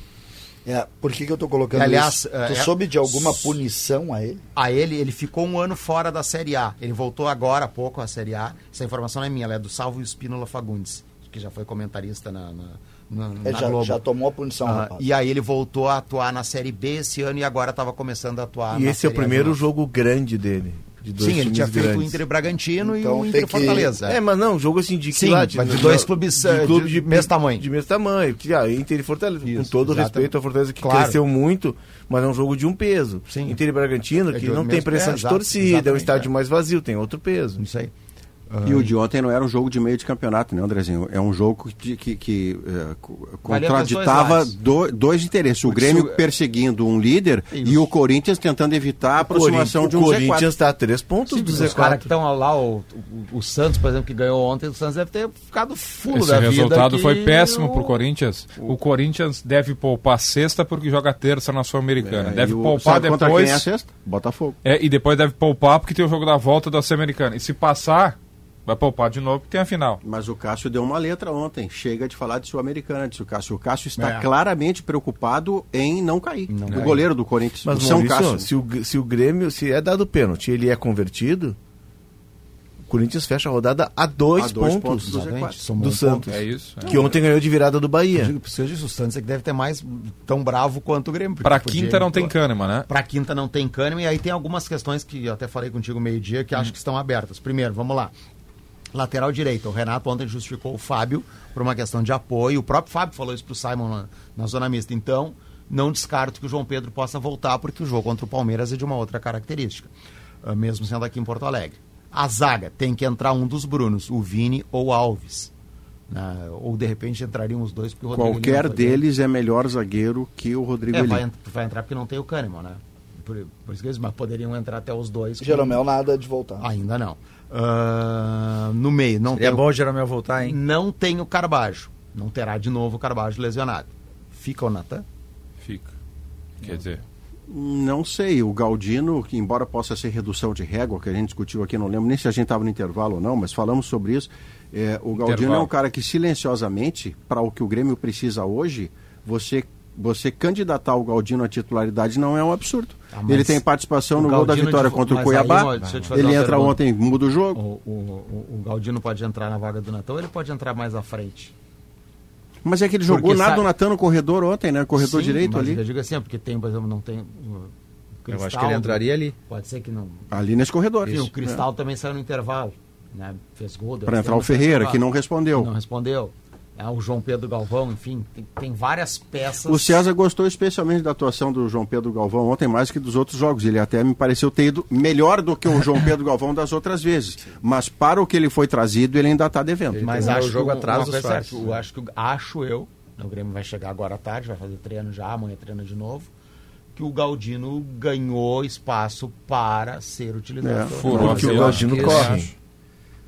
É, por que, que eu tô colocando E, aliás, isso? é, Tu é- soube de alguma punição a ele? A ele, ele ficou um ano fora da Série A. Ele voltou agora há pouco à Série A. Essa informação não é minha, ela é do Salvo Espínola Fagundes, que já foi comentarista na, na, na, Ele na já, Globo. já tomou a punição, Ah, rapaz. e aí ele voltou a atuar na Série B esse ano e agora estava começando a atuar E na esse é o Série primeiro jogo grande dele. De dois Sim, ele tinha feito o grandes. Inter e Bragantino e Então o tem Inter e que- Fortaleza. É, mas não, jogo assim de Sim, quilate, mas de dois clubes, eh, clube de mesmo tamanho. De mesmo tamanho. Que, ah, Inter e Fortaleza. com Isso, todo o exatamente. respeito à Fortaleza, que Claro. cresceu muito, mas é um jogo de um peso. Sim. Inter e Bragantino, É que de não tem pressão é, de torcida, é um estádio é. mais vazio, tem outro peso. Não sei. E o de ontem não era um jogo de meio de campeonato, né, Andrezinho? É um jogo que, que, que, dois contraditava do- dois interesses. O Porque Grêmio se o- perseguindo um líder Isso. e o Corinthians tentando evitar a aproximação o de um Corinthians Z4. está a três pontos Sim, do os caras que Z4. estão lá, o, o, o Santos, por exemplo, que ganhou ontem, o Santos deve ter ficado fulo Esse da vida. resultado que foi péssimo o- pro Corinthians. O Corinthians deve poupar sexta porque joga terça na Sul-Americana. É, deve o- poupar contra depois. quem é a sexta? Botafogo. É, e depois deve poupar porque tem o jogo da volta da Sul-Americana. E se passar, vai poupar de novo porque tem a final. Mas o Cássio deu uma letra ontem. Chega de falar de Sul-Americana, disse o Cássio. O Cássio está É. claramente preocupado em não cair. o cair. goleiro do Corinthians, Mas, o São Maurício, Cássio. se o, se o Grêmio, se é dado pênalti ele é convertido, o Corinthians fecha a rodada a dois, A dois pontos, pontos do Exatamente, Z4. somou do Santos. É isso. é. Que ontem ganhou de virada do Eu Bahia. digo, precisa o Santos é que deve ter mais tão bravo quanto o Grêmio. podia- quinta não tem Kahneman, né? Pra quinta não tem Kahneman, e aí tem algumas questões que eu até falei contigo meio-dia que acho que estão abertas. Primeiro, vamos lá. Lateral direito. O Renato ontem justificou o Fábio por uma questão de apoio. O próprio Fábio falou isso pro Simon na, na zona mista. Então, não descarto que o João Pedro possa voltar, porque o jogo contra o Palmeiras é de uma outra característica. ah, Mesmo sendo aqui em Porto Alegre. A zaga tem que entrar um dos Brunos, o Vini ou o Alves. né? ou de repente entrariam os dois porque o Rodrigo Qualquer deles é melhor zagueiro que o Rodrigo É, vai, vai entrar porque não tem o Kahneman, né? Por, por isso que eles mas poderiam entrar até os dois. com- Jeromel nada de voltar. Ainda não. Ah, no meio, não Seria tem, bom o Jeromel voltar, hein? não tem o Carbajo. Não terá de novo o Carbajo lesionado. Fica o Natan? Fica. Quer dizer, Não sei, o Galdino, que embora possa ser redução de régua, que a gente discutiu aqui, não lembro nem se a gente estava no intervalo ou não, mas falamos sobre isso. É, o Galdino Intervalo. é um cara que silenciosamente, para o que o Grêmio precisa hoje, você, você candidatar o Galdino à titularidade não é um absurdo. Ah, Ele tem participação no gol da Galdino vitória de- contra o Cuiabá. aí, ele entra pergunta. ontem, muda o jogo. O, o, o, Galdino pode entrar na vaga do Natan ou ele pode entrar mais à frente? Mas é que ele Porque jogou nada sabe- do Natan no corredor ontem, né? Corredor Sim, direito mas ali. Eu digo assim, é porque tem, por exemplo, não tem. o Eu acho que ele entraria ali. Pode ser que não. Ali nesse corredor. Sim, o Cristal também saiu no intervalo. Né? Fez gol. Para entrar o Ferreira, que não respondeu. Não respondeu. É, o João Pedro Galvão, enfim, tem, tem várias peças. O César gostou especialmente da atuação do João Pedro Galvão ontem, mais que dos outros jogos. Ele até me pareceu ter ido melhor do que o João Pedro Galvão das outras vezes. Mas para o que ele foi trazido, ele ainda está devendo. Mas terminou acho o jogo que atrás fatos. certa, eu acho que acho eu, o Grêmio vai chegar agora à tarde, vai fazer treino já, amanhã treina de novo, que o Galdino ganhou espaço para ser utilizado. É, furou Porque o. Galdino que corre.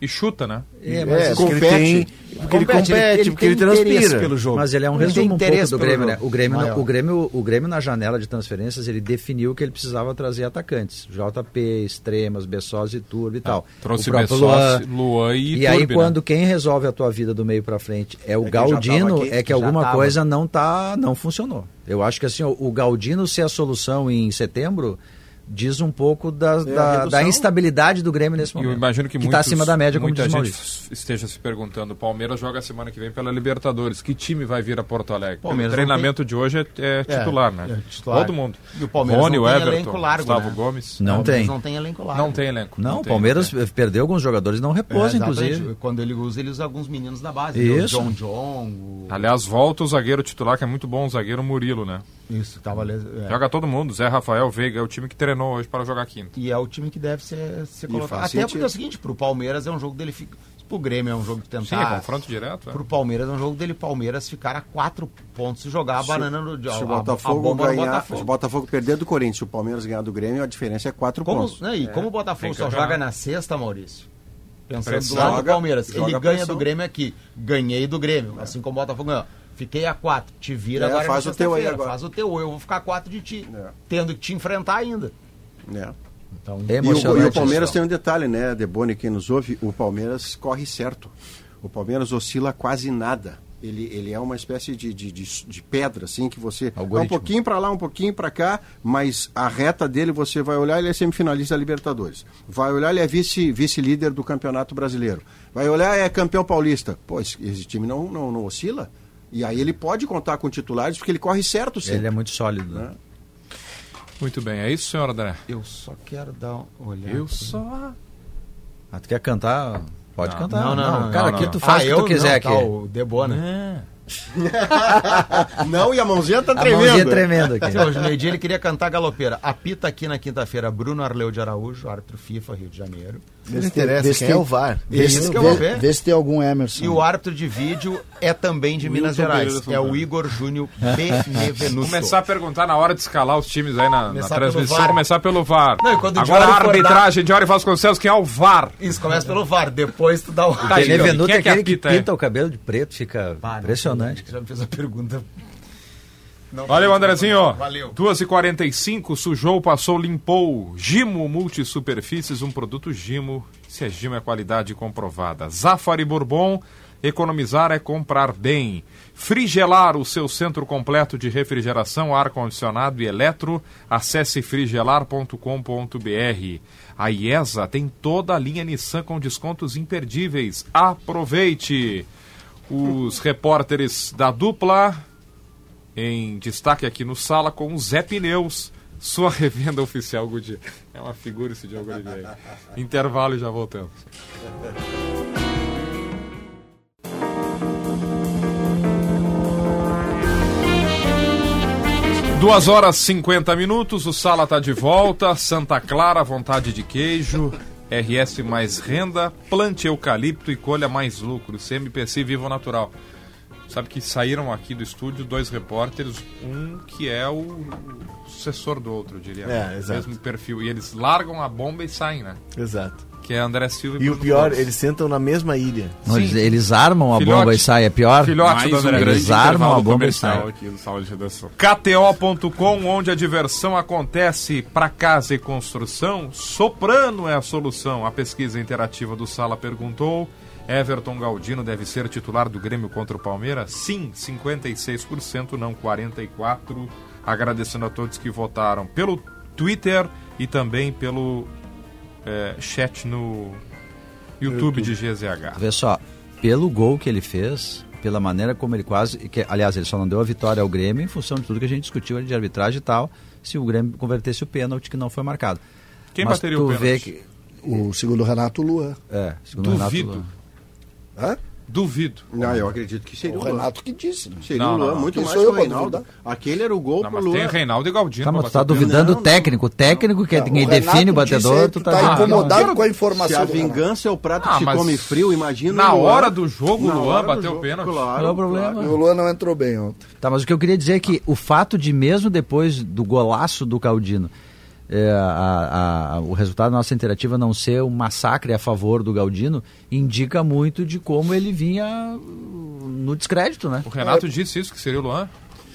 E chuta, né? É, É, mas, porque ele compete. tem. Porque ele compete, porque ele tem interesse transpira. pelo jogo. mas ele é um Ele resumo um pouco do Grêmio, né? O Grêmio, Maior. o, Grêmio, o Grêmio na janela de transferências, ele definiu que ele precisava trazer atacantes. JP, Extremas, Bessos e Turbo e tal. Trouxe o próprio Bessos, Luan. Luan e E aí, Turbi, né? quando quem resolve a tua vida do meio pra frente é o É Galdino, aqui, é que alguma tava. coisa não tá, não funcionou. Eu acho que assim, o, o Galdino ser a solução em setembro diz um pouco da, É, da, da instabilidade do Grêmio nesse momento. eu imagino que, está muitos- acima da média, como muita diz gente esteja se perguntando. O Palmeiras joga a semana que vem pela Libertadores. Que time vai vir a Porto Alegre? Palmeiras o não treinamento de hoje é, é titular, né? é titular. Todo mundo. E o Palmeiras Rony, não o tem Everton, elenco largo, Gustavo né? Gomes. Não Palmeiras tem. Não tem elenco largo. Não tem elenco. Não, o tem, Palmeiras não perdeu alguns jogadores não repousa, É, inclusive. Quando ele usa, ele usa alguns meninos da base. Isso. O John John, o... Aliás, volta o zagueiro titular, que é muito bom, o zagueiro Murilo, né? Isso, tava... les- é. Joga todo mundo. Zé Rafael Veiga é o time que treinou hoje para jogar quinta. E é o time que deve ser, ser colocado. Até sentido. porque é o seguinte, pro Palmeiras é um jogo dele... Fica... Pro Grêmio é um jogo de tentar... Sim, é confronto direto. é. Pro Palmeiras é um jogo dele Palmeiras ficar a quatro pontos e jogar a banana no... Se a- o Botafogo a ganhar, Botafogo. se o Botafogo perder do Corinthians, se o Palmeiras ganhar do Grêmio, a diferença é quatro Como, pontos. né, e É. como o Botafogo só joga na sexta, Maurício? Pensando Pressão. do lado do Palmeiras. joga Ele ganha pressão. do Grêmio aqui. Ganhei do Grêmio. Assim como o Botafogo ganhou. Fiquei a quatro. Te vira É, agora faz o teu aí agora. Faz o teu. Eu vou ficar a quatro de ti. Tendo que te enfrentar ainda. É. Então, É E o, e o Palmeiras isso. tem um detalhe, né, Deboni, quem nos ouve, o Palmeiras corre certo. O Palmeiras oscila quase nada. Ele, ele é uma espécie de, de, de, de pedra, assim, que você. É um Algoritmo. pouquinho para lá, um pouquinho para cá, mas a reta dele você vai olhar, ele é semifinalista da Libertadores. Vai olhar, ele é vice- vice-líder do Campeonato Brasileiro. Vai olhar, é campeão paulista. Pô, esse, esse time não, não, não oscila. E aí ele pode contar com titulares, porque ele corre certo sempre. Ele é muito sólido. né? Muito bem, é isso, senhor André? Eu só quero dar uma olhada. Eu só. Ah, tu quer cantar? Pode Não. cantar. Não, não, não, Cara, não, aqui não. tu faz Ah, o que tu eu quiser não, aqui. tá, o Debona. Não, e a mãozinha tá A mãozinha tremendo aqui. Hoje, meio-dia, ele queria cantar galopeira. Apita aqui na quinta-feira Bruno Arleu de Araújo, árbitro FIFA, Rio de Janeiro. Vê se tem- vê se quem tem- é o VAR. vê se- que eu vou ver. Vê se tem algum Emerson. E o árbitro de vídeo é também de Minas Gerais. É o. Igor Júnior Benevenuto. Começar a perguntar na hora de escalar os times aí na, na transmissão, começar pelo VAR. Não, e quando o Agora a arbitragem de Ori Vasconcelos, quem é o VAR? Isso, começa pelo VAR. Depois tu dá o Tá aí, Benevenuto é é que aquele que apita, é? pinta o cabelo de preto, fica não, impressionante. Já me fez a pergunta. Não Valeu, Andrezinho. Valeu. 2h45, sujou, passou, limpou. Gimo Multisuperfícies, um produto Gimo. Se é Gimo, é qualidade comprovada. Zafari Bourbon, economizar é comprar bem. Frigelar, o seu centro completo de refrigeração, ar-condicionado e eletro. Acesse frigelar.com.br. A IESA tem toda a linha Nissan com descontos imperdíveis. Aproveite! Os repórteres da dupla em destaque aqui no Sala com o Zé Pneus, sua revenda oficial Goodyear. É uma figura esse Diogo Oliveira. Intervalo e já voltamos. Duas horas e 50 minutos, o Sala está de volta. Santa Clara, vontade de queijo. RS mais renda, plante eucalipto e colha mais lucro. CMPC Vivo Natural. Sabe que saíram aqui do estúdio dois repórteres, um que é o sucessor do outro, diria. É, exato. Mesmo perfil. E eles largam a bomba e saem, né? Exato. Que é André Silva E o Bruno pior, Gomes. eles sentam na mesma ilha. Não, eles, eles armam a Filhote. bomba e saem, é pior? Filhote Mais do um André. grande Eles armam intervalo a bomba e comercial saem. aqui no sala de redação. KTO.com, onde a diversão acontece para casa e construção, Soprano é a solução. A pesquisa interativa do Sala perguntou: Everton Galdino deve ser titular do Grêmio contra o Palmeiras? Sim, 56%, não 44%. Agradecendo a todos que votaram pelo Twitter e também pelo eh, chat no YouTube, de GZH. Vê só, pelo gol que ele fez, pela maneira como ele quase. Que, aliás, ele só não deu a vitória ao Grêmio em função de tudo que a gente discutiu ali de arbitragem e tal, se o Grêmio convertesse o pênalti que não foi marcado. Quem Mas bateria tu o vê pênalti? que. O segundo Renato Lua. É, segundo Duvido. Renato. Hã? Duvido. Não, eu acredito que seria O o. Renato que disse. Né? Seria Não, o Luan, não, não. muito Quem mais sou que o Reinaldo. Aquele era o gol Não, pro mas Luan. tem Reinaldo e Galdino. Tá, mas tu tá duvidando Não, o técnico. O técnico que Não, quem o define o batedor, tu tá. tá incomodado não. com a Se informação a do Renato. vingança é o prato Ah, que se come frio, imagina Na Luan. hora do jogo, o Luan bateu o pênalti. Claro, Qual é o problema? claro. O Luan não entrou bem ontem. Tá, mas o que eu queria dizer é que o fato de, mesmo depois do golaço do Galdino, é, a- a- o resultado da nossa interativa não ser um massacre a favor do Galdino, indica muito de como ele vinha no descrédito, né? O Renato disse isso, que seria o Luan?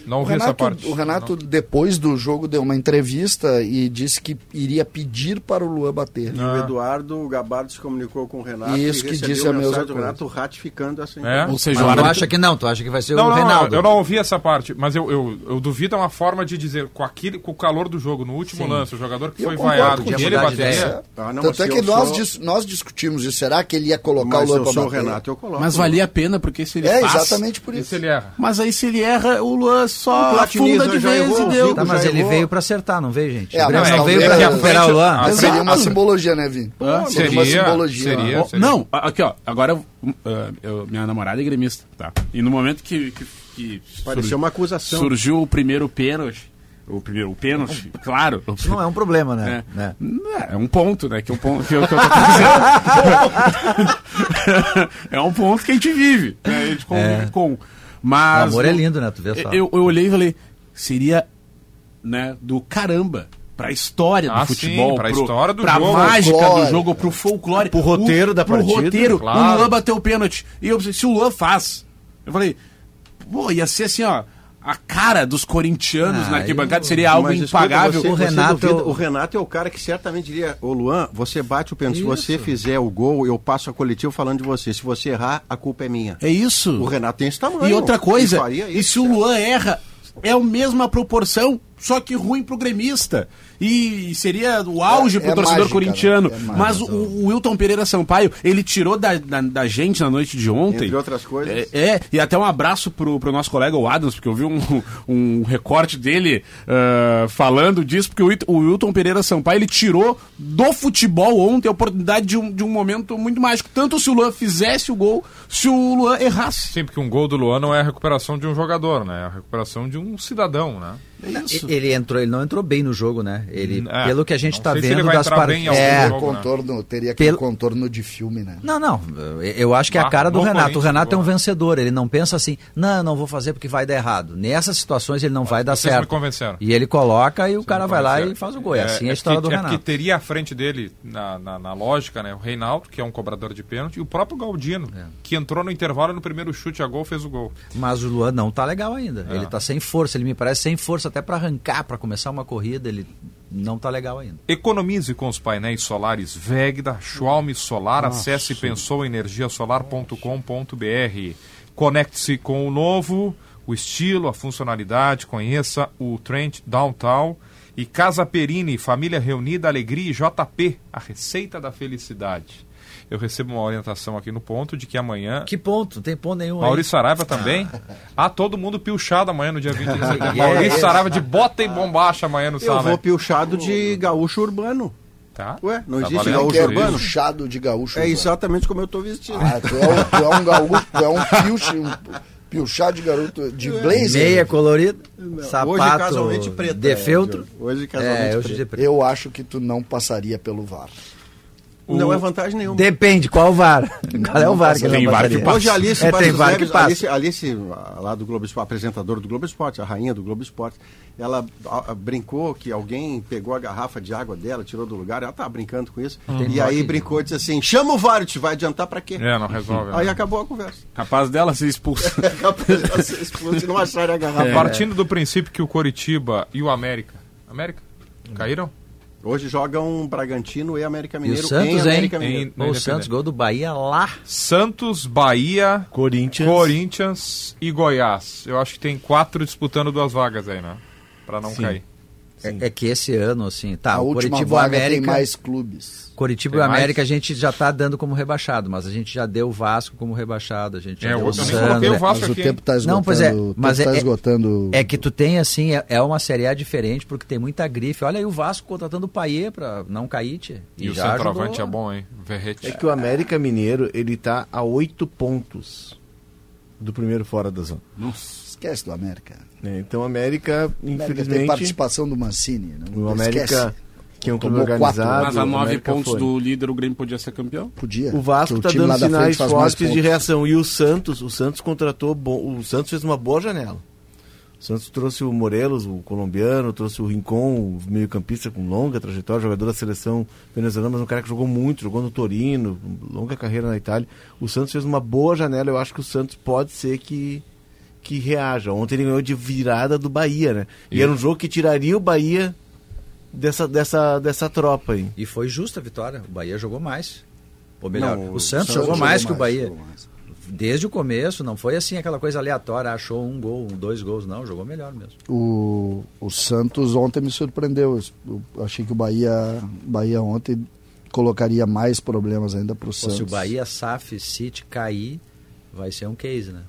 Não o ouvi essa Renato, parte. O Renato, depois do jogo, deu uma entrevista e disse que iria pedir para o Luan bater. E o Eduardo Gabardo se comunicou com o Renato Isso e que disse a mesma coisa. Renato ratificando essa É? Ou seja, Mas o tu acha que não, tu acha que vai ser Não, o não, Reinaldo. eu não ouvi essa parte, mas eu, eu, eu duvido é uma forma de dizer, com, aquele, com o calor do jogo, no último Sim. lance, o jogador que Eu foi vaiado, contigo. ele bateria. Ah, não, Tanto é que nós, sou- dis- nós discutimos isso. Será que ele ia colocar Mas o Luan para bater? Renato, eu coloco. Mas valia a pena, porque se ele É, exatamente por isso. Se ele erra. Mas aí se ele erra, o Luan O só afunda de já vez e deu. Tá, mas ele veio pra acertar, não veio, gente? É, o Grêmio mas não veio pra é, recuperar frente- o Luan. frente- seria uma simbologia, né, Vini? Ah, Seria uma seria, simbologia. Não, aqui ó, agora uh, eu- minha namorada é gremista, tá? E no momento que, que, que Pareceu uma acusação. surgiu o primeiro pênalti, o primeiro o pênalti, claro. Isso não é um problema, né? É. né? É, é um ponto, né? Que, é um ponto, que, eu, que eu tô dizendo. é um ponto que a gente vive, né? A gente convive É. com. O Mas. amor é lindo, né? Tu vê só. Eu, eu olhei e falei, seria né, do caramba. Pra história Ah, do futebol, pra pro- história do pra jogo. mágica Folclore. do jogo, pro folclore. Pro roteiro o, da pro partida, roteiro, claro. o Luan bateu o pênalti. E eu pensei, se o Luan faz, eu falei, pô, ia ser assim, ó, a cara dos corintianos Ah, na arquibancada eu- seria algo Mas escuta, impagável. você- O Renato- duvida- o Renato é o cara que certamente diria: Ô Luan, você bate o pênalti. Se você fizer o gol, eu passo a coletiva falando de você. Se você errar, a culpa é minha. É isso. O Renato tem esse tamanho. E outra coisa, e isso, se o cara. Luan erra, é a mesma proporção, só que ruim pro gremista. E seria o auge É- pro é torcedor mágica, corintiano. né? É. Mas o, o Wilton Pereira Sampaio, ele tirou da, da, da gente na noite de ontem. Entre outras coisas. É, é, e até um abraço pro, pro nosso colega o Adams, porque eu vi um, um recorte dele ah, falando disso, porque o, o Wilton Pereira Sampaio, ele tirou do futebol ontem a oportunidade de um, de um momento muito mágico. Tanto se o Luan fizesse o gol, se o Luan errasse. Sim, porque um gol do Luan não é a recuperação de um jogador, né? É a recuperação de um cidadão, né? É Ele entrou, ele não entrou bem no jogo, né? Ele, É, pelo que a gente tá ele vendo das partidas. É, jogo. né? Contorno, teria aquele Pelo- contorno de filme, né? Não, não. Eu acho que é a cara do Renato. O Renato é um vencedor. Ele não pensa assim, não, eu não vou fazer porque vai dar errado. Nessas situações ele não vai dar vocês certo. me convenceram. E ele coloca e o cara vai lá e faz o gol. É, assim a história que, do é Renato. que teria à frente dele, na, na, na lógica, né? O Reinaldo, que é um cobrador de pênalti, e o próprio Galdino, É. que entrou no intervalo no primeiro chute a gol, fez o gol. Mas o Luan não tá legal ainda. É. Ele tá sem força. Ele me parece sem força até para arrancar, para começar uma corrida. Ele não tá legal ainda. Economize com os painéis solares VEG da Schwalm Solar. Acesse pensouenergiasolar.com.br. Conecte-se com o novo, o estilo, a funcionalidade. Conheça o Trent Downtown. E Casa Perini, Família Reunida, Alegria e JP, a receita da felicidade. Eu recebo uma orientação aqui no ponto de que amanhã. Que ponto? Não tem ponto nenhum aí. Maurício Saraiva também. Ah, todo mundo pilchado amanhã no dia 20 de setembro. É, Maurício é. Saraiva de bota e bombacha amanhã no Eu sala. vou pilchado de gaúcho urbano. Tá? Ué, não Tá existe gaúcho é urbano? puxado de gaúcho. É urbano. exatamente como eu tô vestido. Ah, tu é, um, tu é um gaúcho, tu é um pilch, um pilchado de garoto, de blazer. Meia colorida, Hoje sapato casualmente preta. de é, feltro. Hoje casualmente É, hoje preto. Eu acho que tu não passaria pelo VAR. Não é vantagem nenhuma. Depende, qual VAR? Qual é o VAR que ele Tem não VAR que passa. Hoje a Alice É, tem VAR que Neves, passa. Alice, Alice, ah, lá do Globo Esporte, apresentadora do Globo Esporte, a rainha do Globo Esporte, ela ah, ah, brincou que alguém pegou a garrafa de água dela, tirou do lugar, ela tava brincando com isso, Tem e aí brincou e disse assim, chama o VAR, te vai adiantar pra quê? É, não resolve. Aí né? acabou a conversa. Capaz dela ser expulsa. Capaz de ser expulso e não acharem a garrafa. Partindo do princípio que o Coritiba e o América. América? Caíram? Hoje jogam Bragantino e América E o Mineiro Santos, em hein? América Mineiro. Em- o. Santos, gol do Bahia lá. Santos, Bahia, Corinthians. Corinthians e Goiás. Eu acho que tem quatro disputando duas vagas aí, né? Pra não Sim. cair. É, é que esse ano, assim, tá, a o última Coritiba o vaga América. tem mais clubes. Coritiba Tem e o mais? América a gente já tá dando como rebaixado, mas a gente já deu o Vasco como rebaixado, a gente já É, deu eu o Santos. o é- Vasco Mas o aqui, tempo está esgotando. Não, pois é, o mas tá é- esgotando. É que tu tem, assim, é, é uma Série A diferente, porque tem muita grife. Olha aí o Vasco contratando o Paier pra não cair, tchê. E, o já centroavante ajudou. é bom, hein? Verrete. É que o América Mineiro, ele tá a oito pontos do primeiro fora da zona. Esquece do América. É, então o América, O América tem infelizmente, participação do Mancini. Não o América, esquece. Que é um clube quatro. organizado, Mas a o nove pontos foi. do líder, o Grêmio podia ser campeão. Podia. O Vasco está dando sinais fortes de reação. E o Santos, o Santos contratou bom. O Santos fez uma boa janela. O Santos trouxe o Morelos, o colombiano, trouxe o Rincon, o meio-campista com longa trajetória, jogador da seleção venezuelana, mas um cara que jogou muito, jogou no Torino, longa carreira na Itália. O Santos fez uma boa janela, eu acho que o Santos pode ser que, que reaja. Ontem ele ganhou de virada do Bahia, né? E, era um jogo que tiraria o Bahia dessa, dessa, dessa tropa aí. E foi justa a vitória. O Bahia jogou mais. Ou melhor, Não, o Santos jogou mais que o Bahia. Desde o começo, não foi assim aquela coisa aleatória, achou um gol, dois gols, não, jogou melhor mesmo. O, o Santos ontem me surpreendeu. Eu achei que o Bahia, Bahia ontem colocaria mais problemas ainda para o Santos. se o Bahia, SAF, City cair, vai ser um case, né?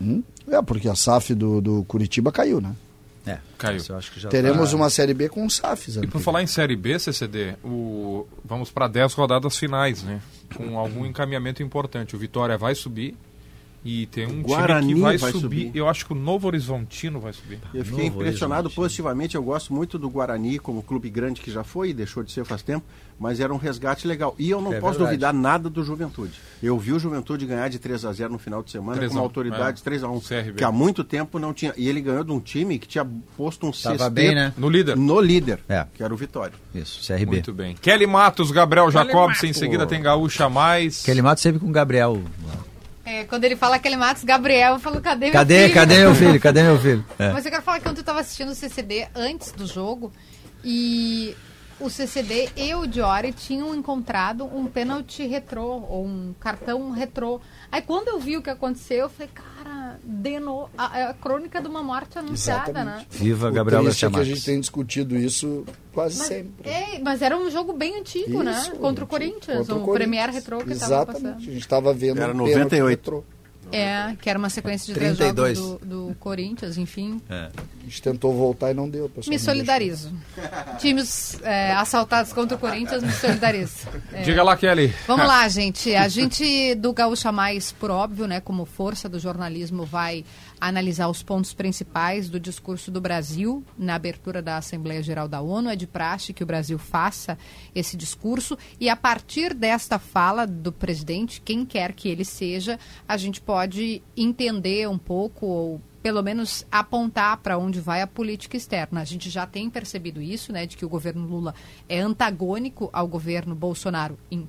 Hum? É, porque a SAF do, do Curitiba caiu, né? É, Caiu. isso eu acho que já Teremos tá- uma Série B com SAFs. E por falar em Série B, CCD, o... vamos para 10 rodadas finais, né? Com algum encaminhamento importante. O Vitória vai subir e tem um Guarani time que vai, vai subir. subir. Eu acho que o Novo Horizontino vai subir. Eu fiquei impressionado positivamente. Eu gosto muito do Guarani como clube grande que já foi e deixou de ser faz tempo, mas era um resgate legal. E eu não É posso verdade. duvidar nada do Juventude. Eu vi o Juventude ganhar de 3 a 0 no final de semana 3 com a 1, uma autoridade é. 3 a 1 CRB. que há muito tempo não tinha. E ele ganhou de um time que tinha posto um Tava bem, né? No líder. no líder, É. que era o Vitória. Isso, CRB. Muito bem. Kelly Matos, Gabriel Jacobs, em seguida tem Gaúcha Mais. Kelly Matos sempre com o Gabriel. É, quando ele fala aquele Matos Gabriel, eu falo, cadê meu Cadê, filho? cadê meu filho? Cadê meu filho? É. Mas eu quero falar que ontem eu tava assistindo o CCD antes do jogo e o CCD e o Diori tinham encontrado um pênalti retrô, ou um cartão retrô. Aí quando eu vi o que aconteceu, eu falei, cara, denou a, a crônica de uma morte anunciada, né? Viva O Gabriel triste Garcia é que a gente tem discutido isso quase Mas, sempre. é, mas era um jogo bem antigo, né? Isso, Contra o Corinthians, Contra o, Corinthians. Premier Retrô que tava Exatamente. passando. A gente estava vendo Era um pênalti 98. retrô. É, que era uma sequência de três 32. jogos do, do Corinthians, enfim. É. A gente tentou voltar e não deu. Me solidarizo. Times é, assaltados contra o Corinthians, me solidarizo. É. Diga lá, Kelly. Vamos lá, gente. A gente do Gaúcha Mais, por óbvio, né, como força do jornalismo, vai analisar os pontos principais do discurso do Brasil na abertura da Assembleia Geral da ONU. É de praxe que o Brasil faça esse discurso e a partir desta fala do presidente, quem quer que ele seja, a gente pode entender um pouco ou pelo menos apontar para onde vai a política externa. A gente já tem percebido isso, né, de que o governo Lula é antagônico ao governo Bolsonaro em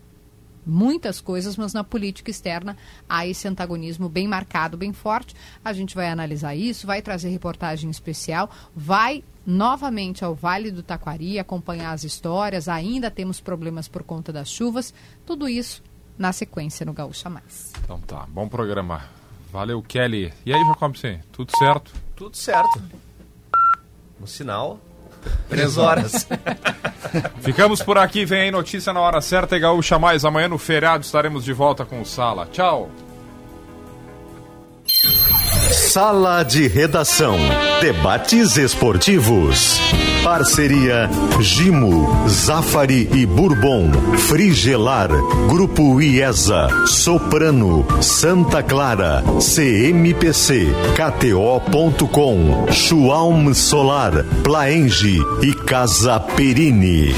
muitas coisas, mas na política externa há esse antagonismo bem marcado, bem forte. A gente vai analisar isso, vai trazer reportagem especial, vai novamente ao Vale do Taquari acompanhar as histórias. Ainda temos problemas por conta das chuvas. Tudo isso na sequência no Gaúcha Mais. Então tá, bom programa. Valeu, Kelly. E aí, Jacobsen, tudo certo? Tudo certo. No sinal, três horas. Ficamos por aqui, vem aí notícia na hora certa e Gaúcha Mais. Amanhã no feriado estaremos de volta com o Sala. Tchau. Sala de Redação. Debates esportivos. Parceria Gimo, Zafari e Bourbon. Frigelar. Grupo IESA. Soprano. Santa Clara. CMPC. KTO.com. Schwalm Solar. Plaenge e Casa Perini.